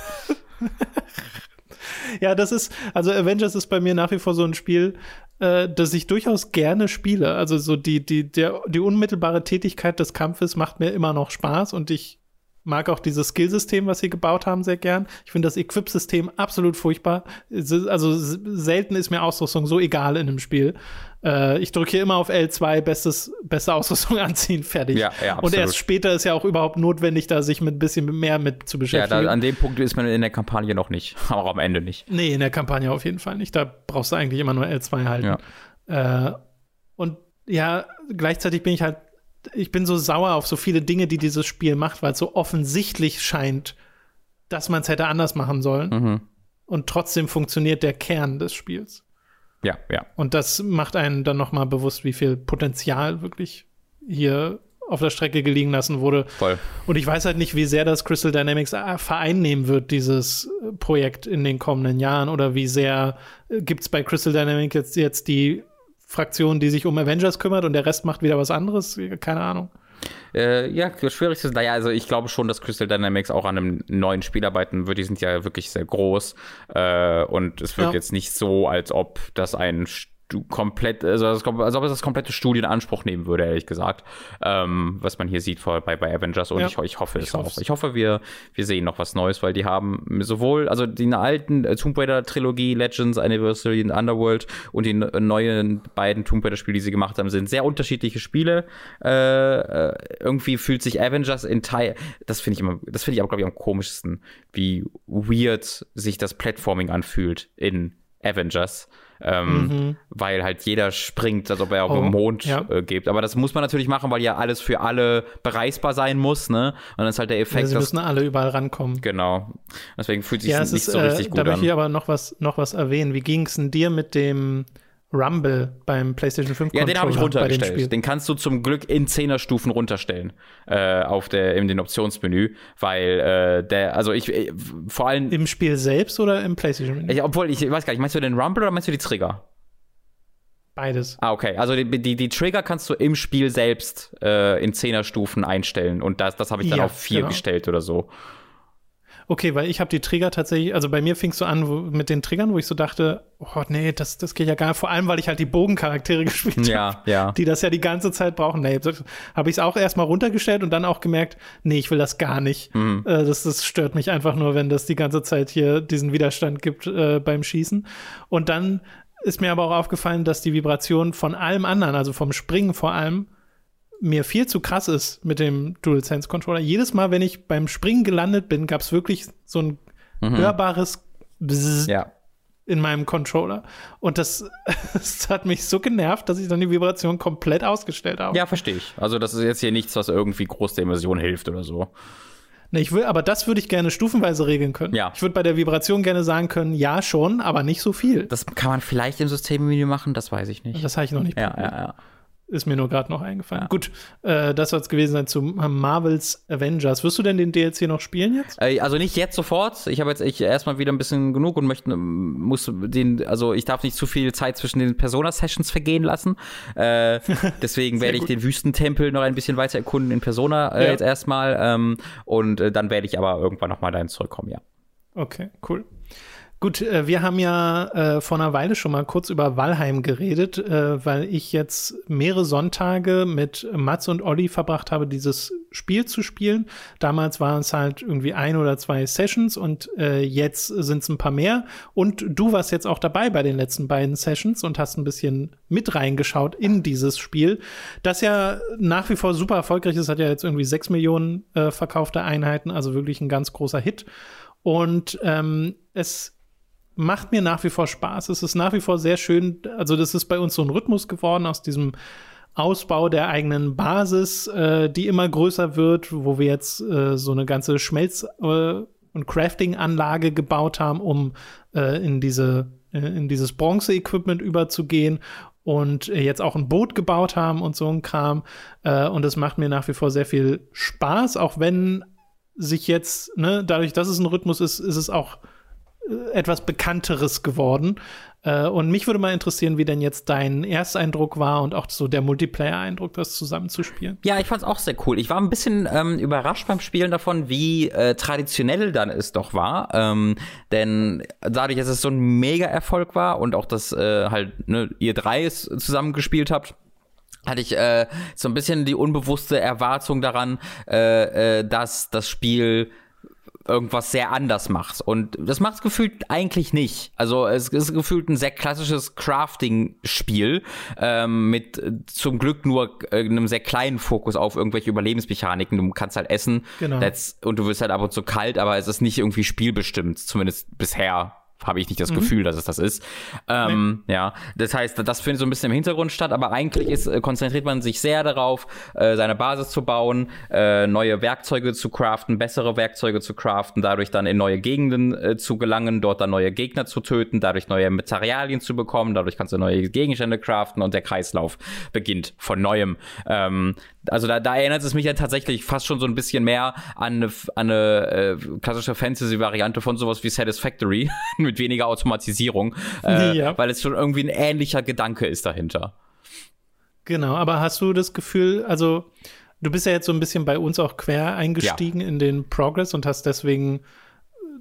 ja, das ist, also Avengers ist bei mir nach wie vor so ein Spiel, äh, das ich durchaus gerne spiele. Also so die, die, der, die unmittelbare Tätigkeit des Kampfes macht mir immer noch Spaß und ich mag auch dieses Skillsystem, was sie gebaut haben, sehr gern. Ich finde das Equip-System absolut furchtbar. Also selten ist mir Ausrüstung so egal in einem Spiel. Äh, ich drücke hier immer auf L2, bestes, beste Ausrüstung anziehen, fertig. Ja, ja, Und erst später ist ja auch überhaupt notwendig, da sich mit ein bisschen mehr mit zu beschäftigen. Ja, da, an dem Punkt ist man in der Kampagne noch nicht, auch am Ende nicht. Nee, in der Kampagne auf jeden Fall nicht. Da brauchst du eigentlich immer nur L2 halten. Ja. Äh, und ja, gleichzeitig bin ich halt ich bin so sauer auf so viele Dinge, die dieses Spiel macht, weil es so offensichtlich scheint, dass man es hätte anders machen sollen. Mhm. Und trotzdem funktioniert der Kern des Spiels. Ja, ja. Und das macht einen dann noch mal bewusst, wie viel Potenzial wirklich hier auf der Strecke gelegen lassen wurde. Voll. Und ich weiß halt nicht, wie sehr das Crystal Dynamics äh, vereinnehmen wird, dieses äh, Projekt in den kommenden Jahren, oder wie sehr äh, gibt es bei Crystal Dynamics jetzt, jetzt die Fraktion, die sich um Avengers kümmert und der Rest macht wieder was anderes. Keine Ahnung. Äh, ja, das Schwierigste ist, naja, also ich glaube schon, dass Crystal Dynamics auch an einem neuen Spiel arbeiten wird. Die sind ja wirklich sehr groß. Äh, und es wirkt ja. jetzt nicht so, als ob das ein komplett, also als ob es das komplette Studio in Anspruch nehmen würde, ehrlich gesagt. Ähm, was man hier sieht vor, bei, bei Avengers und ja, ich, ich hoffe ich es auch. Ich hoffe, wir, wir sehen noch was Neues, weil die haben sowohl, also die alten äh, Tomb Raider Trilogie, Legends, Anniversary und Underworld und die neuen beiden Tomb Raider Spiele, die sie gemacht haben, sind sehr unterschiedliche Spiele. Äh, äh irgendwie fühlt sich Avengers in Teil, das finde ich immer, das finde ich aber, glaube ich, am komischsten, wie weird sich das Platforming anfühlt in Avengers ähm, mhm. weil halt jeder springt, als ob er auf oh, dem Mond ja. äh, gibt. Aber das muss man natürlich machen, weil ja alles für alle bereisbar sein muss, ne? Und dann ist halt der Effekt. Ja, sie müssen alle überall rankommen. Genau. Deswegen fühlt sich ja, nicht ist, so richtig äh, gut an. Da möchte ich aber noch was, noch was erwähnen. Wie ging es denn dir mit dem Rumble beim PlayStation 5 Ja, den habe ich runtergestellt. Den kannst du zum Glück in 10er Stufen runterstellen äh, auf der in den Optionsmenü, weil äh, der also ich äh, vor allem im Spiel selbst oder im PlayStation Menü? Ich, obwohl ich weiß gar nicht, meinst du den Rumble oder meinst du die Trigger? Beides. Ah, okay. Also die, die, die Trigger kannst du im Spiel selbst äh, in 10er Stufen einstellen und das, das habe ich dann ja, auf 4 genau. gestellt oder so. Okay, weil ich habe die Trigger tatsächlich, also bei mir fing es so an wo, mit den Triggern, wo ich so dachte, oh nee, das, das geht ja gar nicht. Vor allem, weil ich halt die Bogencharaktere gespielt ja, habe, ja. die das ja die ganze Zeit brauchen. Nee, habe ich es auch erstmal runtergestellt und dann auch gemerkt, nee, ich will das gar nicht. Mhm. Äh, das, das stört mich einfach nur, wenn das die ganze Zeit hier diesen Widerstand gibt äh, beim Schießen. Und dann ist mir aber auch aufgefallen, dass die Vibration von allem anderen, also vom Springen vor allem, mir viel zu krass ist mit dem DualSense Controller. Jedes Mal, wenn ich beim Springen gelandet bin, gab es wirklich so ein mhm. hörbares Bzzz ja. in meinem Controller. Und das, das, hat mich so genervt, dass ich dann die Vibration komplett ausgestellt habe. Ja, verstehe ich. Also, das ist jetzt hier nichts, was irgendwie groß der Immersion hilft oder so. Ne, ich will, aber das würde ich gerne stufenweise regeln können. Ja. Ich würde bei der Vibration gerne sagen können, ja schon, aber nicht so viel. Das kann man vielleicht im Systemmenü machen, das weiß ich nicht. Das habe ich noch nicht. Ja, ja, ja. Ist mir nur gerade noch eingefallen. Ja. Gut, äh, das soll es gewesen sein zu Marvels Avengers. Wirst du denn den DLC noch spielen jetzt? Äh, also nicht jetzt sofort. Ich habe jetzt ich erstmal wieder ein bisschen genug und möchte, muss den, also ich darf nicht zu viel Zeit zwischen den Persona-Sessions vergehen lassen. Äh, deswegen werde ich den Wüstentempel noch ein bisschen weiter erkunden in Persona äh, ja. jetzt erstmal. Ähm, und äh, dann werde ich aber irgendwann nochmal dahin zurückkommen, ja. Okay, cool. Gut, äh, wir haben ja äh, vor einer Weile schon mal kurz über Valheim geredet, äh, weil ich jetzt mehrere Sonntage mit Mats und Olli verbracht habe, dieses Spiel zu spielen. Damals waren es halt irgendwie ein oder zwei Sessions und äh, jetzt sind es ein paar mehr. Und du warst jetzt auch dabei bei den letzten beiden Sessions und hast ein bisschen mit reingeschaut in dieses Spiel, das ja nach wie vor super erfolgreich ist, hat ja jetzt irgendwie sechs Millionen äh, verkaufte Einheiten, also wirklich ein ganz großer Hit. Und ähm, es macht mir nach wie vor Spaß. Es ist nach wie vor sehr schön. Also, das ist bei uns so ein Rhythmus geworden aus diesem Ausbau der eigenen Basis, äh, die immer größer wird, wo wir jetzt äh, so eine ganze Schmelz- äh, und Crafting-Anlage gebaut haben, um äh, in diese äh, in dieses Bronze-Equipment überzugehen und jetzt auch ein Boot gebaut haben und so ein Kram. Äh, und das macht mir nach wie vor sehr viel Spaß, auch wenn sich jetzt, ne, dadurch, dass es ein Rhythmus ist, ist es auch äh, etwas Bekannteres geworden. Äh, und mich würde mal interessieren, wie denn jetzt dein Ersteindruck war und auch so der Multiplayer-Eindruck, das zusammenzuspielen. Ja, ich fand es auch sehr cool. Ich war ein bisschen ähm, überrascht beim Spielen davon, wie äh, traditionell dann es doch war. Ähm, denn dadurch, dass es so ein Mega-Erfolg war und auch, dass äh, halt ne, ihr drei es zusammengespielt habt, hatte ich äh, so ein bisschen die unbewusste Erwartung daran, äh, äh, dass das Spiel irgendwas sehr anders macht. Und das macht es gefühlt eigentlich nicht. Also es ist gefühlt ein sehr klassisches Crafting-Spiel ähm, mit äh, zum Glück nur äh, einem sehr kleinen Fokus auf irgendwelche Überlebensmechaniken. Du kannst halt essen genau. und du wirst halt ab und zu kalt, aber es ist nicht irgendwie spielbestimmt, zumindest bisher habe ich nicht das mhm. Gefühl, dass es das ist. Ähm, nee. Ja, das heißt, das findet so ein bisschen im Hintergrund statt, aber eigentlich ist, äh, konzentriert man sich sehr darauf, äh, seine Basis zu bauen, äh, neue Werkzeuge zu craften, bessere Werkzeuge zu craften, dadurch dann in neue Gegenden äh, zu gelangen, dort dann neue Gegner zu töten, dadurch neue Materialien zu bekommen, dadurch kannst du neue Gegenstände craften und der Kreislauf beginnt von neuem. Ähm, also da, da erinnert es mich ja tatsächlich fast schon so ein bisschen mehr an eine, an eine äh, klassische Fantasy-Variante von sowas wie Satisfactory mit weniger Automatisierung, äh, ja. weil es schon irgendwie ein ähnlicher Gedanke ist dahinter. Genau, aber hast du das Gefühl, also du bist ja jetzt so ein bisschen bei uns auch quer eingestiegen ja. in den Progress und hast deswegen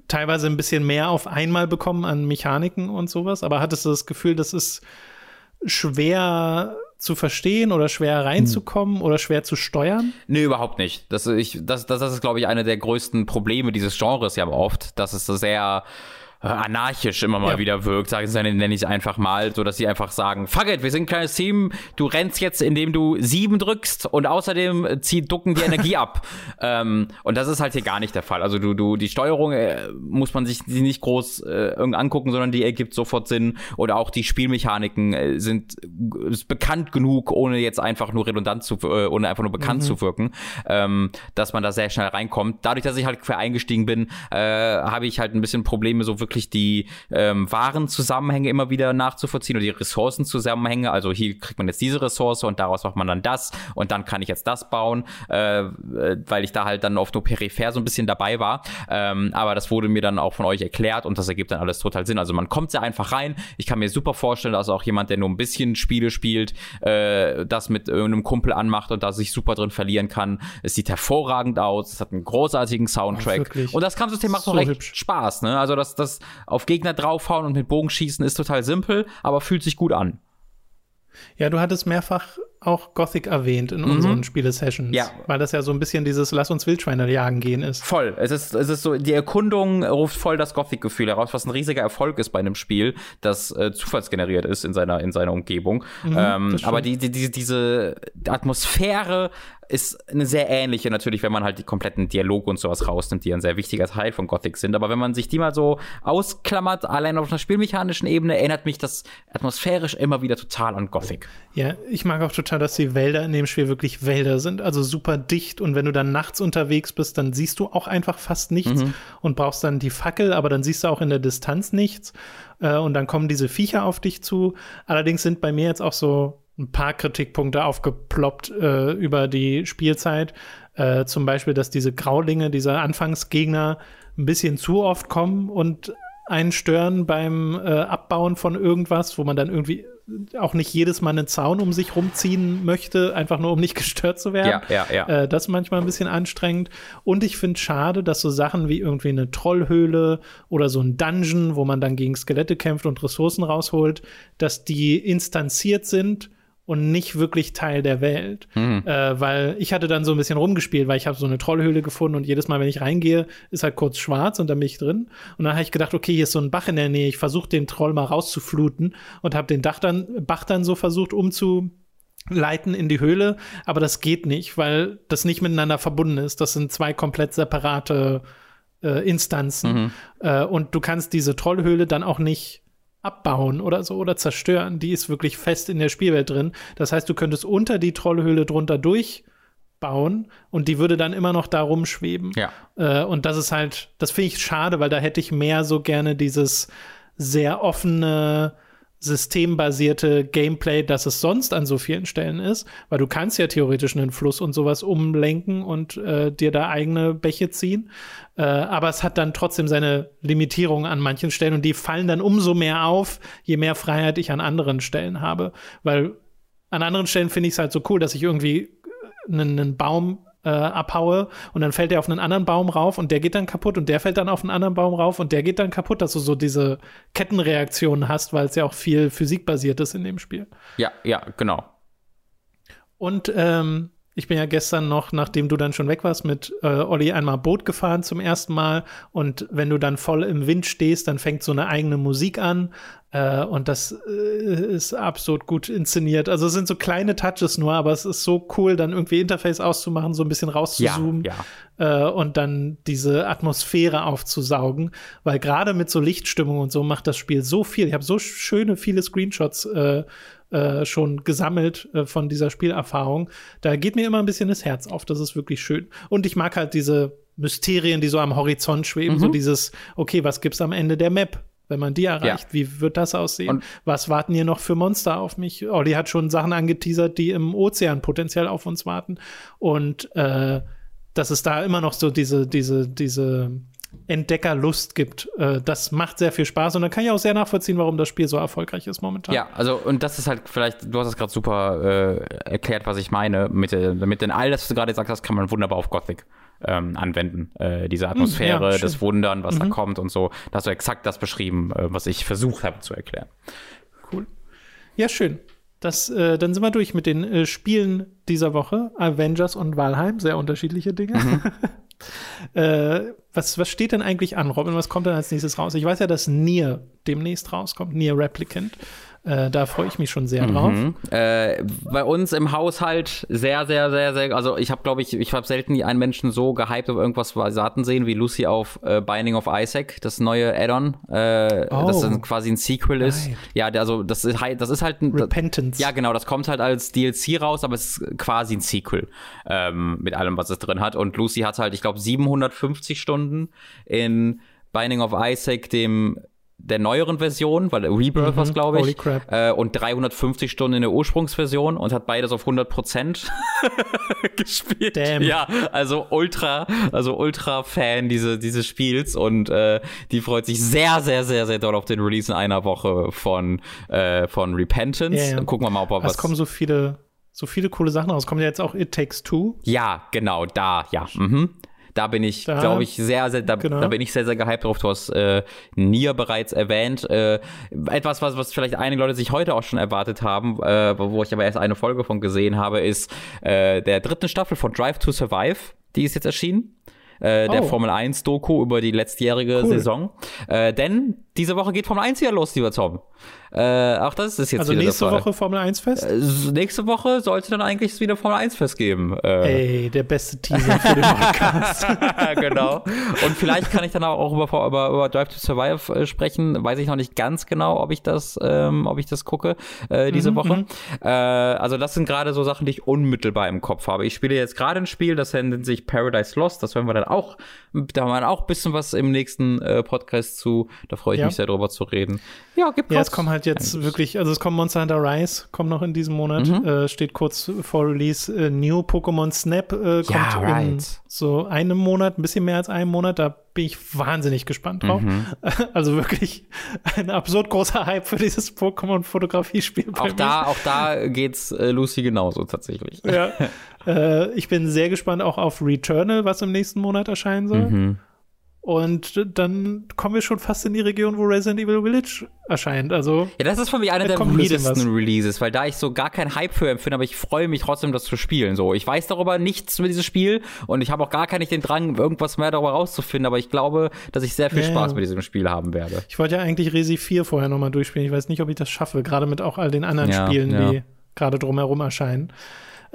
teilweise ein bisschen mehr auf einmal bekommen an Mechaniken und sowas, aber hattest du das Gefühl, das ist schwer zu verstehen oder schwer reinzukommen hm. oder schwer zu steuern? Nee, überhaupt nicht. Das, ich, das, das, das ist, glaube ich, eine der größten Probleme dieses Genres ja oft, dass es so sehr äh, anarchisch immer mal ja. wieder wirkt, sagen sie, nenne ich es einfach mal, so dass sie einfach sagen, fuck it, wir sind ein kleines Team, du rennst jetzt, indem du sieben drückst und außerdem zieht Ducken die Energie ab. Ähm, und das ist halt hier gar nicht der Fall. Also du, du, die Steuerung äh, muss man sich nicht groß äh, irgendwie angucken, sondern die ergibt sofort Sinn. Oder auch die Spielmechaniken äh, sind bekannt genug, ohne jetzt einfach nur redundant zu, äh, ohne einfach nur bekannt mhm. zu wirken, ähm, dass man da sehr schnell reinkommt. Dadurch, dass ich halt quer eingestiegen bin, äh, habe ich halt ein bisschen Probleme, so wirklich wirklich die ähm, Warenzusammenhänge immer wieder nachzuvollziehen oder die Ressourcenzusammenhänge. Also hier kriegt man jetzt diese Ressource und daraus macht man dann das und dann kann ich jetzt das bauen, äh, weil ich da halt dann oft nur peripher so ein bisschen dabei war. Ähm, aber das wurde mir dann auch von euch erklärt und das ergibt dann alles total Sinn. Also man kommt sehr einfach rein. Ich kann mir super vorstellen, dass auch jemand, der nur ein bisschen Spiele spielt, äh, das mit irgendeinem Kumpel anmacht und da sich super drin verlieren kann. Es sieht hervorragend aus, es hat einen großartigen Soundtrack. Oh, und das Kampfsystem macht so noch echt hübsch. Spaß. Ne? Also das, das, auf Gegner draufhauen und mit Bogen schießen ist total simpel, aber fühlt sich gut an. Ja, du hattest mehrfach auch Gothic erwähnt in mhm. unseren Spiele-Sessions. Ja. Weil das ja so ein bisschen dieses Lass uns Wildschweine jagen gehen ist. Voll. Es ist, es ist so, die Erkundung ruft voll das Gothic-Gefühl heraus, was ein riesiger Erfolg ist bei einem Spiel, das äh, zufallsgeneriert ist in seiner, in seiner Umgebung. Mhm, ähm, aber die, die, die, diese Atmosphäre ist eine sehr ähnliche natürlich, wenn man halt die kompletten Dialoge und sowas rausnimmt, die ein sehr wichtiger Teil von Gothic sind. Aber wenn man sich die mal so ausklammert, allein auf einer spielmechanischen Ebene, erinnert mich das atmosphärisch immer wieder total an Gothic. Ja, ich mag auch total, dass die Wälder in dem Spiel wirklich Wälder sind, also super dicht. Und wenn du dann nachts unterwegs bist, dann siehst du auch einfach fast nichts mhm. und brauchst dann die Fackel, aber dann siehst du auch in der Distanz nichts. Äh, und dann kommen diese Viecher auf dich zu. Allerdings sind bei mir jetzt auch so ein paar Kritikpunkte aufgeploppt äh, über die Spielzeit. Äh, zum Beispiel, dass diese Graulinge, diese Anfangsgegner ein bisschen zu oft kommen und einen stören beim äh, Abbauen von irgendwas, wo man dann irgendwie auch nicht jedes Mal einen Zaun um sich rumziehen möchte, einfach nur um nicht gestört zu werden. Ja, ja, ja. Äh, das ist manchmal ein bisschen anstrengend. Und ich finde schade, dass so Sachen wie irgendwie eine Trollhöhle oder so ein Dungeon, wo man dann gegen Skelette kämpft und Ressourcen rausholt, dass die instanziert sind und nicht wirklich Teil der Welt. Mhm. Äh, weil ich hatte dann so ein bisschen rumgespielt, weil ich habe so eine Trollhöhle gefunden und jedes Mal, wenn ich reingehe, ist halt kurz schwarz und dann bin ich drin. Und dann habe ich gedacht, okay, hier ist so ein Bach in der Nähe, ich versuche den Troll mal rauszufluten und habe den Dach dann, Bach dann so versucht umzuleiten in die Höhle, aber das geht nicht, weil das nicht miteinander verbunden ist. Das sind zwei komplett separate äh, Instanzen. Mhm. Äh, und du kannst diese Trollhöhle dann auch nicht abbauen oder so oder zerstören. Die ist wirklich fest in der Spielwelt drin. Das heißt, du könntest unter die Trollhöhle drunter durchbauen und die würde dann immer noch da rumschweben. Ja. Äh, und das ist halt, das finde ich schade, weil da hätte ich mehr so gerne dieses sehr offene, systembasierte Gameplay, das es sonst an so vielen Stellen ist, weil du kannst ja theoretisch einen Fluss und sowas umlenken und äh, dir da eigene Bäche ziehen. Äh, aber es hat dann trotzdem seine Limitierung an manchen Stellen und die fallen dann umso mehr auf, je mehr Freiheit ich an anderen Stellen habe. Weil an anderen Stellen finde ich es halt so cool, dass ich irgendwie einen, einen Baum äh, abhaue und dann fällt er auf einen anderen Baum rauf und der geht dann kaputt und der fällt dann auf einen anderen Baum rauf und der geht dann kaputt, dass du so diese Kettenreaktionen hast, weil es ja auch viel physikbasiert ist in dem Spiel. Ja, ja, genau. Und ähm, ich bin ja gestern noch, nachdem du dann schon weg warst, mit äh, Olli einmal Boot gefahren zum ersten Mal. Und wenn du dann voll im Wind stehst, dann fängt so eine eigene Musik an. Äh, und das äh, ist absolut gut inszeniert. Also es sind so kleine Touches nur, aber es ist so cool, dann irgendwie Interface auszumachen, so ein bisschen rauszuzoomen ja, ja. Äh, und dann diese Atmosphäre aufzusaugen. Weil gerade mit so Lichtstimmung und so macht das Spiel so viel. Ich habe so schöne, viele Screenshots äh, schon gesammelt äh, von dieser Spielerfahrung. Da geht mir immer ein bisschen das Herz auf. Das ist wirklich schön. Und ich mag halt diese Mysterien, die so am Horizont schweben. Mhm. So dieses, okay, was gibt's am Ende der Map? Wenn man die erreicht, ja. wie wird das aussehen? Und was warten hier noch für Monster auf mich? Olli hat schon Sachen angeteasert, die im Ozean potenziell auf uns warten. Und äh, dass es da immer noch so diese, diese, diese Entdeckerlust gibt. Äh, das macht sehr viel Spaß und dann kann ich auch sehr nachvollziehen, warum das Spiel so erfolgreich ist momentan. Ja, also und das ist halt vielleicht, du hast es gerade super äh, erklärt, was ich meine. Mit, mit den all das, was du gerade gesagt hast, kann man wunderbar auf Gothic ähm, anwenden. Äh, diese hm, Atmosphäre, ja, das Wundern, was mhm. da kommt und so. Da hast du exakt das beschrieben, äh, was ich versucht habe zu erklären. Cool. Ja, schön. Das, äh, dann sind wir durch mit den äh, Spielen dieser Woche. Avengers und Valheim, sehr unterschiedliche Dinge. Mhm. Äh, was, was steht denn eigentlich an, Robin? Was kommt denn als nächstes raus? Ich weiß ja, dass Nier demnächst rauskommt, Nier Replicant. Äh, da freue ich mich schon sehr drauf. Mhm. Äh, bei uns im Haushalt sehr, sehr, sehr, sehr. Also ich habe, glaube ich, ich habe selten einen Menschen so gehypt auf irgendwas Warten sehen wie Lucy auf äh, Binding of Isaac, das neue Add-on, äh, oh. das dann quasi ein Sequel ist. Ja, also das ist halt, das ist halt ein Repentance. Ja, genau, das kommt halt als DLC raus, aber es ist quasi ein Sequel ähm, mit allem, was es drin hat. Und Lucy hat halt, ich glaube, 750 Stunden in Binding of Isaac, dem der neueren Version, weil Rebirth mhm, was glaube ich, äh, und 350 Stunden in der Ursprungsversion und hat beides auf 100 Prozent gespielt. Damn. Ja, also ultra, also ultra Fan diese, dieses Spiels und äh, die freut sich sehr, sehr, sehr, sehr doll auf den Release in einer Woche von, äh, von Repentance. Yeah, yeah. Gucken wir mal, ob er was. Es kommen so viele, so viele coole Sachen raus. Kommt ja jetzt auch It Takes Two. Ja, genau, da, ja. Mhm Da bin ich, glaube ich, sehr, sehr, da, genau. da, bin ich sehr, sehr gehypt drauf. Du hast äh, Nier bereits erwähnt. Äh, etwas, was, was vielleicht einige Leute sich heute auch schon erwartet haben, äh, wo ich aber erst eine Folge von gesehen habe, ist äh, der dritten Staffel von Drive to Survive. Die ist jetzt erschienen. Äh, der oh. Formel 1 Doku über die letztjährige cool. Saison. Äh, denn diese Woche geht Formel 1 wieder los, lieber Tom. Äh, auch das ist jetzt Also nächste Woche Formel 1 Fest? Äh, nächste Woche sollte dann eigentlich wieder Formel 1 Fest geben. Äh, Ey, der beste Teaser für den Podcast. genau. Und vielleicht kann ich dann auch über, über, über Drive to Survive äh, sprechen. Weiß ich noch nicht ganz genau, ob ich das, ähm, ob ich das gucke äh, diese mhm, Woche. Mhm. Äh, also das sind gerade so Sachen, die ich unmittelbar im Kopf habe. Ich spiele jetzt gerade ein Spiel, das nennt sich Paradise Lost. Das werden wir dann auch, da haben wir auch ein bisschen was im nächsten äh, Podcast zu. Da freue ich ja. mich sehr drüber zu reden. Ja, gibt Ja, es kommen halt jetzt eigentlich. wirklich, also es kommt Monster Hunter Rise, kommt noch in diesem Monat, mhm. äh, steht kurz vor Release. Äh, New Pokémon Snap äh, kommt ja, right. in so einem Monat, ein bisschen mehr als einem Monat. Da bin ich wahnsinnig gespannt drauf. Mhm. Also wirklich ein absurd großer Hype für dieses Pokémon-Fotografiespiel. Auch da, auch da geht's äh, Lucy genauso tatsächlich. Ja. äh, ich bin sehr gespannt auch auf Returnal, was im nächsten Monat erscheinen soll. Mhm. Und dann kommen wir schon fast in die Region, wo Resident Evil Village erscheint. Also ja, das ist für mich einer der weirdesten Releases, weil da ich so gar keinen Hype für empfinde, aber ich freue mich trotzdem, das zu spielen. So, ich weiß darüber nichts über dieses Spiel und ich habe auch gar keinen den Drang, irgendwas mehr darüber rauszufinden. Aber ich glaube, dass ich sehr viel ja, Spaß mit diesem Spiel haben werde. Ich wollte ja eigentlich Resi 4 vorher nochmal durchspielen. Ich weiß nicht, ob ich das schaffe, gerade mit auch all den anderen ja, Spielen, die gerade drumherum erscheinen.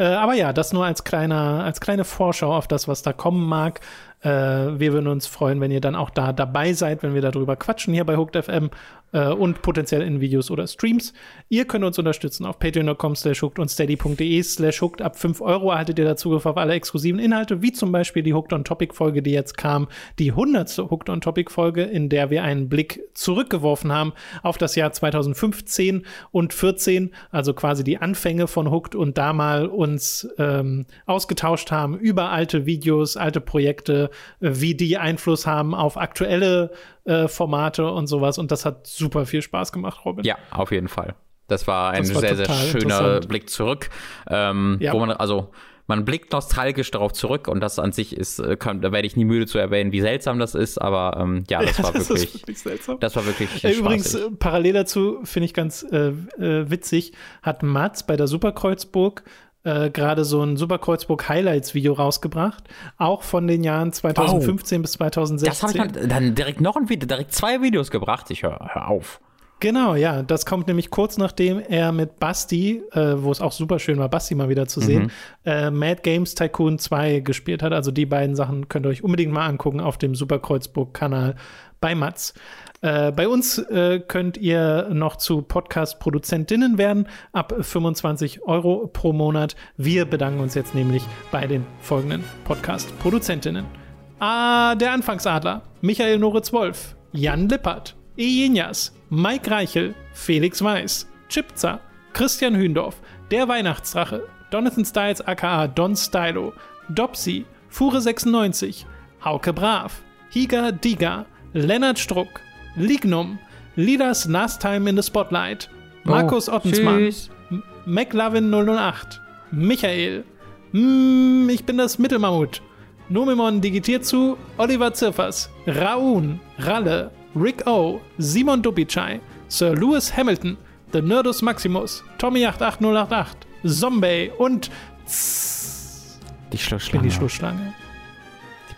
Äh, aber ja, das nur als kleiner, als kleine Vorschau auf das, was da kommen mag. Äh, wir würden uns freuen, wenn ihr dann auch da dabei seid, wenn wir darüber quatschen hier bei Hooked FM äh, und potenziell in Videos oder Streams. Ihr könnt uns unterstützen auf patreon.com slash hooked und steady.de slash hooked. Ab 5 Euro erhaltet ihr dazu auf alle exklusiven Inhalte, wie zum Beispiel die Hooked on Topic Folge, die jetzt kam, die 100. Hooked on Topic Folge, in der wir einen Blick zurückgeworfen haben auf das Jahr 2015 und 14, also quasi die Anfänge von Hooked und da mal uns ähm, ausgetauscht haben über alte Videos, alte Projekte, wie die Einfluss haben auf aktuelle äh, Formate und sowas. Und das hat super viel Spaß gemacht, Robin. Ja, auf jeden Fall. Das war ein das war sehr, sehr schöner Blick zurück, ähm, ja. wo man, also man blickt nostalgisch darauf zurück und das an sich ist, äh, kann, da werde ich nie müde zu erwähnen, wie seltsam das ist, aber ähm, ja, das war das wirklich, wirklich seltsam. das war wirklich äh, Übrigens, äh, parallel dazu finde ich ganz äh, äh, witzig, hat Mats bei der Superkreuzburg äh, gerade so ein Superkreuzburg Highlights Video rausgebracht, auch von den Jahren 2015 oh. bis 2016. Das habe ich dann direkt noch ein Video, direkt zwei Videos gebracht. Ich höre hör auf. Genau, ja. Das kommt nämlich kurz nachdem er mit Basti, äh, wo es auch super schön war, Basti mal wieder zu sehen, mhm. äh, Mad Games Tycoon 2 gespielt hat. Also die beiden Sachen könnt ihr euch unbedingt mal angucken auf dem Superkreuzburg-Kanal bei Mats. Äh, bei uns äh, könnt ihr noch zu Podcast-Produzentinnen werden, ab 25 Euro pro Monat. Wir bedanken uns jetzt nämlich bei den folgenden Podcast-Produzentinnen. Ah, der Anfangsadler, Michael Noritz-Wolf, Jan Lippert, Ejenjas, Mike Reichel, Felix Weiß, Chipza, Christian Hündorf, Der Weihnachtsdrache, Donathan Styles aka Don Stylo, Dopsy, Fure96, Hauke Brav, Higa Diga, Lennart Struck, Lignum, Leaders Last Time in the Spotlight, Markus oh, Ottensmann, McLovin 008, Michael, mm, ich bin das Mittelmammut, Nomimon digitiert zu, Oliver Zirfers, Raun, Ralle, Rick O, Simon Dubicai, Sir Lewis Hamilton, The Nerdus Maximus, Tommy88088, Zombie und die Schlussschlange. Die Schlussschlange.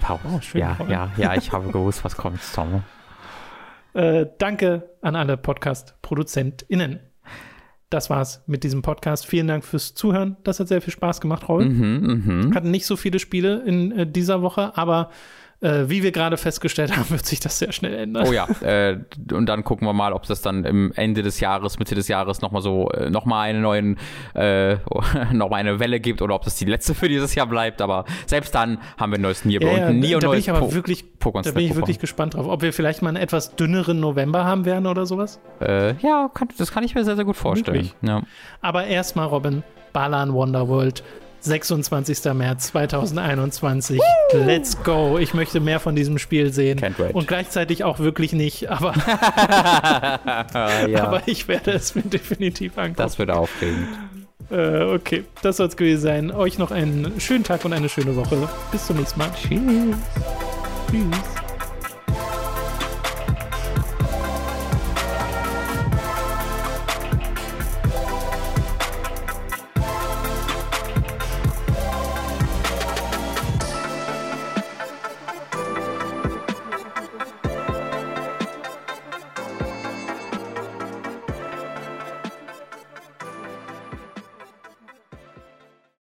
Pause. Oh, ja, ja, ja, ich habe gewusst, was kommt, Tom. Äh, danke an alle Podcast-ProduzentInnen. Das war's mit diesem Podcast. Vielen Dank fürs Zuhören. Das hat sehr viel Spaß gemacht, Raul. Mhm, mh. Hatten nicht so viele Spiele in äh, dieser Woche, aber äh, wie wir gerade festgestellt haben, wird sich das sehr schnell ändern. Oh ja, äh, und dann gucken wir mal, ob das dann im Ende des Jahres, Mitte des Jahres nochmal so, äh, nochmal eine neuen, äh, nochmal eine Welle gibt oder ob das die letzte für dieses Jahr bleibt. Aber selbst dann haben wir ein neues Nier ja, und Nier und neues bin ich aber po wirklich, Da bin ich wirklich gespannt drauf. Ob wir vielleicht mal einen etwas dünneren November haben werden oder sowas? Äh, ja, kann, das kann ich mir sehr, sehr gut vorstellen. Ja. Aber erstmal, Robin, Balan Wonderworld 26. März 2021. Woo! Let's go. Ich möchte mehr von diesem Spiel sehen. Can't wait. Und gleichzeitig auch wirklich nicht, aber, ja. aber ich werde es mir definitiv angucken. Das wird aufregend. Äh, okay, das soll es gewesen sein. Euch noch einen schönen Tag und eine schöne Woche. Bis zum nächsten Mal. Tschüss. Tschüss.